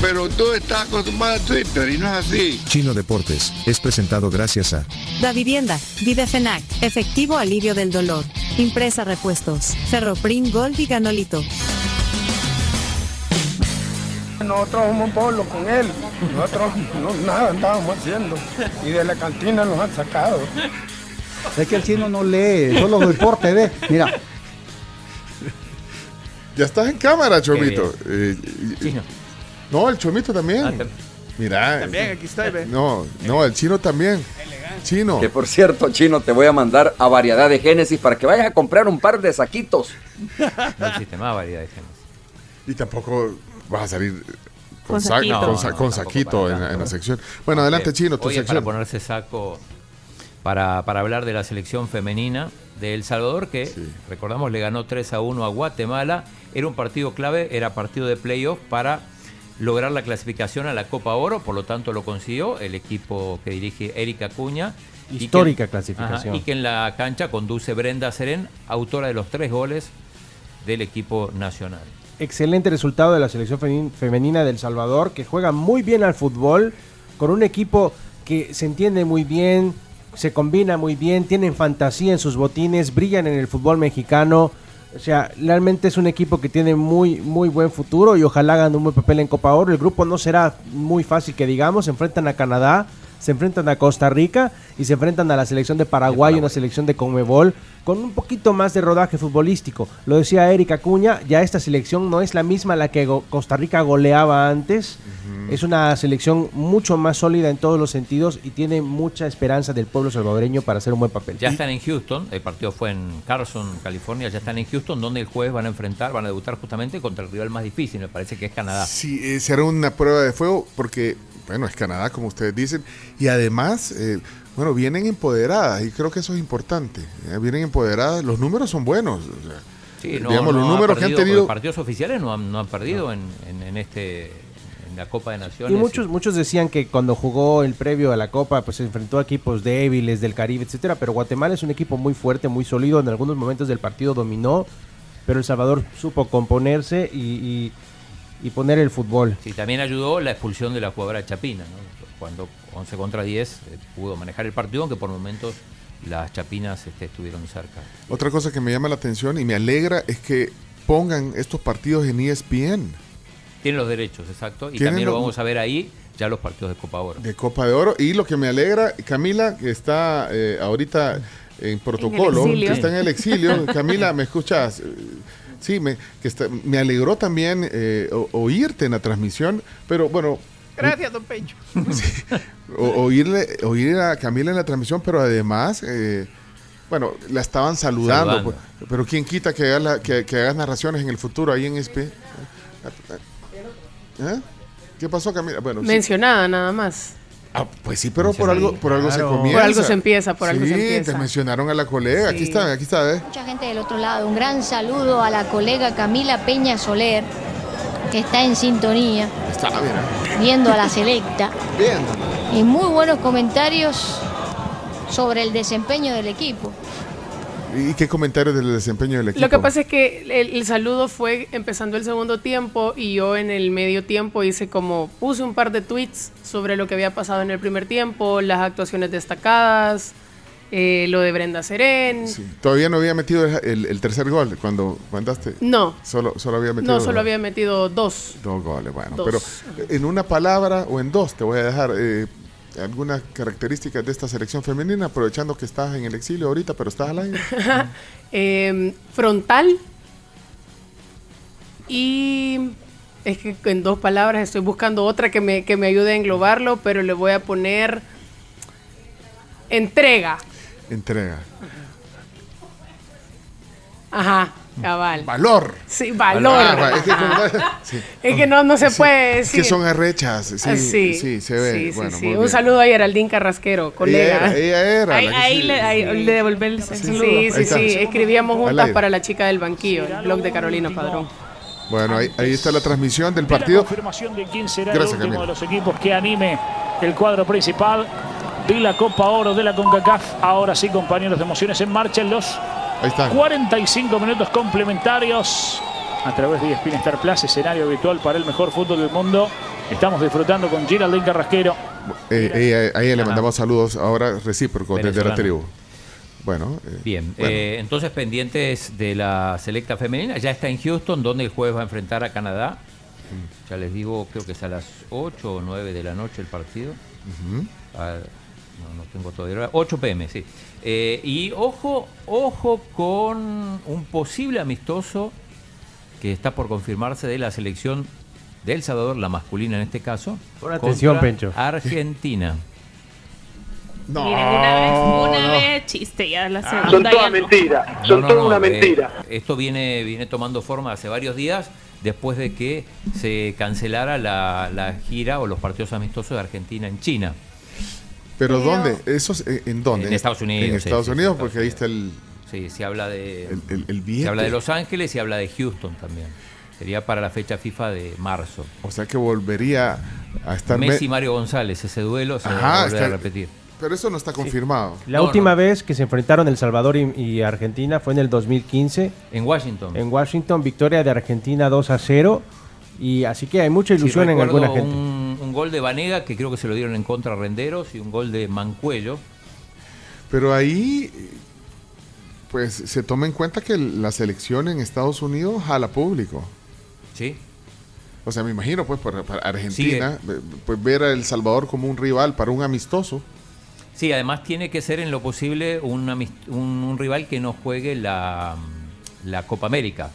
Pero tú estás acostumbrado a Twitter y no es así. Chino Deportes es presentado gracias a Da Vivienda, Videfenac, efectivo alivio del dolor. Impresa repuestos, Ferroprim Gold y Ganolito. Nosotros somos pueblo con él. Nosotros no, nada andábamos haciendo. Y de la cantina nos han sacado. Es que el chino no lee, solo deporte ve. Mira, Ya estás en cámara, Chomito. Eh, Chino. No, el Chomito también. Mira. También, aquí estoy, ve. No, no, el chino también. Chino. Que por cierto, Chino, te voy a mandar a Variedad de Génesis para que vayas a comprar un par de saquitos. No existe más variedad de géneros. Y tampoco vas a salir con, Con sa- saquito. con sa- No, con no, tampoco saquito para en, la- en la tanto. sección. Bueno, adelante, Chino, tu hoy es sección. para ponerse saco para, para hablar de la selección femenina de El Salvador, que recordamos le ganó 3 a 1 a Guatemala. Era un partido clave, era partido de playoff para lograr la clasificación a la Copa Oro, por lo tanto lo consiguió el equipo que dirige Erika Cuña. y que- Histórica clasificación. Ajá, y que en la cancha conduce Brenda Serén, autora de los tres goles del equipo nacional. excelente resultado de la selección femen- femenina del Salvador, que juega muy bien al fútbol, con un equipo que se entiende muy bien, se combina muy bien, tienen fantasía en sus botines, brillan en el fútbol mexicano. O sea, realmente es un equipo que tiene muy, muy buen futuro y ojalá hagan un buen papel en Copa Oro. El grupo no será muy fácil que digamos, enfrentan a Canadá, se enfrentan a Costa Rica y se enfrentan a la selección de Paraguay, una selección de Conmebol con un poquito más de rodaje futbolístico. Lo decía Erika Cuña, ya esta selección no es la misma a la que Costa Rica goleaba antes. Es una selección mucho más sólida en todos los sentidos y tiene mucha esperanza del pueblo salvadoreño para hacer un buen papel. Ya están en Houston, el partido fue en Carson, California, ya están en Houston, donde el jueves van a enfrentar, van a debutar justamente contra el rival más difícil, me parece que es Canadá. Sí, eh, será una prueba de fuego porque, bueno, es Canadá, como ustedes dicen, y además, eh, bueno, vienen empoderadas y creo que eso es importante. eh, vienen empoderadas, los números son buenos. o sea, Sí, no, digamos, no los números que han tenido. partidos oficiales no han, no han perdido en, en- en este en la Copa de Naciones. Y muchos, muchos decían que cuando jugó el previo a la Copa, pues se enfrentó a equipos débiles del Caribe, etcétera. Pero Guatemala es un equipo muy fuerte, muy sólido. En algunos momentos del partido dominó, pero El Salvador supo componerse y, y- y poner el fútbol. Sí, también ayudó la expulsión de la jugadora Chapina, ¿no? cuando 11 contra 10 eh, pudo manejar el partido, aunque por momentos las chapinas este, estuvieron cerca. Otra cosa que me llama la atención y me alegra es que pongan estos partidos en ESPN. Tienen los derechos, exacto, y también lo los- vamos a ver ahí, ya los partidos de Copa Oro. De Copa de Oro. Y lo que me alegra, Camila, que está eh, ahorita en protocolo, que está en el exilio. Camila, ¿me escuchas? Sí, me, que está- me alegró también eh, o- oírte en la transmisión, pero bueno, Gracias, don Pencho. o- oírle, oír a Camila en la transmisión, pero además, eh, bueno, la estaban saludando. Saludando. pues, pero quién quita que hagas, la- que, que hagas narraciones en el futuro ahí en SP. ¿Eh? ¿Qué pasó, Camila? Bueno, sí. Mencionada nada más. Ah, pues sí, pero por algo, por algo se comienza. Por algo se empieza, por algo Sí, se empieza. te mencionaron a la colega. Aquí está, aquí está, ¿eh? Mucha gente del otro lado. Un gran saludo a la colega Camila Peña Soler, que está en sintonía, Está, mira. viendo a la selecta. Bien. Y muy buenos comentarios sobre el desempeño del equipo. ¿Y qué comentarios del desempeño del equipo? Lo que pasa es que el, el saludo fue empezando el segundo tiempo y yo en el medio tiempo hice como, puse un par de tweets sobre lo que había pasado en el primer tiempo, las actuaciones destacadas, eh, lo de Brenda Serén. Sí. Todavía no había metido el, tercer gol cuando mandaste. No. Solo, solo había metido No, solo dos- había metido dos. dos goles. Bueno, Dos. pero en una palabra o en dos te voy a dejar eh, algunas características de esta selección femenina, aprovechando que estás en el exilio ahorita, pero estás al aire. Eh, frontal y es que en dos palabras estoy buscando otra que me, que me ayude a englobarlo, pero le voy a poner entrega. Entrega. Ajá, cabal. Valor. Sí, valor. Ah, es que, Ajá. como- sí. Es que no, no se Sí, puede es decir. que son arrechas. Sí, Ah, sí, se ve. Sí, sí, bueno, sí. muy Un bien. saludo a Geraldine Carrasquero, colega. era, ella era Ahí, ahí sí- le, ahí Sí. le devolver el Sí, saludo. sí, sí, está. Escribíamos juntas para la chica del banquillo, el blog de Carolina Padrón. Bueno, ahí, ahí está la transmisión del Y la partido. confirmación de quién será Gracias, el último de los equipos que anime el cuadro principal de la Copa Oro de la CONCACAF. Ahora sí, compañeros de emociones en marcha en los Ahí está. 45 minutos complementarios a través de ESPN Star Plus, escenario habitual para el mejor fútbol del mundo. Estamos disfrutando con Geraldine Carrasquero. Eh, ella- a ella le mandamos saludos ahora recíprocos desde la tribu. Bueno, eh, Bien, bueno. eh, entonces pendientes de la selecta femenina, ya está en Houston, donde el jueves va a enfrentar a Canadá. Ya les digo, creo que es a las 8 o 9 de la noche el partido. Ah, no, no tengo todavía. hora. 8 pm, sí. Eh, y ojo, ojo con un posible amistoso que está por confirmarse de la selección de El Salvador, la masculina en este caso. Pon atención, Pencho. Argentina. No, Miren, una vez, una no. vez chiste, ya la Ah. segunda Son todas no. mentiras, No, no, no, eh, esto viene, viene tomando forma hace varios días después de que se cancelara la, la gira o los partidos amistosos de Argentina en China. Pero ¿dónde? ¿Eso es, eh, ¿En dónde? En Estados Unidos. En sí, Estados sí, sí, Unidos, Estados porque ahí está el, Sí, se habla de. el, el- el se habla de Los Ángeles y habla de Houston también. Sería para la fecha FIFA de marzo. O sea que volvería a estar... me- Messi y Mario González, ese duelo se va Ajá, a volver está- a repetir. Pero eso no está confirmado. La No, última vez que se enfrentaron El Salvador y, y Argentina fue en el 2015. En Washington. En Washington, victoria de Argentina 2 a 0. Y así que hay mucha Sí, ilusión en alguna gente. Un gol de Vanega que creo que se lo dieron en contra a Renderos y un gol de Mancuello. Pero ahí, pues se toma en cuenta que la selección en Estados Unidos jala público. Sí. O sea, me imagino, pues, para, para Argentina, eh, pues ver a El Salvador como un rival para un amistoso. Sí, además tiene que ser en lo posible un, un rival que no juegue la, la Copa América.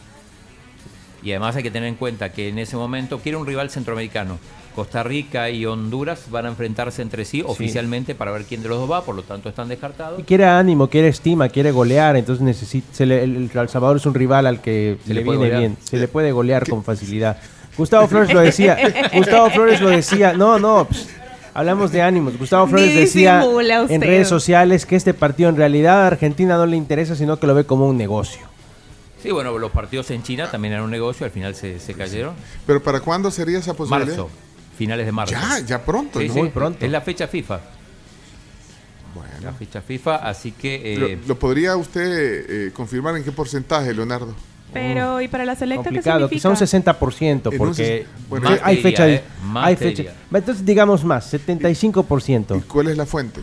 Y además hay que tener en cuenta que en ese momento quiere un rival centroamericano. Costa Rica y Honduras van a enfrentarse entre sí, oficialmente para ver quién de los dos va, por lo tanto están descartados. Y quiere ánimo, quiere estima, quiere golear, entonces necesita, se le- el, El Salvador es un rival al que Se le viene golear. bien, se le puede golear con facilidad. Gustavo Flores lo decía, Gustavo Flores lo decía, no, no, pss, hablamos de ánimos. Gustavo Flores decía en redes sociales que este partido en realidad a Argentina no le interesa, sino que lo ve como un negocio. Sí, bueno, los partidos en China también eran un negocio, al final se, se cayeron. Pero ¿para cuándo sería esa posibilidad? Marzo, finales de marzo. Ya, ya pronto, Sí, ¿no? sí, Muy pronto. Es la fecha FIFA. Bueno. La fecha FIFA, así que... ¿Lo, eh, lo podría usted eh, confirmar en qué porcentaje, Leonardo? Pero, ¿y para la selecta qué complicado, significa? quizá un 60%, En un porque bueno, hay- fecha. ¿eh? Más hay fecha. Entonces, digamos más, 75% ¿Cuál es la fuente?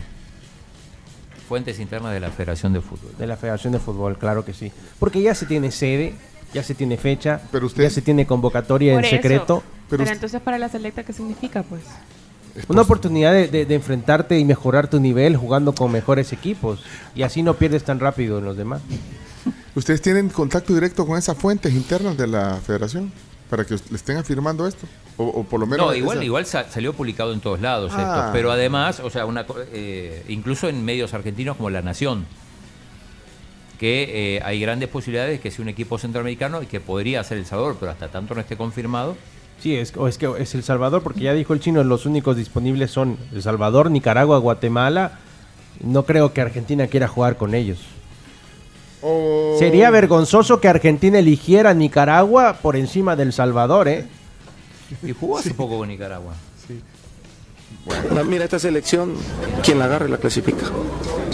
Fuentes internas de la Federación de Fútbol. de la Federación de Fútbol, claro que sí. Porque ya se tiene sede, ya se tiene fecha, Pero usted- ya se tiene convocatoria en eso. Pero, entonces para la selecta qué significa, pues. Una oportunidad de, de- de enfrentarte y mejorar tu nivel jugando con mejores equipos. Y así no pierdes tan rápido en los demás. ¿Ustedes tienen contacto directo con esas fuentes internas de la federación? Para que le estén afirmando esto. O, o por lo menos. No, igual, esa- igual sa- salió publicado en todos lados Ah. esto. Pero además, o sea, una, co- eh, incluso en medios argentinos como La Nación, que eh, hay grandes posibilidades de que sea un equipo centroamericano y que podría ser El Salvador, pero hasta tanto no esté confirmado. Sí, es, o es que es El Salvador, porque ya dijo el chino, los únicos disponibles son El Salvador, Nicaragua, Guatemala. No creo que Argentina quiera jugar con ellos. O- Sería vergonzoso que Argentina eligiera a Nicaragua por encima del Salvador, ¿eh? Y jugó hace poco con Nicaragua. Mira, esta selección, quien la agarre la clasifica.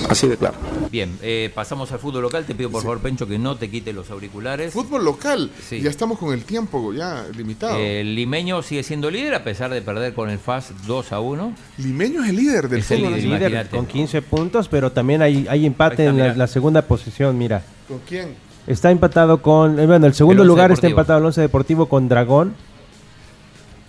Así de claro. Bien, eh, pasamos al fútbol local. Te pido por favor, Pencho, que no te quite los auriculares. Fútbol local. Sí. Ya estamos con el tiempo ya limitado. El limeño sigue siendo líder a pesar de perder con el FAS 2 a 1. Limeño es el líder del Es el fútbol. líder, Líder con 15 puntos, pero también hay, hay empate está, en la, segunda posición, mira. ¿Con quién? Está empatado con. eh, Bueno, el segundo El lugar está empatado el Once Deportivo con Dragón.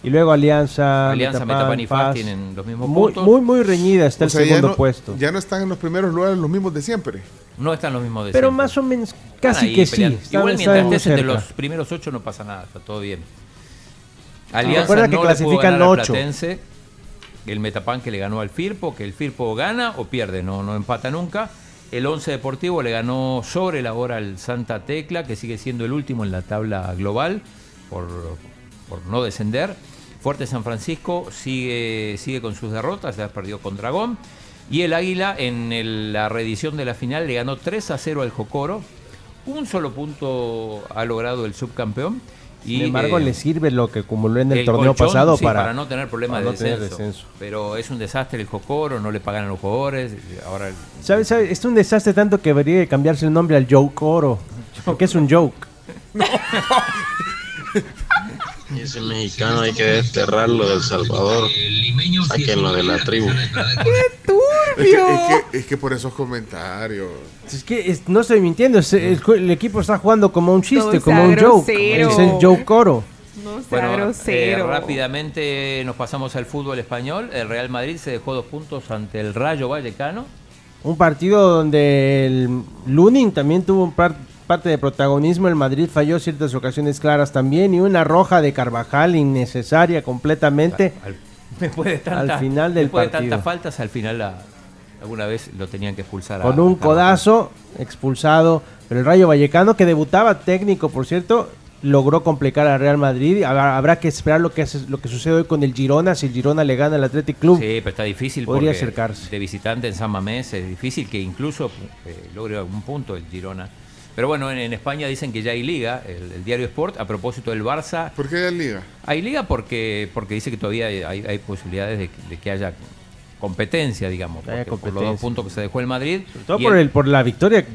Y luego Alianza. Alianza, Metapan y FAS tienen los mismos muy, puntos. Muy, muy reñida está O el sea, ya segundo no- puesto. Ya no están en los primeros lugares los mismos de siempre. No están los mismos de Pero siempre. más o menos, casi que sí. peleando. Igual están mientras estés entre los primeros ocho no pasa nada, está todo bien. Alianza Recuerda que no le pudo clasifican ganar al ocho. Platense. El Metapan que le ganó al Firpo, que el Firpo gana o pierde, no, no empata nunca. El Once Deportivo le ganó sobre la hora al Santa Tecla, que sigue siendo el último en la tabla global por, por no descender. Fuerte San Francisco sigue, sigue con sus derrotas, ya perdió con Dragón. Y el Águila en el- la reedición de la final le ganó 3 a 0 al Jocoro. Un solo punto ha logrado el subcampeón. Y, Sin embargo, eh, le sirve lo que acumuló en el, el torneo colchón, pasado sí, para, no tener problemas de no tener descenso. Pero es un desastre el Jocoro, no le pagan a los jugadores. Ahora el- ¿Sabes? Es un desastre tanto que debería de cambiarse el nombre al Joke Oro. Porque es un joke. Y ese mexicano hay que desterrarlo del Salvador. Sáquenlo de la tribu. Es que, es, que, es que por esos comentarios. Es que es- no estoy mintiendo, es- el, equipo está jugando como un chiste, No como un joke. Es el Joke Oro. No sea Bueno, grosero. eh, rápidamente nos pasamos al fútbol español. El Real Madrid se dejó dos puntos ante el Rayo Vallecano. Un partido donde el Lunin también tuvo un par- parte de protagonismo. El Madrid falló ciertas ocasiones claras también. Y una roja de Carvajal innecesaria completamente. Al, después de tanta- Al final del después de partido. tantas faltas, al final la- alguna vez lo tenían que expulsar. a- Con un a codazo expulsado. Pero el Rayo Vallecano, que debutaba técnico, por cierto, logró complicar al Real Madrid. Habrá, habrá que esperar lo que, hace- lo que sucede hoy con el Girona. Si el Girona le gana al Athletic Club. Sí, pero está difícil Podría acercarse. de visitante en San Mamés es difícil que incluso eh, logre algún punto el Girona. Pero bueno, en, en España dicen que ya hay liga, el, el diario Sport, a propósito del Barça. ¿Por qué hay liga? Hay liga porque, porque dice que todavía hay, posibilidades de, que- de que haya competencia, digamos, Que haya porque por los dos puntos que se dejó el Madrid. Todo y por, el, por la victoria.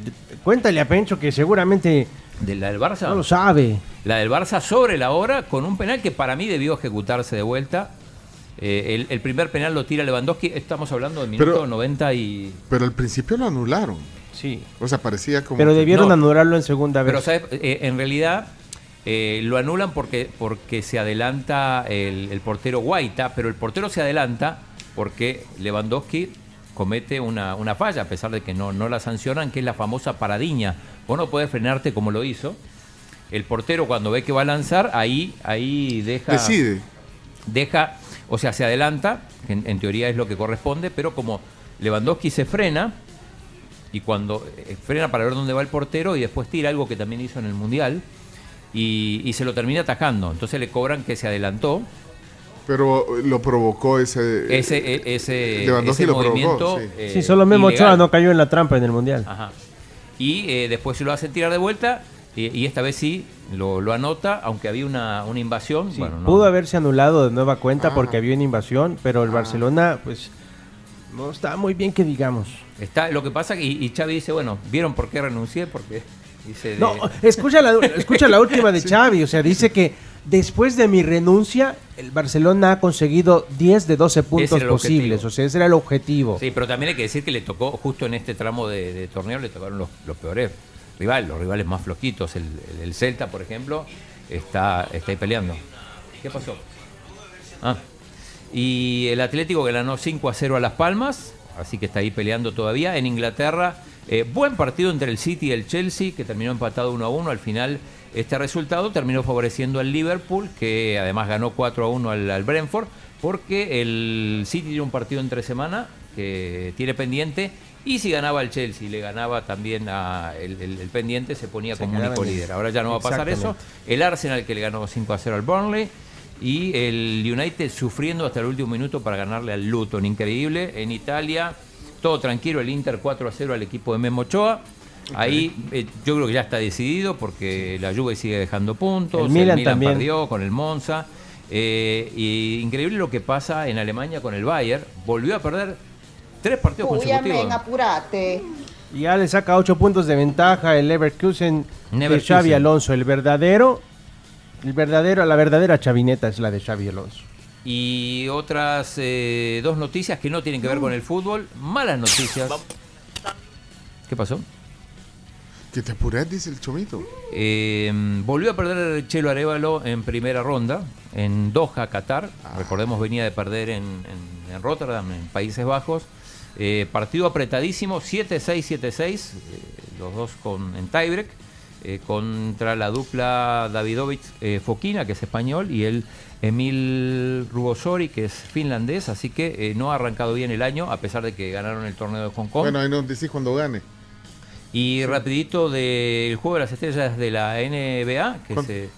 Cuéntale a Pencho que seguramente de la del Barça. no lo sabe. La del Barça sobre la hora con un penal que para mí debió ejecutarse de vuelta. Eh, el, el primer penal lo tira Lewandowski. Estamos hablando del minuto Pero- 90 y. Pero al principio lo anularon. Sí. O sea, parecía como. Pero que- debieron no. anularlo en segunda vez. Pero ¿sabes? Eh, en realidad eh, lo anulan porque, porque se adelanta el, el portero Guaita, pero el portero se adelanta porque Lewandowski comete una, una falla, a pesar de que no, no la sancionan, que es la famosa paradiña. Vos no podés frenarte como lo hizo. El portero cuando ve que va a lanzar, ahí, ahí deja... Decide. Deja, o sea, se adelanta, que en, en teoría es lo que corresponde, pero como Lewandowski se frena, y cuando eh, frena para ver dónde va el portero y después tira algo que también hizo en el Mundial y, y se lo termina atajando. Entonces le cobran que se adelantó. Pero lo provocó ese. Ese, e- ese, Lewandowski ese lo provocó, movimiento. sí. eh, sí, solo Memo. Ochoa no cayó en la trampa en el Mundial. Ajá. Y eh, después se lo hacen tirar de vuelta y, y esta vez sí lo, lo anota, aunque había una, una invasión. bueno, no. Pudo haberse anulado de nueva cuenta Ah. porque había una invasión, pero el Barcelona, pues, no está muy bien que digamos. Está, lo que pasa que y, y Xavi dice, bueno, ¿vieron por qué renuncié? Porque Dice de- No, escucha la, escucha la última de Xavi, o sea, dice que después de mi renuncia, el Barcelona ha conseguido 10 de 12 puntos posibles, objetivo. o sea, ese era el objetivo. Sí, pero también hay que decir que le tocó, justo en este tramo de, de torneo, le tocaron los, los peores rivales, los rivales más flojitos. El, el- el Celta, por ejemplo, está, está ahí peleando. ¿Qué pasó? Ah. Y el Atlético que ganó 5 a 0 a Las Palmas, así que está ahí peleando todavía. En Inglaterra, eh, buen partido entre el City y el Chelsea, que terminó empatado 1 a 1. Al final, este resultado terminó favoreciendo al Liverpool, que además ganó 4 a 1 al, al Brentford, porque el City tiene un partido entre semana que tiene pendiente. Y si ganaba el Chelsea y le ganaba también a el, el- el pendiente, se ponía Se como único líder. Ahora ya no va a pasar eso. El Arsenal que le ganó 5 a 0 al Burnley. Y el United sufriendo hasta el último minuto para ganarle al Luton. Increíble. En Italia, todo tranquilo. El Inter 4 a 0 al equipo de Memo Ochoa. Ahí eh, yo creo que ya está decidido porque la Juve sigue dejando puntos. El Milan también. perdió con el Monza. Eh, y increíble lo que pasa en Alemania con el Bayern. Volvió a perder tres partidos consecutivos. apurate. Y ya le saca 8 puntos de ventaja el Leverkusen de. Xavi Alonso, el verdadero, el verdadero, la verdadera chavineta es la de Xavi Alonso. Y otras eh, dos noticias que no tienen que ver con el fútbol. Malas noticias. ¿Qué pasó? Que te apures, dice el chomito. Eh, volvió a perder Chelo Arevalo en primera ronda en Doha, Qatar. Recordemos, venía de perder en, en- en Rotterdam, en Países Bajos. Eh, partido apretadísimo, 7-6, 7-6, eh, los dos con, en tiebreak, eh, contra la dupla Davidovich eh, Fokina, que es español, y el Emil Rugosori, que es finlandés. Así que eh, no ha arrancado bien el año, a pesar de que ganaron el torneo de Hong Kong. Bueno, ahí nos decís cuando gane. Y rapidito del juego de las estrellas de la NBA, que se,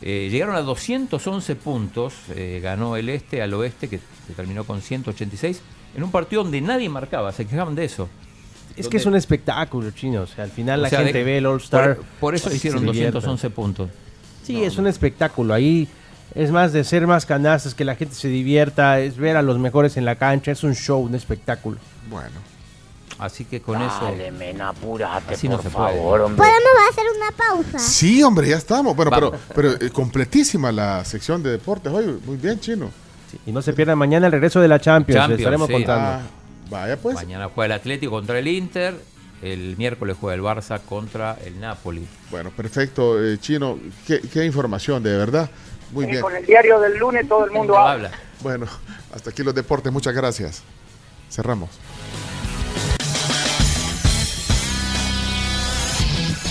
eh, llegaron a 211 puntos, eh, ganó el este al oeste, que, que terminó con 186, en un partido donde nadie marcaba, se quejaban de eso. Es que es un espectáculo, chino. O sea, al final O la sea, gente de- ve el All-Star. por- por eso hicieron divierten. 211 puntos. Sí, es un espectáculo. Ahí es más de ser más canastas, que la gente se divierta, es ver a los mejores en la cancha. Es un show, un espectáculo. Bueno. Así que con Dale, eso. men, apúrate, Así no por se puede. favor, hombre. ¿Podemos hacer una pausa? Sí, hombre, ya estamos. Bueno, Vamos. pero, pero eh, completísima la sección de deportes hoy. Muy bien, chino. Y no se pierdan mañana el regreso de la Champions. Champions, les estaremos sí. contando. Ah, vaya pues. Mañana juega el Atlético contra el Inter, el miércoles juega el Barça contra el Napoli. Bueno, perfecto, eh, chino. Qué, qué información, de verdad. Muy Y bien. con el diario del lunes todo el mundo habla. Bueno, hasta aquí los deportes. Muchas gracias. Cerramos.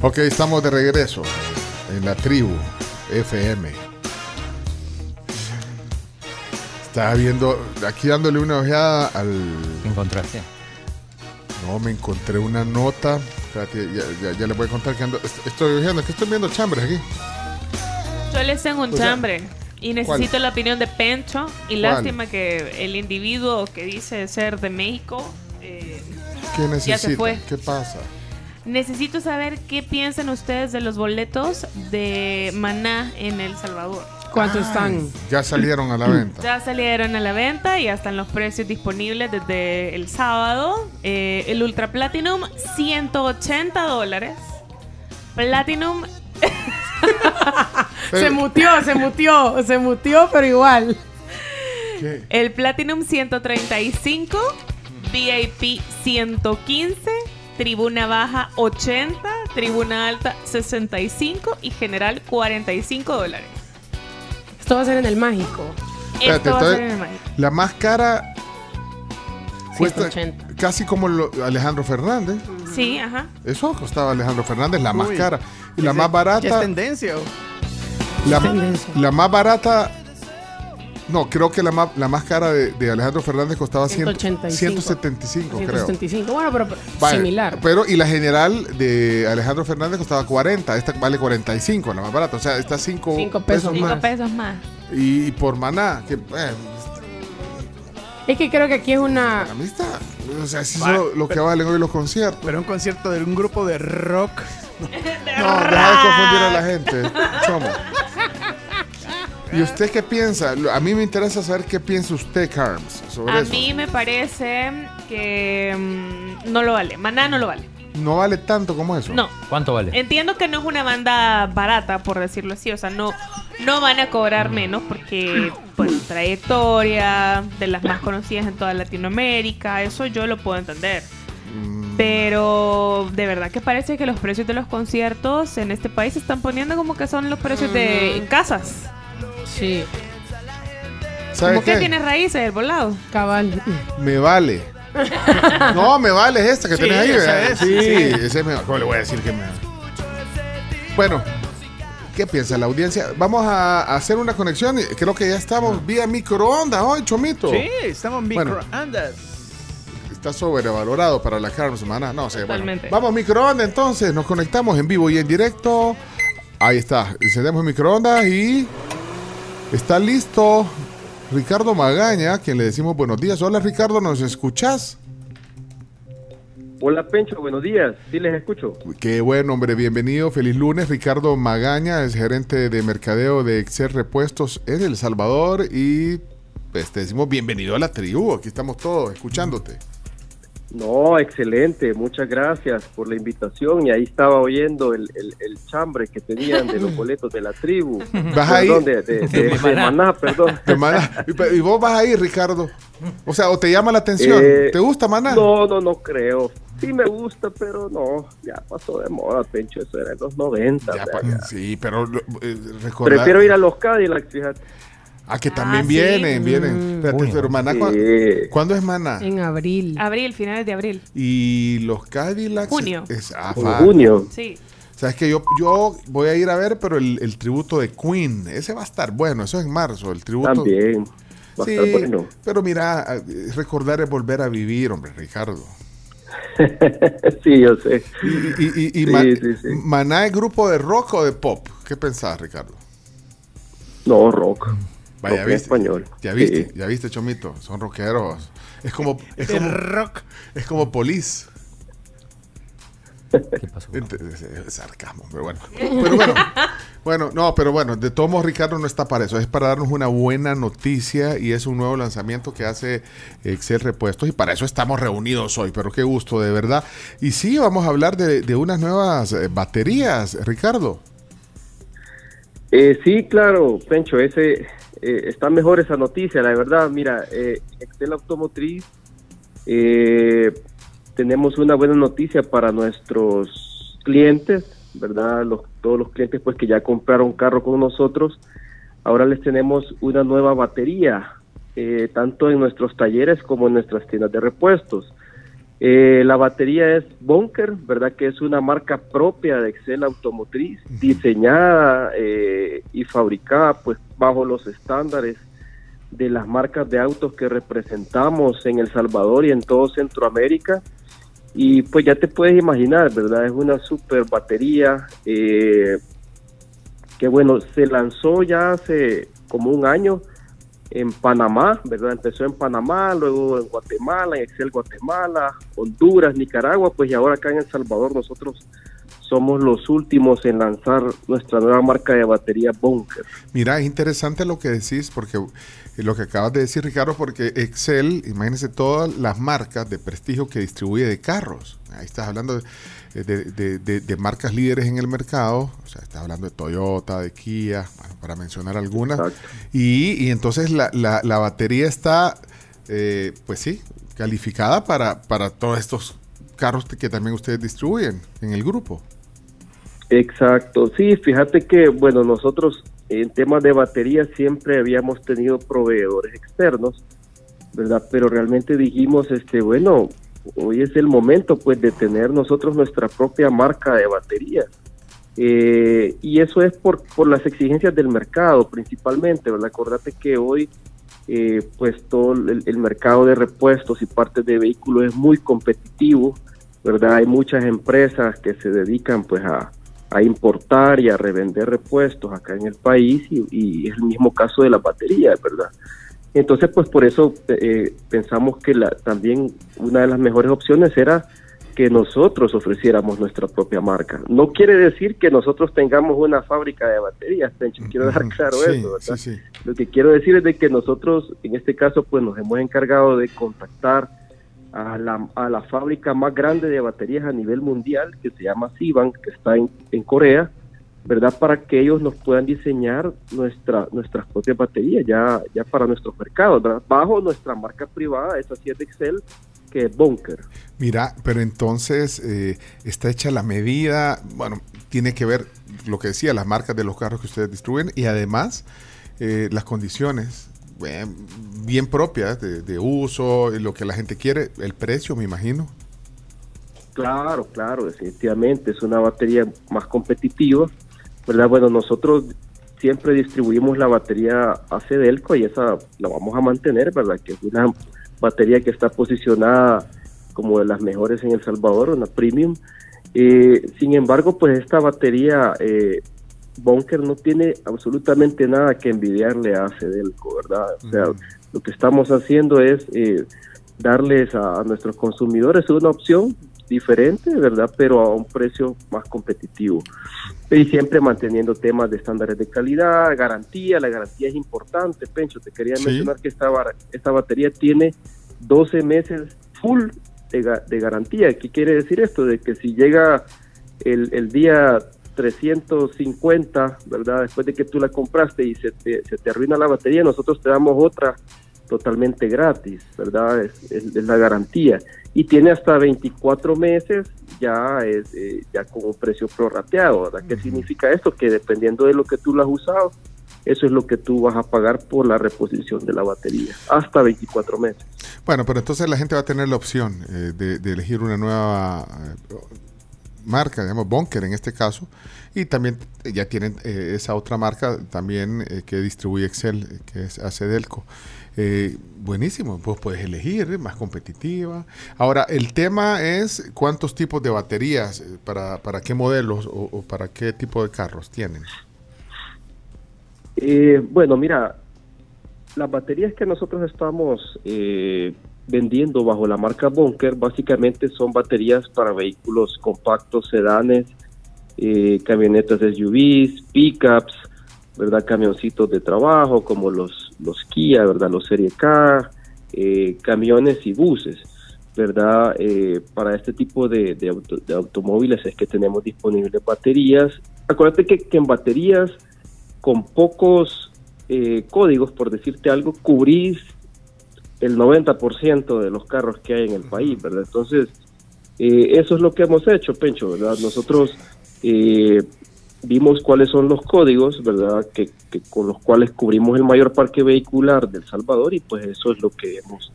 Ok, estamos de regreso en la tribu FM. Estaba viendo, aquí dándole una ojeada al... ¿Qué encontraste? No, me encontré una nota. Espérate, ya, ya, ya les voy a contar que ando... est- Estoy ojeando, es que estoy viendo chambres aquí. Yo les tengo un O sea, chambre y necesito la opinión de Pencho. Y ¿Cuál? lástima que el individuo que dice ser de México eh, ¿Qué ya necesita? se fue. ¿Qué pasa? Necesito saber qué piensan ustedes de los boletos de Maná en El Salvador. ¿Cuánto están? Ya salieron a la venta. Ya salieron a la venta y ya están los precios disponibles desde el sábado. Eh, el Ultra Platinum, 180 dólares. Platinum, Se mutió, se mutió, se mutió, pero igual. ¿Qué? el Platinum 135, VIP 115, Tribuna Baja 80, Tribuna Alta 65 y General 45 dólares. Esto va a ser en el mágico. Espérate, Esto va a ser en el Mágico. La más cara cuesta 180. casi como lo- Alejandro Fernández. Sí, ajá. Eso costaba Alejandro Fernández, la más Uy. cara. Y la más ¿Qué es barata, tendencia? la, tendencia. la más barata No, creo que la más, la más cara de, de Alejandro Fernández costaba 100 185. 175, creo. 175. Bueno, pero, pero Vale, similar. Pero, y la general de Alejandro Fernández costaba 40, esta vale 45, la más barata. O sea, está 5 Cinco pesos Cinco más. pesos más. Y por maná, que eh, Es que creo que aquí es una. a mí está. O sea, si Vale, eso es lo que valen hoy los conciertos. Pero un concierto de un grupo de rock. No, deja de confundir a la gente. Chomo. ¿Y usted qué piensa? Lo- A mí me interesa saber qué piensa usted, Carms, sobre A eso. mí me parece que mm, no lo vale. Maná no lo vale. No vale tanto como eso. No. ¿Cuánto vale? Entiendo que no es una banda barata, por decirlo así. O sea, no, no van a cobrar menos porque, pues, trayectoria de las más conocidas en toda Latinoamérica, eso yo lo puedo entender. Pero de verdad que parece que los precios de los conciertos en este país se están poniendo como que son los precios de casas. Sí. ¿Sabe Como que qué? tiene raíces el volado. Cabal. Me vale. No, me vale es esta que Sí, tenés ahí. esa ¿verdad? es, sí, sí. ese me ¿Cómo le voy a decir que me Bueno, ¿qué piensa la audiencia? Vamos a hacer una conexión. Creo que ya estamos vía microondas hoy, Chomito. Sí, estamos en Bueno. microondas. Está sobrevalorado para la carne semana. No sé, bueno. Totalmente. Vamos microondas entonces. Nos conectamos en vivo y en directo. Ahí está. Encendemos microondas y está listo Ricardo Magaña, quien le decimos buenos días. Hola Ricardo, ¿nos escuchás? Hola Pencho, buenos días. Sí les escucho. Qué bueno, hombre, bienvenido, feliz lunes. Ricardo Magaña es gerente de mercadeo de Excel Repuestos en El Salvador y pues te decimos bienvenido a la tribu. Aquí estamos todos escuchándote. No, excelente. Muchas gracias por la invitación. Y ahí estaba oyendo el, el, el chambre que tenían de los boletos de la tribu. Vas ahí. Perdón, de, de, de- de Maná, perdón. De Maná. Y- Y vos vas ahí, Ricardo. O sea, o te llama la atención. Eh, ¿Te gusta Maná? No, no, no creo. Sí me gusta, pero no. Ya pasó de moda, Pencho. Eso era en los 90. Ya, ¿verdad? pa- sí, pero eh, recordar- Prefiero ir a los Cadillacs, fíjate. Ah, que también Ah, sí. vienen, vienen. Mm. Espérate, Uy. pero Maná, ¿cu- Sí. ¿cuándo es Maná? En abril. Abril, finales de abril. Y los Cadillacs. Junio. Es, ah, junio. Sí. Sabes que yo, yo voy a ir a ver, pero el, el tributo de Queen, ese va a estar bueno, eso es en marzo, el tributo. También. Va a Sí, estar bueno. pero mira, eh, recordar es volver a vivir, hombre, Ricardo. sí, yo sé. Y, y- y- y Sí, Ma- sí, sí. Maná es grupo de rock o de pop. ¿Qué pensás, Ricardo? No, rock. Vaya, viste. español. Ya viste, Sí. ya viste, Chomito. Son rockeros. Es como, es como, rock. es como Police. ¿Qué pasó? Sarcasmo, pero bueno. Pero bueno, bueno, no, pero bueno, de todos modos Ricardo no está para eso, es para darnos una buena noticia y es un nuevo lanzamiento que hace Excel Repuestos y para eso estamos reunidos hoy, pero qué gusto, de verdad. Y sí, vamos a hablar de, de unas nuevas eh, baterías, Ricardo. Eh, sí, claro, Pencho, ese eh, está mejor esa noticia, la verdad. Mira, eh, Excel Automotriz, eh, tenemos una buena noticia para nuestros clientes, ¿verdad? Los, todos los clientes pues que ya compraron carro con nosotros, ahora les tenemos una nueva batería, eh, tanto en nuestros talleres como en nuestras tiendas de repuestos. Eh, la batería es Bunker, ¿verdad? Que es una marca propia de Excel Automotriz, diseñada eh, y fabricada pues bajo los estándares de las marcas de autos que representamos en El Salvador y en todo Centroamérica. Y pues ya te puedes imaginar, ¿verdad? Es una super batería eh, que bueno, se lanzó ya hace como un año en Panamá, ¿verdad? Empezó en Panamá, luego en Guatemala, en Excel Guatemala, Honduras, Nicaragua, pues y ahora acá en El Salvador nosotros somos los últimos en lanzar nuestra nueva marca de batería Bunker. Mira, es interesante lo que decís, porque eh, lo que acabas de decir, Ricardo, porque Excel, imagínense todas las marcas de prestigio que distribuye de carros. Ahí estás hablando de, de- de- de- de marcas líderes en el mercado, o sea, estás hablando de Toyota, de Kia, bueno, para mencionar algunas. Y, y entonces la, la- la batería está, eh, pues sí, calificada para, para todos estos carros que también ustedes distribuyen en el grupo. Exacto, sí, fíjate que, bueno, nosotros en temas de batería siempre habíamos tenido proveedores externos, ¿verdad? Pero realmente dijimos, este, bueno, hoy es el momento, pues, de tener nosotros nuestra propia marca de batería. Eh, y eso es por, por las exigencias del mercado, principalmente, ¿verdad? Acordate que hoy eh, pues todo el, mercado de repuestos y partes de vehículos es muy competitivo, ¿verdad? Hay muchas empresas que se dedican pues a, a importar y a revender repuestos acá en el país y, y es el mismo caso de la batería, ¿verdad? Entonces, pues por eso eh, pensamos que la, también una de las mejores opciones era que nosotros ofreciéramos nuestra propia marca. No quiere decir que nosotros tengamos una fábrica de baterías, Pencho, quiero dejar claro Sí, eso, ¿verdad? sí, sí. Lo que quiero decir es de que nosotros, en este caso, pues nos hemos encargado de contactar a la, a la fábrica más grande de baterías a nivel mundial, que se llama Sivan, que está en, en Corea, ¿verdad? Para que ellos nos puedan diseñar nuestra, nuestras propias baterías ya, ya para nuestros mercados, ¿verdad? Bajo nuestra marca privada, esa sí es de Excel, que es Bunker. Mira, pero entonces eh, está hecha la medida, bueno, tiene que ver lo que decía, las marcas de los carros que ustedes distribuyen y además eh, las condiciones eh, bien propias de, de uso, lo que la gente quiere, el precio, me imagino. Claro, claro, definitivamente es una batería más competitiva, ¿verdad? Bueno, nosotros siempre distribuimos la batería a Cedelco y esa la vamos a mantener, ¿verdad? Que es una batería que está posicionada como de las mejores en El Salvador, una premium. Eh, sin embargo, pues esta batería eh, Bunker no tiene absolutamente nada que envidiarle a Cedelco, ¿verdad? O sea, lo que estamos haciendo es eh, darles a, a nuestros consumidores una opción diferente, ¿verdad? Pero a un precio más competitivo. Y siempre manteniendo temas de estándares de calidad, garantía. La garantía es importante, Pencho. Te quería Sí. mencionar que esta, esta batería tiene 12 meses full de, ga- de garantía. ¿Qué quiere decir esto? De que si llega el, el día 350, ¿verdad? Después de que tú la compraste y se te, se te arruina la batería, nosotros te damos otra totalmente gratis, ¿verdad? Es, es- es la garantía. Y tiene hasta 24 meses ya es eh, ya con un precio prorrateado, ¿verdad? ¿Qué significa esto? Que dependiendo de lo que tú lo has usado, eso es lo que tú vas a pagar por la reposición de la batería, hasta 24 meses. Bueno, pero entonces la gente va a tener la opción eh, de, de elegir una nueva eh, marca, digamos Bunker en este caso, y también ya tienen eh, esa otra marca también eh, que distribuye Excel, eh, que es Acedelco. Eh, buenísimo, pues puedes elegir, más competitiva. Ahora, el tema es cuántos tipos de baterías, eh, para, para qué modelos o, o para qué tipo de carros tienen. Eh, bueno, mira, las baterías que nosotros estamos eh, vendiendo bajo la marca Bunker básicamente son baterías para vehículos compactos, sedanes, eh, camionetas SUVs, pickups, ¿verdad? Camioncitos de trabajo como los, los Kia, ¿verdad? Los Serie K, eh, camiones y buses, ¿verdad? Eh, para este tipo de, de auto- de automóviles es que tenemos disponibles baterías. Acuérdate que, que en baterías con pocos eh, códigos, por decirte algo, cubrís el 90% de los carros que hay en el país, ¿verdad? Entonces, eso es lo que hemos hecho, Pencho, ¿verdad? Nosotros eh, vimos cuáles son los códigos, ¿verdad? Que, con los cuales cubrimos el mayor parque vehicular del Salvador y pues eso es lo que hemos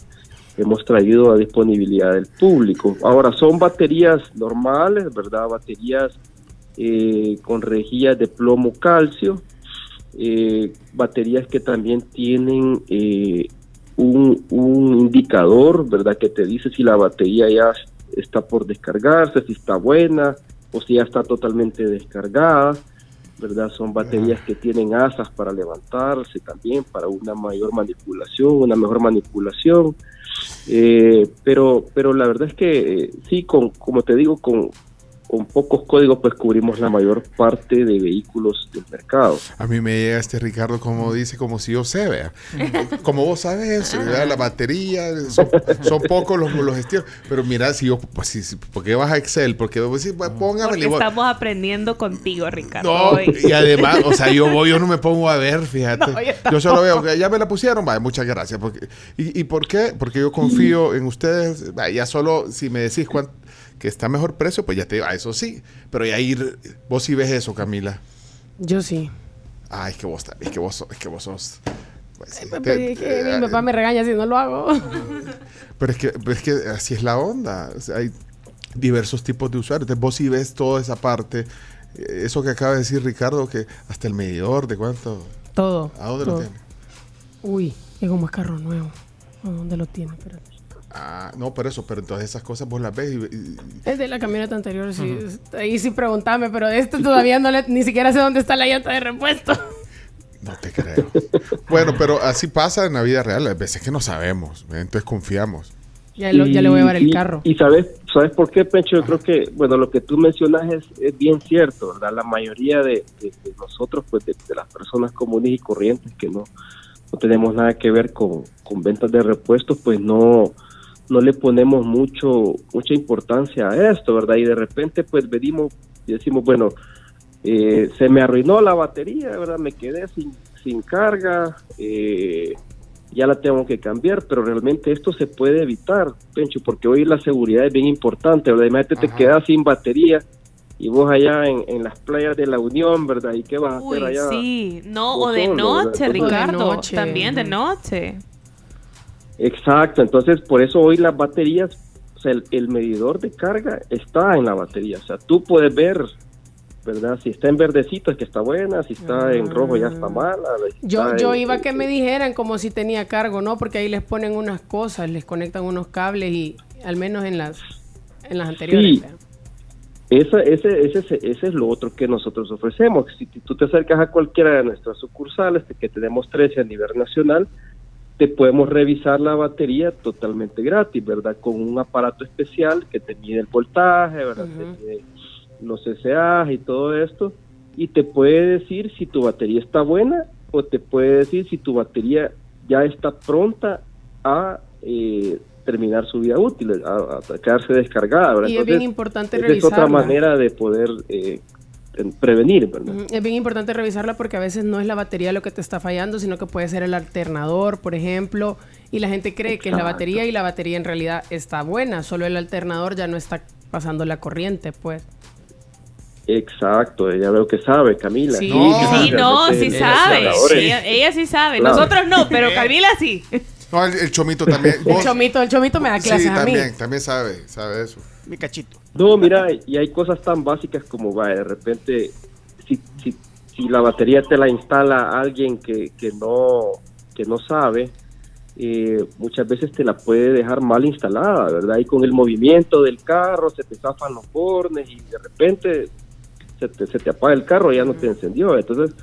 hemos traído a disponibilidad del público. Ahora, son baterías normales, ¿verdad? Baterías eh, con rejillas de plomo calcio, eh, baterías que también tienen eh, un indicador, ¿verdad? Que te dice si la batería ya está por descargarse, si está buena o si ya está totalmente descargada, ¿verdad? Son baterías que tienen asas para levantarse también, para una mayor manipulación, una mejor manipulación. Eh, pero, pero la verdad es que eh, sí, con, como te digo, con, con pocos códigos pues cubrimos la mayor parte de vehículos del mercado. A mí me llega este Ricardo como dice, como si yo sé, vea. Como vos sabes, ¿verdad? la batería, son, son pocos los, los estilos. Pero mira, si yo, pues, si, si- ¿por qué vas a Excel? Porque vos decís, pues, póngame. Porque estamos aprendiendo contigo, Ricardo. No, hoy. y además, o sea, yo voy, yo no me pongo a ver, fíjate. No, yo yo solo veo que ya me la pusieron, vaya, muchas gracias. Porque, y, ¿Y por qué? Porque yo confío en ustedes. Vaya, ya solo si me decís cuán- que está mejor precio, pues ya te digo, ah, eso sí. Pero ya ir, vos sí ves eso, Camila. Yo sí. Ay, es que vos, es que vos, sos- es que vos sos. pues, sí, te- es que te- mi papá me regaña si no lo hago. pero es que, pero es que así es la onda. O sea, hay diversos tipos de usuarios. Entonces vos sí ves toda esa parte. Eh, Eso que acaba de decir Ricardo, que hasta el medidor de cuánto. Todo. ¿A dónde lo tiene? Uy, Que como es carro nuevo. ¿A dónde lo tiene? Espérate. Ah, no, pero eso, pero entonces esas cosas vos las ves y, y- Es de la camioneta anterior, sí. Ahí sí preguntame, pero de este todavía no le, ni siquiera sé dónde está la llanta de repuesto. no te creo. bueno, pero así pasa en la vida real. Hay veces que no sabemos, ¿eh? entonces confiamos. Ya, lo- ya le voy a llevar el carro. Y sabes, ¿sabes por qué, Pencho? Yo creo que, bueno, lo que tú mencionas es, es bien cierto, ¿verdad? La mayoría de, de- de nosotros, pues de, de las personas comunes y corrientes que no, no tenemos nada que ver con, con ventas de repuestos, pues no, no le ponemos mucho mucha importancia a esto, ¿verdad? Y de repente, pues venimos y decimos, bueno, eh, se me arruinó la batería, ¿verdad? Me quedé sin, sin carga, eh, ya la tengo que cambiar, pero realmente esto se puede evitar, Pencho, porque hoy la seguridad es bien importante, ¿verdad? Imagínate, te quedas sin batería y vos allá en, en las playas de la Unión, ¿verdad? ¿Y qué vas a hacer allá? sí. No, o de solo, noche, Ricardo. noche, También de noche. Exacto, entonces por eso hoy las baterías, o sea, el, el medidor de carga está en la batería, o sea, tú puedes ver, ¿verdad? Si está en verdecito es que está buena, si está en rojo ya está mala. si Yo, está yo en- iba a que me dijeran como si tenía cargo, ¿no? Porque ahí les ponen unas cosas, les conectan unos cables y al menos en las en las anteriores. Sí. Esa, ese, ese, ese, ese es lo otro que nosotros ofrecemos. Si tú te acercas a cualquiera de nuestras sucursales, que tenemos 13 a nivel nacional, te podemos revisar la batería totalmente gratis, ¿verdad? Con un aparato especial que te mide el voltaje, ¿verdad? Te mide los SAs y todo esto, y te puede decir si tu batería está buena o te puede decir si tu batería ya está pronta a eh, terminar su vida útil, a, a quedarse descargada, ¿verdad? Y es bien importante esa es otra revisarla. manera de poder eh, prevenir, ¿verdad? Es bien importante revisarla porque a veces no es la batería lo que te está fallando, sino que puede ser el alternador, por ejemplo, y la gente cree que es la batería y la batería en realidad está buena, solo el alternador ya no está pasando la corriente, pues. Exacto, ella veo que sabe, Camila. Sí, Sí, no, sí sabe. Ella, ella sí sabe. Claro. Nosotros no, pero Camila sí. No, el, el chomito también. El vos- chomito, el chomito me da clases sí, a mí. también, también sabe, sabe eso. Mi cachito. No, mira, y hay cosas tan básicas como, va, de repente, si, si, si la batería te la instala alguien que, que no que no sabe, eh, muchas veces te la puede dejar mal instalada, ¿verdad? Y con el movimiento del carro se te zafan los bornes y de repente se te, se te apaga el carro y ya no te encendió. Entonces,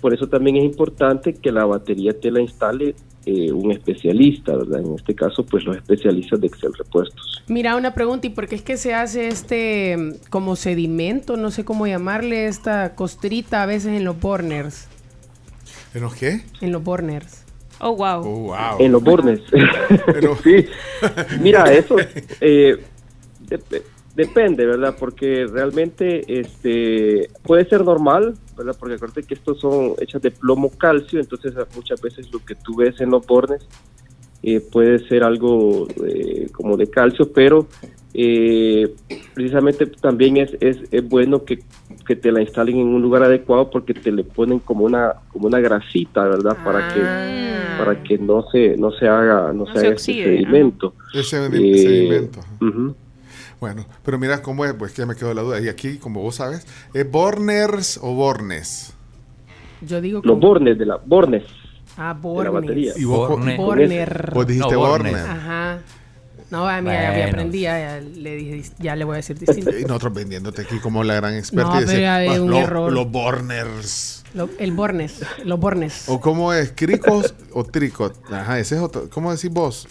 por eso también es importante que la batería te la instale eh, un especialista, ¿verdad? En este caso, pues los especialistas de Excel Repuestos. Mira, una pregunta, ¿y por qué es que se hace este como sedimento, no sé cómo llamarle, esta costrita a veces en los burners? ¿En los qué? En los burners. Oh, wow. Oh, wow. En los bornes. sí. Mira, eso eh, depende, ¿verdad? Porque realmente este puede ser normal, ¿verdad? Porque acuérdate que estos son hechas de plomo calcio, entonces muchas veces lo que tú ves en los bornes eh, puede ser algo eh, como de calcio, pero eh, precisamente también es, es, es bueno que, que te la instalen en un lugar adecuado porque te le ponen como una como una grasita, ¿verdad? Para que para que no se no se haga no, No se, se haga oxide, ese sedimento. Ese Eh, sedimento. ujú. Bueno, pero mira cómo es, pues que ya me quedó la duda. Y aquí, como vos sabes, ¿es Borners o Bornes? Yo digo Los como- bornes de la bornes Ah, de la batería. bornes. Y vos, Borne. Borner. vos dijiste No, Borner. Ajá. No, a mí ya, ya Bueno. aprendí, ya, ya le dije, ya le voy a decir distinto. Y nosotros vendiéndote aquí como la gran experta. No, y decir, pero "Ah, un lo- error". Los Borners. Lo- el bornes, los bornes. ¿O cómo es? ¿Cricos o tricot? Ajá, ese es otro. ¿Cómo decís vos?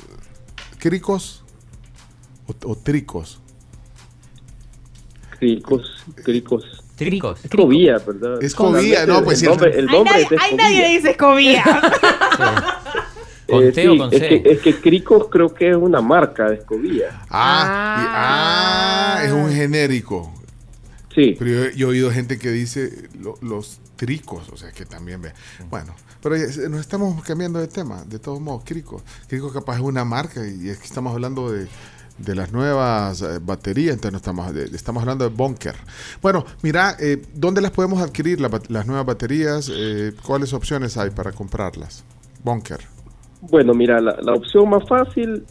¿Cricos o, o tricos? Cricos cricos Tricos. Escobilla, ¿verdad? Es Escobilla, no, pues sí, el nombre, el- nombre nadie, es le dice escobilla. ¿Con Eh, T o con es que, es que Cricos creo que es una marca de escobilla. Ah, y- ah, es un genérico. Sí. Pero yo, yo he oído gente que dice lo- los tricos, o sea que también ve. Bueno, pero ya, nos estamos cambiando de tema, de todos modos, Crico. Crico capaz es una marca y es que estamos hablando de, de las nuevas eh, baterías, entonces estamos, estamos hablando de Bunker. Bueno, mira, eh, ¿dónde las podemos adquirir la las nuevas baterías? Eh, ¿Cuáles opciones hay para comprarlas? Bunker. Bueno, mira, la, la opción más fácil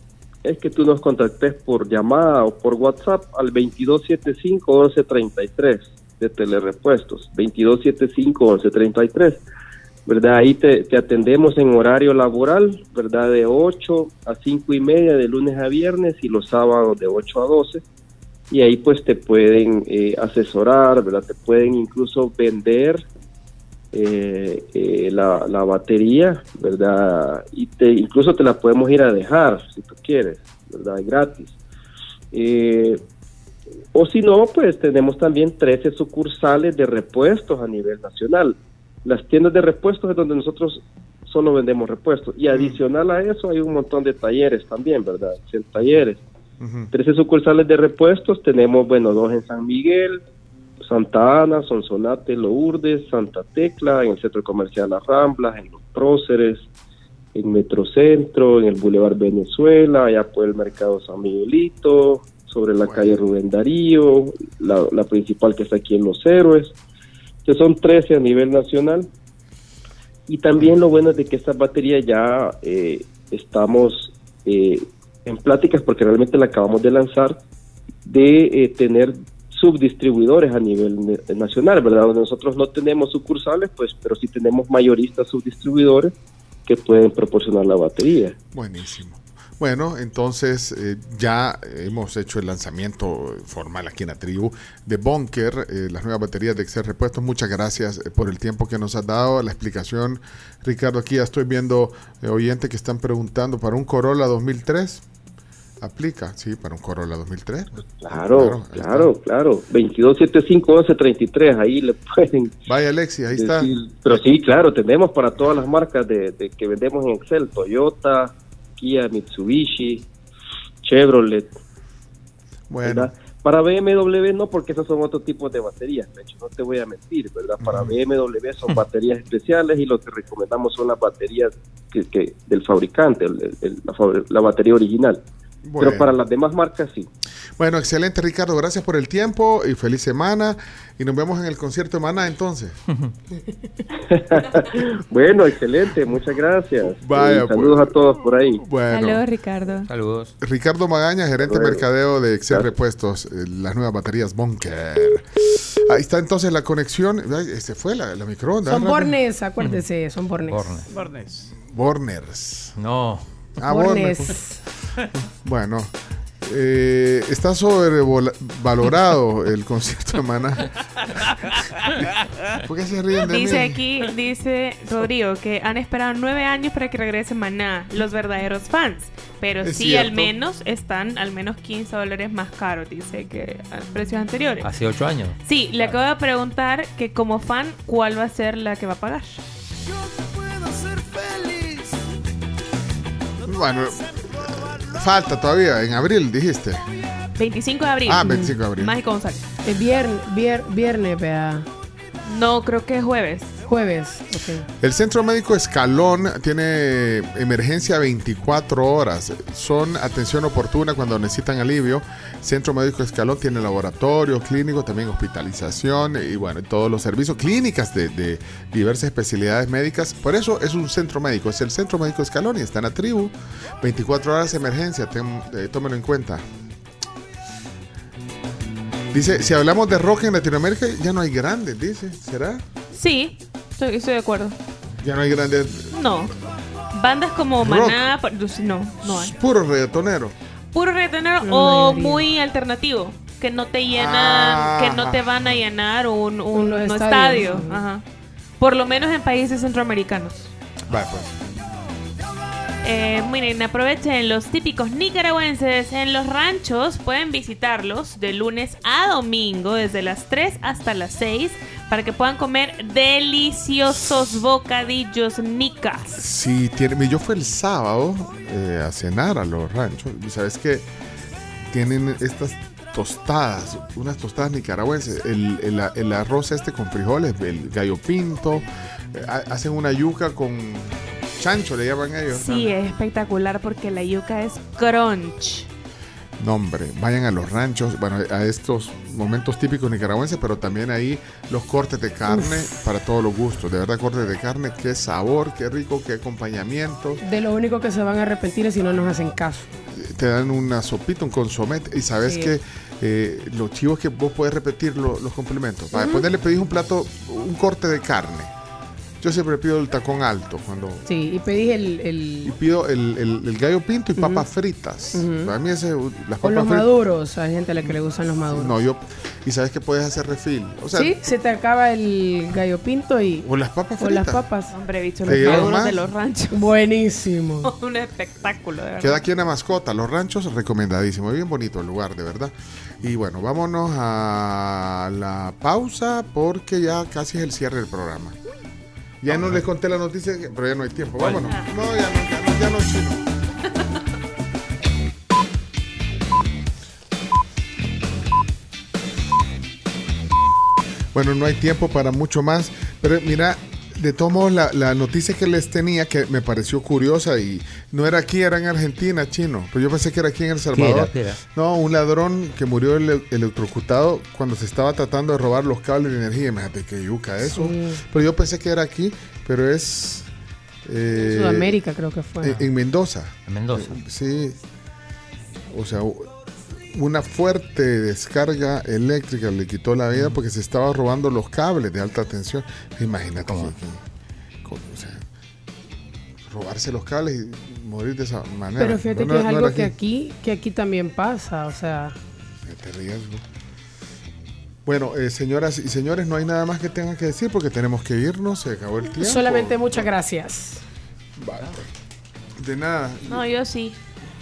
es que tú nos contactes por llamada o por WhatsApp al 2275-1133 de Telerepuestos, 2275-1133. ¿Verdad? Ahí te, te atendemos en horario laboral, ¿verdad? De 8 a 5 y media de lunes a viernes y los sábados de 8 a 12. Y ahí pues te pueden eh, asesorar, ¿verdad? Te pueden incluso vender eh, eh, la, la batería, ¿verdad? Y te, incluso te la podemos ir a dejar si tú quieres, ¿verdad? Gratis. Eh, o si no, pues tenemos también 13 sucursales de repuestos a nivel nacional. Las tiendas de repuestos es donde nosotros solo vendemos repuestos. Y adicional a eso hay un montón de talleres también, ¿verdad? 100 talleres. 13 sucursales de repuestos, tenemos, bueno, dos en San Miguel, Santa Ana, Sonsonate, Lourdes, Santa Tecla, en el Centro Comercial Las Ramblas, en Los Próceres, en Metrocentro, en el Boulevard Venezuela, allá por el Mercado San Miguelito, sobre la calle Rubén Darío, la, la principal que está aquí en Los Héroes, son 13 a nivel nacional. Y también lo bueno es de que estas baterías ya eh, estamos eh, en pláticas, porque realmente la acabamos de lanzar, de eh, tener subdistribuidores a nivel nacional, ¿verdad? Donde nosotros no tenemos sucursales, pues, pero sí tenemos mayoristas subdistribuidores que pueden proporcionar la batería. Buenísimo. Bueno, entonces eh, ya hemos hecho el lanzamiento formal aquí en la tribu de Bunker, eh, las nuevas baterías de Excel Repuestos. Muchas gracias eh, por el tiempo que nos has dado, la explicación. Ricardo, aquí ya estoy viendo eh, oyentes que están preguntando para un Corolla 2003. ¿Aplica? Sí, para un Corolla 2003. Claro, claro, claro. 22751133, ahí le pueden. Vaya, Alexi, ahí está. decir- Pero sí, claro, tenemos para todas las marcas de, de que vendemos en Excel: Toyota, Kia, Mitsubishi, Chevrolet. Bueno. ¿verdad? Para BMW no, porque esos son otros tipos de baterías. De hecho, no te voy a mentir, ¿verdad? Para BMW son baterías especiales y lo que recomendamos son las baterías que, que- del fabricante, el- el- la, fabri- la batería original. Bueno. Pero para las demás marcas sí. Bueno, excelente Ricardo, gracias por el tiempo y feliz semana. Y nos vemos en el concierto de Maná entonces. Bueno, excelente, muchas gracias. Vaya, saludos pues. a todos por ahí. Bueno. Saludos, Ricardo. Saludos. Ricardo Magaña, gerente de mercadeo de Excel Repuestos, eh, las nuevas baterías Bunker. Ahí está entonces la conexión. Ay, Se fue la, la microondas. Son bornes, acuérdese, son bornes. Bornes. Bornes. Borners. No. Ah, Bornes. Bornes. Bueno, eh, está sobrevalorado el concierto de Maná. ¿Por qué se ríen de Dice mí? aquí, dice Rodrigo, que han esperado nueve años para que regrese Maná, los verdaderos fans. Pero Es sí, cierto. al menos están al menos 15 dólares más caros, dice que a precios anteriores. Hace ocho años. Sí, le acabo de preguntar que como fan, ¿cuál va a ser la que va a pagar? Bueno, falta todavía, en abril dijiste. 25 de abril. Ah, 25 de abril. Mágico González. Es viernes, vier- viernes, vea. No, creo que es jueves. Jueves. El Centro Médico Escalón tiene emergencia 24 horas. Son atención oportuna cuando necesitan alivio. Centro Médico Escalón tiene laboratorio, clínico, también hospitalización y bueno, todos los servicios, clínicas de, de diversas especialidades médicas. Por eso es un centro médico, es el Centro Médico Escalón y está en la tribu. 24 horas de emergencia, ten- eh, tómenlo en cuenta. Dice, si hablamos de rock en Latinoamérica, ya no hay grandes, dice. ¿Será? Sí, estoy, estoy de acuerdo. Ya no hay grandes. No. Bandas como Rock. Maná, no, no hay. Puro reggaetonero. Puro reggaetonero La o muy alternativo. Que no te llenan, Ah. que no te van a llenar un, un, Un estadio. Ajá. Por lo menos en países centroamericanos. Vale, pues. Eh, miren, aprovechen los típicos nicaragüenses en los ranchos. Pueden visitarlos de lunes a domingo, desde las 3 hasta las 6, para que puedan comer deliciosos bocadillos nicas. Sí, tiene, yo fui el sábado eh, a cenar a los ranchos y sabes que tienen estas tostadas, unas tostadas nicaragüenses, el, arroz este con frijoles, el gallo pinto, eh, ha- hacen una yuca con chancho, le llaman ellos. Sí, es espectacular porque la yuca es crunch. No, hombre, vayan a los ranchos, bueno, a estos momentos típicos nicaragüenses, pero también ahí los cortes de carne para todos los gustos. De verdad, cortes de carne, qué sabor, qué rico, qué acompañamiento. De lo único que se van a arrepentir es si no nos hacen caso. te dan una sopita, un consomé, y sabes Sí. que eh, los chivos que vos podés repetir lo- los complementos. Para Ujú. ponerle pedís un plato, un corte de carne, Yo siempre pido el tacón alto cuando Sí, y pedís el... y el pido el, el- el gallo pinto y papas fritas. Para mí ese, las o papas los fritas. maduros, hay gente a la que le gustan los maduros. No, yo y sabes que puedes hacer refil. O sea, sí, se te acaba el gallo pinto y... o las papas O fritas. las papas. Hombre, he visto ¿Te los maduros más? de los ranchos. Buenísimo. Un espectáculo, de verdad. Queda aquí en la mascota, los ranchos, recomendadísimo, bien bonito el lugar, de verdad. Y bueno, vámonos a la pausa porque ya casi es el cierre del programa. Ya no les conté la noticia, pero ya no hay tiempo. Vámonos. No, ya no, ya no, ya no, chino. Bueno, no hay tiempo para mucho más, pero mira, de todos modos, la, la noticia que les tenía que me pareció curiosa y no era aquí, era en Argentina, chino, pero yo pensé que era aquí en El Salvador. ¿Qué era? ¿Qué era? No, un ladrón que murió ele- electrocutado cuando se estaba tratando de robar los cables de energía. Imagínate que yuca eso. Sí. Pero yo pensé que era aquí, pero es... eh, Sudamérica creo que fue. en, en Mendoza. En Mendoza. Eh, sí. O sea, una fuerte descarga eléctrica le quitó la vida porque se estaba robando los cables de alta tensión. Imagínate. que- que- co- o sea, robarse los cables y morir de esa manera. Pero fíjate No, que es no algo que aquí, que aquí también pasa, o sea... Te riesgo. Bueno, eh, señoras y señores, no hay nada más que tengan que decir porque tenemos que irnos, se acabó el tiempo. Solamente muchas gracias. Vale. De nada. No, yo sí.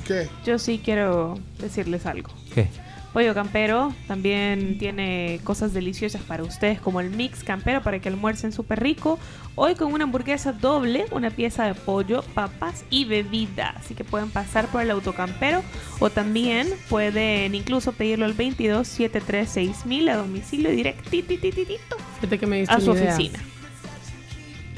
¿Qué? Yo sí quiero decirles algo. ¿Qué? Pollo Campero también tiene cosas deliciosas para ustedes, como el mix campero para que almuercen súper rico. Hoy con una hamburguesa doble, una pieza de pollo, papas y bebida. Así que pueden pasar por el autocampero o también pueden incluso pedirlo al 22 736 a domicilio diste a su oficina.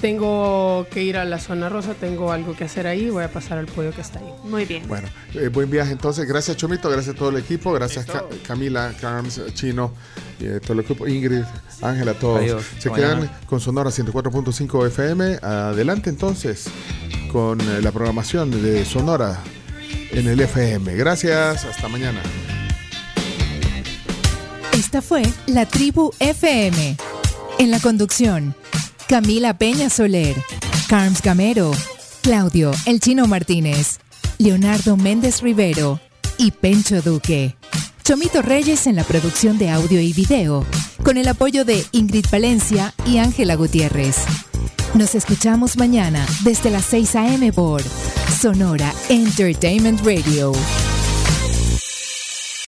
Tengo que ir a la zona rosa, tengo algo que hacer ahí, voy a pasar al pollo que está ahí. Muy bien. Bueno, eh, buen viaje entonces. Gracias Chomito, gracias a todo el equipo, gracias Ca- Camila, Carms, Chino, eh, todo el equipo, Ingrid, Ángela, todos. Adiós. Se quedan con Sonora 104.5 FM. Adelante entonces con eh, la programación de Sonora en el FM. Gracias, hasta mañana. Esta fue La Tribu FM. En la conducción, Camila Peña Soler, Carms Gamero, Claudio El Chino Martínez, Leonardo Méndez Rivero y Pencho Duque. Chomito Reyes en la producción de audio y video, con el apoyo de Ingrid Valencia y Ángela Gutiérrez. Nos escuchamos mañana desde las 6 a.m. por Sonora Entertainment Radio.